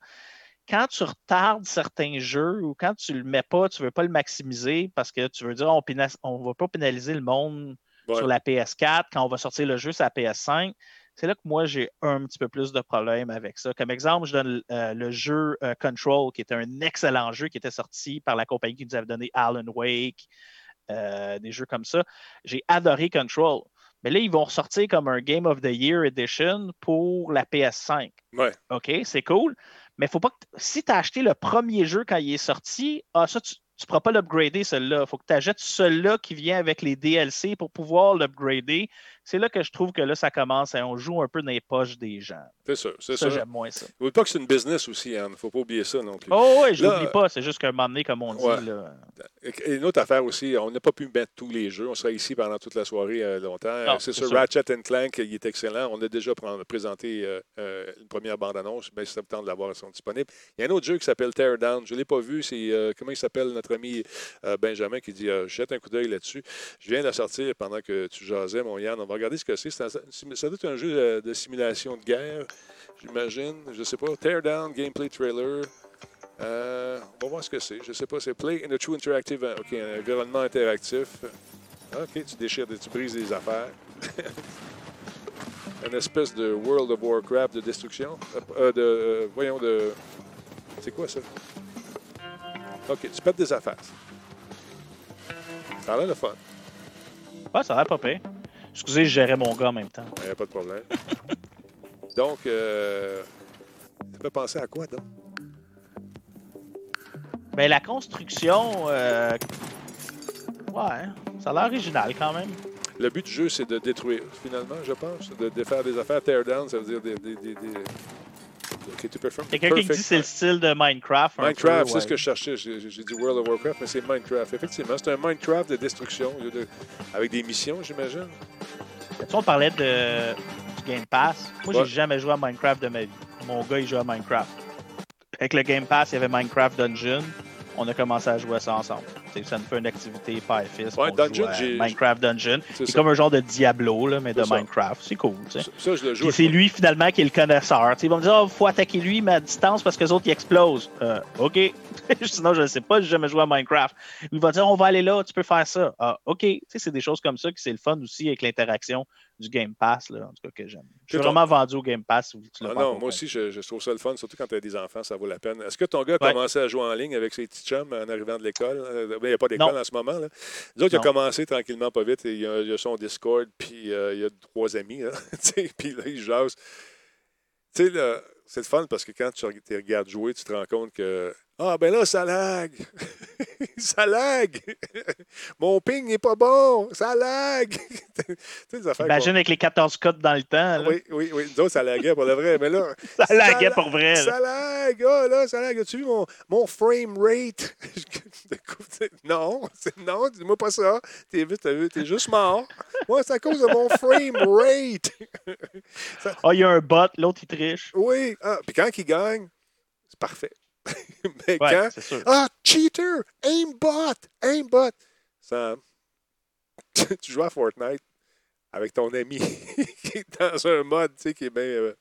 Quand tu retardes certains jeux ou quand tu le mets pas, tu veux pas le maximiser parce que tu veux dire on, on va pas pénaliser le monde Ouais. sur la PS4 quand on va sortir le jeu sur la PS5. C'est là que moi, j'ai un petit peu plus de problèmes avec ça. Comme exemple, je donne euh, le jeu euh, Control, qui était un excellent jeu qui était sorti par la compagnie qui nous avait donné Alan Wake, euh, des jeux comme ça. J'ai adoré Control. Mais là, ils vont ressortir comme un Game of the Year Edition pour la PS5. Ouais. OK, c'est cool. Mais faut pas que si tu as acheté le premier jeu quand il est sorti, ah, ça, tu ne pourras pas l'upgrader, celui-là. Il faut que tu achètes celui-là qui vient avec les DLC pour pouvoir l'upgrader. C'est là que je trouve que là, ça commence et on joue un peu dans les poches des gens. C'est sûr. C'est Ça, ça. j'aime moins ça. N'oublie pas que c'est une business aussi, Anne. faut pas oublier ça non plus. Oh, oui, je l'oublie pas. C'est juste qu'à un moment donné, comme on dit, Ouais. là, Et une autre affaire aussi, on n'a pas pu mettre tous les jeux. On sera ici pendant toute la soirée euh, longtemps. C'est sûr, sûr. Ratchet Clank, il est excellent. On a déjà pr- présenté euh, euh, une première bande-annonce. Mais c'est le temps de l'avoir, ils sont disponibles. Il y a un autre jeu qui s'appelle Teardown. Je ne l'ai pas vu. C'est euh, comment il s'appelle notre ami Benjamin qui dit jette un coup d'œil là-dessus. Je viens de la sortir pendant que tu jasais, mon Yann. On va regarder ce que c'est. Ça doit être un jeu euh, de simulation de guerre, j'imagine. Je sais pas. Teardown, gameplay trailer. Euh, on va voir ce que c'est. Je sais pas. C'est Play in a True Interactive. euh, OK, un environnement interactif. OK, tu déchires, tu brises des affaires. Une espèce de World of Warcraft de destruction. Euh, de, voyons, de. C'est quoi ça? OK, tu pètes des affaires. Ça a l'air le fun. ouais, ça a l'air pas. Excusez, je gérais mon gars en même temps. Il n'y a pas de problème. donc, euh, ça penser à quoi, donc? Mais la construction, euh, ouais, ça a l'air original quand même. Le but du jeu, c'est de détruire, finalement, je pense. De, de faire des affaires tear-down, ça veut dire des. des, des, des- Ok, tu peux faire- Quelqu'un qui dit que c'est le style de Minecraft. Minecraft, c'est ouais. ce que je cherchais. J'ai dit World of Warcraft, mais c'est Minecraft. Effectivement, c'est un Minecraft de destruction, de- avec des missions, j'imagine. Sais, on parlait de, du Game Pass. Moi, Ouais. j'ai jamais joué à Minecraft de ma vie. Mon gars, il joue à Minecraft. Avec le Game Pass, il y avait Minecraft Dungeon. On a commencé à jouer à ça ensemble. tu sais, ça nous fait une activité père fils. Ouais, on Dungeon, joue à j'ai- Minecraft Dungeon. C'est comme un genre de Diablo, là, mais de ça. Minecraft. C'est cool. Ça, ça, je le joue. C'est lui finalement qui est le connaisseur. Tu sais, ils vont me dire, oh, faut attaquer lui, mais à distance parce que les autres ils explosent. Euh, ok. Sinon, je ne sais pas, j'ai jamais joué à Minecraft. Il va dire, on va aller là, tu peux faire ça. Ah, ok. C'est des choses comme ça que c'est le fun aussi avec l'interaction du Game Pass, là, en tout cas que j'aime. Je suis ton- vraiment vendu au Game Pass. si tu Ah non, moi aussi, je, je trouve ça le fun, surtout quand tu as des enfants, ça vaut la peine. Est-ce que ton gars a Ouais. commencé à jouer en ligne avec ses petits chums en arrivant de l'école? Euh, ben, Il n'y a pas d'école en ce moment. Là. Nous autres, il a commencé tranquillement, pas vite. et Il y a, il a son Discord, puis euh, il y a trois amis. Puis là, il jase. Tu sais, c'est le fun parce que quand tu te regardes jouer, tu te rends compte que Ah, ben là, ça lag. ça lag. Mon ping n'est pas bon. Ça lag. Imagine avec les 14 codes dans le temps. là. Oui, oui, oui. Nous autres, ça laguait pour le vrai. Mais là, Ça laguait la- pour vrai. là. ça lag, ah là, ça lag. As-tu vu mon, mon frame rate? non, non, dis-moi pas ça. T'es, t'es juste mort. Moi, c'est à cause de mon frame rate. Ah, il y a un bot, l'autre il triche. oui, ah, puis quand il gagne, c'est parfait. Mais Ouais, quand. sûr. Ah, cheater! Aimbot! Aimbot! Sam, tu joues à Fortnite avec ton ami qui est dans un mode, tu sais, qui est bien. euh,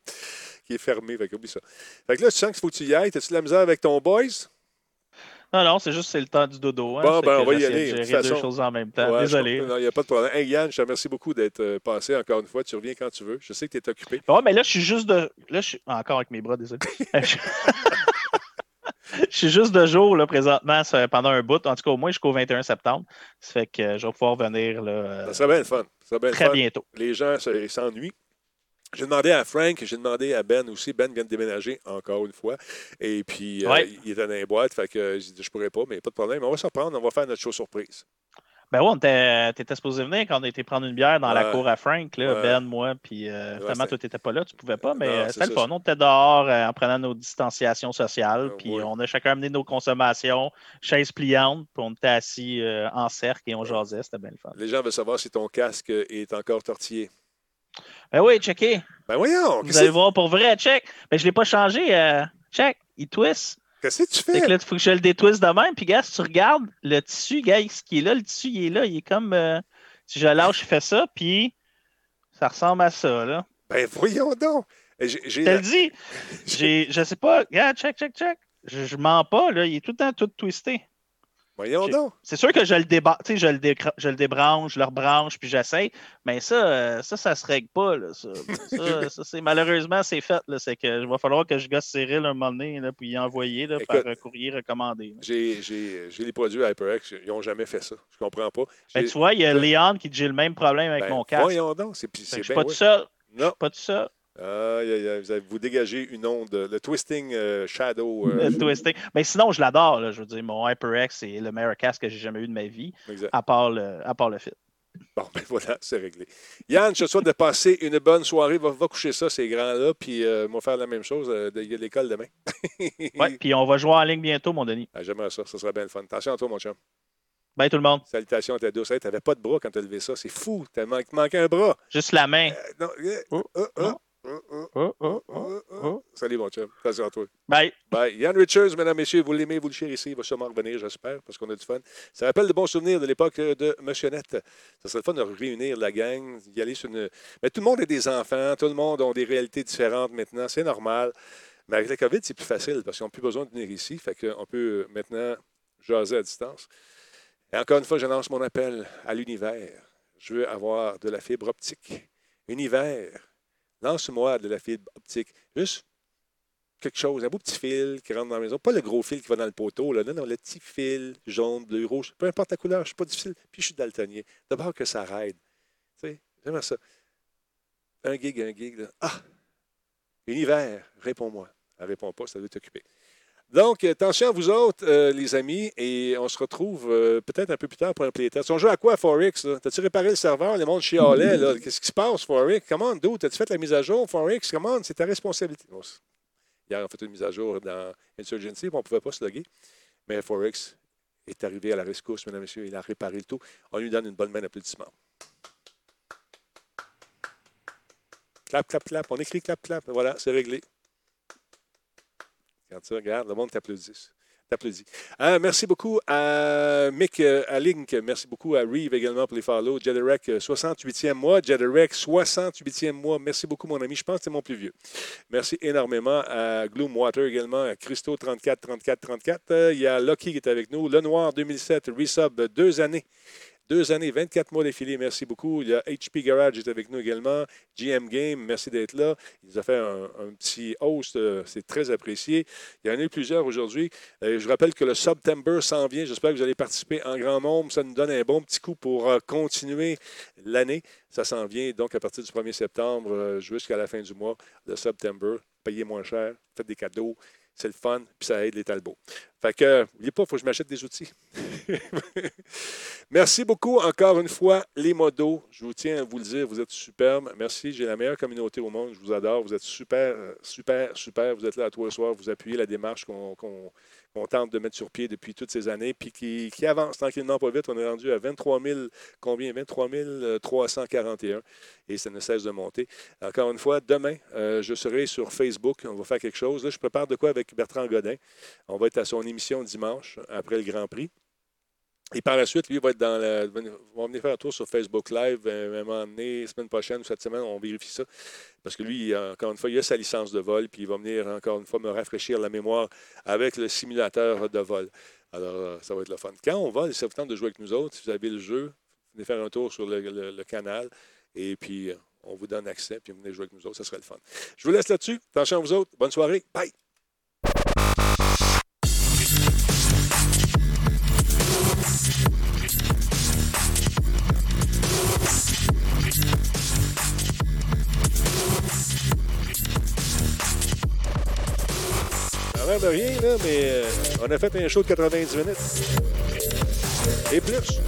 qui est fermé, fait que oublie ça. Fait que là, tu sens qu'il faut que tu y ailles. T'as-tu de la misère avec ton boys? Non, non, c'est juste c'est le temps du dodo. Hein, Bon, ben, on va y de aller, de gérer deux façon. choses en même temps. Ouais, Désolé. il n'y a pas de problème. Hey, Yann, je te remercie beaucoup d'être euh, passé encore une fois. Tu reviens quand tu veux. Je sais que tu es occupé. Ouais, mais là, je suis juste de. Là, je suis. Encore avec mes bras, désolé. Je suis juste de jour, là, présentement, pendant un bout. En tout cas, au moins jusqu'au 21 septembre. Ça fait que je vais pouvoir venir là, euh, Ça serait bien le fun. Ça bien très fun. bientôt. Les gens se- s'ennuient. J'ai demandé à Frank, j'ai demandé à Ben aussi. Ben vient de déménager encore une fois. Et puis, euh, il était dans les boîtes. Fait que euh, je pourrais pas, mais pas de problème. On va s'en prendre. On va faire notre show surprise. Ben ouais, on était- t'étais supposé venir quand on était prendre une bière dans la cour à Frank, là, Ouais. Ben, moi, puis euh, finalement, toi, t'étais pas là, tu pouvais pas, mais euh, c'était le fun. On était dehors euh, en prenant nos distanciations sociales, Euh, puis oui. on a chacun amené nos consommations, chaises pliantes, puis on était assis euh, en cercle et on jasait, c'était bien le fun. Les gens veulent savoir si ton casque est encore tortillé. Ben oui, checkez. Ben voyons, Vous allez voir pour vrai, check. Mais je ne l'ai pas changé. euh, check, il twist. Qu'est-ce que tu Fait fais? que là, il faut que je le détwiste de même. Puis, gars, si tu regardes le tissu, gars, ce qui est là, le tissu, il est là. Il est comme. euh, si je lâche, je fais ça, puis ça ressemble à ça, là. Ben voyons donc. Je te la- le dis. Je sais pas. Regarde, check, check, check. Je, je mens pas, là. Il est tout le temps tout twisté. Voyons donc. C'est sûr que je le, déba... tu sais, je, le décra- je le débranche, je le rebranche, puis j'essaye. Mais ça, euh, ça, ça se règle pas. Là, ça, Ça, ça, c'est, malheureusement, c'est fait. C'est que il va falloir que je gosse Cyril un moment donné, là, puis y envoyer là, par un courrier recommandé. J'ai, j'ai, j'ai les produits HyperX. Ils n'ont jamais fait ça. Je comprends pas. Ben, tu vois, il y a Léon qui dit j'ai le même problème avec ben, mon casque. Voyons donc. C'est, c'est je suis bien pas tout seul. Non. Pas tout seul. Aïe, aïe, aïe, vous, avez- vous dégagez une onde. Le twisting euh, shadow. euh, Le twisting. Mais sinon, je l'adore. Je veux dire, mon HyperX, c'est le meilleur casque que j'ai jamais eu de ma vie, exact. à part le, à part le fit. Bon, ben voilà, c'est réglé. Yann, je te souhaite de passer une bonne soirée. Va, va coucher ça, ces grands-là, puis euh, on va faire la même chose. euh, de- Il y a l'école demain. Ouais, puis on va jouer en ligne bientôt, mon Denis. Ah, J'aimerais ça, ça serait bien le fun. Attention à toi, mon chum. Bye tout le monde. Salutations à ta douce. Hey, t'avais pas de bras quand t'as levé ça. C'est fou. T'as man- manqué un bras. Juste la main. Euh, non, Oh, oh, oh, euh, euh. oh. Salut, mon chum. Attention à toi. Bye. Bye. Yann Richards, mesdames, messieurs, vous l'aimez, vous le chérissez. Il va sûrement revenir, j'espère, parce qu'on a du fun. Ça rappelle de bons souvenirs de l'époque de Monsieur Net. Ça serait le fun de réunir la gang, d'y aller sur une. Mais tout le monde a des enfants, tout le monde a des réalités différentes maintenant. C'est normal. Mais avec la COVID, c'est plus facile parce qu'ils n'ont plus besoin de venir ici. Fait qu'on peut maintenant jaser à distance. Et encore une fois, je lance mon appel à l'univers. Je veux avoir de la fibre optique. Univers, lance-moi de la fibre optique. Juste quelque chose, un beau petit fil qui rentre dans la maison. Pas le gros fil qui va dans le poteau, là. non, non, le petit fil jaune, bleu, rouge, peu importe la couleur, je ne suis pas difficile. Puis je suis daltonien. D'abord que ça raide. Tu sais, j'aimerais ça. Un gig, un gig. là. Ah! Univers, réponds-moi. Elle répond pas, ça doit t'occuper. Donc, attention à vous autres, euh, les amis, et on se retrouve euh, peut-être un peu plus tard pour un playtest. On joue à quoi, Forex? T'as-tu réparé le serveur? Le monde chialait. Qu'est-ce qui se passe, Forex? Comment, d'où? T'as-tu fait la mise à jour, Forex? Comment? C'est ta responsabilité. Hier, on a fait une mise à jour dans Insurgency, on ne pouvait pas se loguer. Mais Forex est arrivé à la rescousse, mesdames et messieurs. Il a réparé le tout. On lui donne une bonne main d'applaudissement. Clap, clap, clap. On écrit clap, clap. Voilà, c'est réglé. Quand tu regardes, le monde t'applaudit. Euh, merci beaucoup à Mick, euh, à Link. Merci beaucoup à Reeve également pour les follow. Jederek, euh, 68e mois. Jederek, 68e mois. Merci beaucoup, mon ami. Je pense que c'est mon plus vieux. Merci énormément à Gloomwater également, à Christo, 34, 34, 34. Euh, il y a Lucky qui est avec nous. Le Noir, 2007, Resub, euh, deux années. Deux années, 24 mois défilés, merci beaucoup. Il y a HP Garage est avec nous également. GM Game, merci d'être là. Il nous a fait un, petit host, euh, c'est très apprécié. Il y en a eu plusieurs aujourd'hui. Euh, je rappelle que le September s'en vient. J'espère que vous allez participer en grand nombre. Ça nous donne un bon petit coup pour euh, continuer l'année. Ça s'en vient donc à partir du 1er septembre jusqu'à la fin du mois. Le September, payez moins cher, faites des cadeaux. C'est le fun, puis ça aide les talbots. Fait que, n'oubliez pas, il faut que je m'achète des outils. Merci beaucoup encore une fois, les modos. Je vous tiens à vous le dire, vous êtes superbes. Merci, j'ai la meilleure communauté au monde. Je vous adore. Vous êtes super, euh, super, super. Vous êtes là à tous les soirs. Vous appuyez la démarche qu'on- qu'on tente de mettre sur pied depuis toutes ces années, puis qui, qui avance tranquillement pas vite. On est rendu à 23 000, combien? 23 341, et ça ne cesse de monter. Encore une fois, demain, euh, je serai sur Facebook. On va faire quelque chose. Je prépare de quoi avec Bertrand Godin. On va être à son émission dimanche, après le Grand Prix. Et par la suite, lui, va être dans va venir faire un tour sur Facebook Live euh, un semaine prochaine ou cette semaine, on vérifie ça. Parce que lui, encore une fois, il a sa licence de vol, puis il va venir encore une fois me rafraîchir la mémoire avec le simulateur de vol. Alors, euh, ça va être le fun. Quand on vole, ça vous tente de jouer avec nous autres, si vous avez le jeu, venez faire un tour sur le, le- le canal, et puis euh, on vous donne accès, puis venez jouer avec nous autres, ça serait le fun. Je vous laisse là-dessus. Attention à vous autres. Bonne soirée. Bye! De rien, là, mais euh, on a fait un show de 90 minutes. Et plus.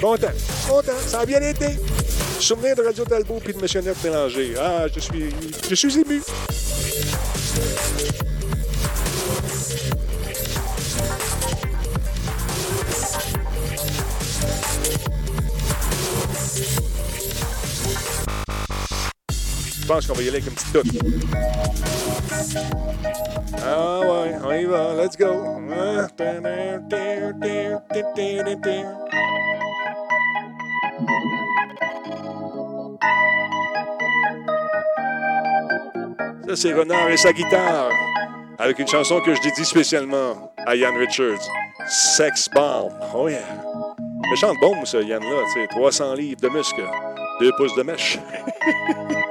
Content. Content. Ça a bien été. Souvenir de Radio Talbot puis de M. Net Mélanger. Ah, je suis, je suis ému. Je pense qu'on va y aller avec une petite toute. Ah ouais, on y va, let's go. Ça, c'est Renard et sa guitare. Avec une chanson que je dédie spécialement à Ian Richards. Sex Bomb. Oh yeah. Méchante bombe, ça, Yann, là. Tu sais, 300 livres de muscles. 2 pouces de mèche.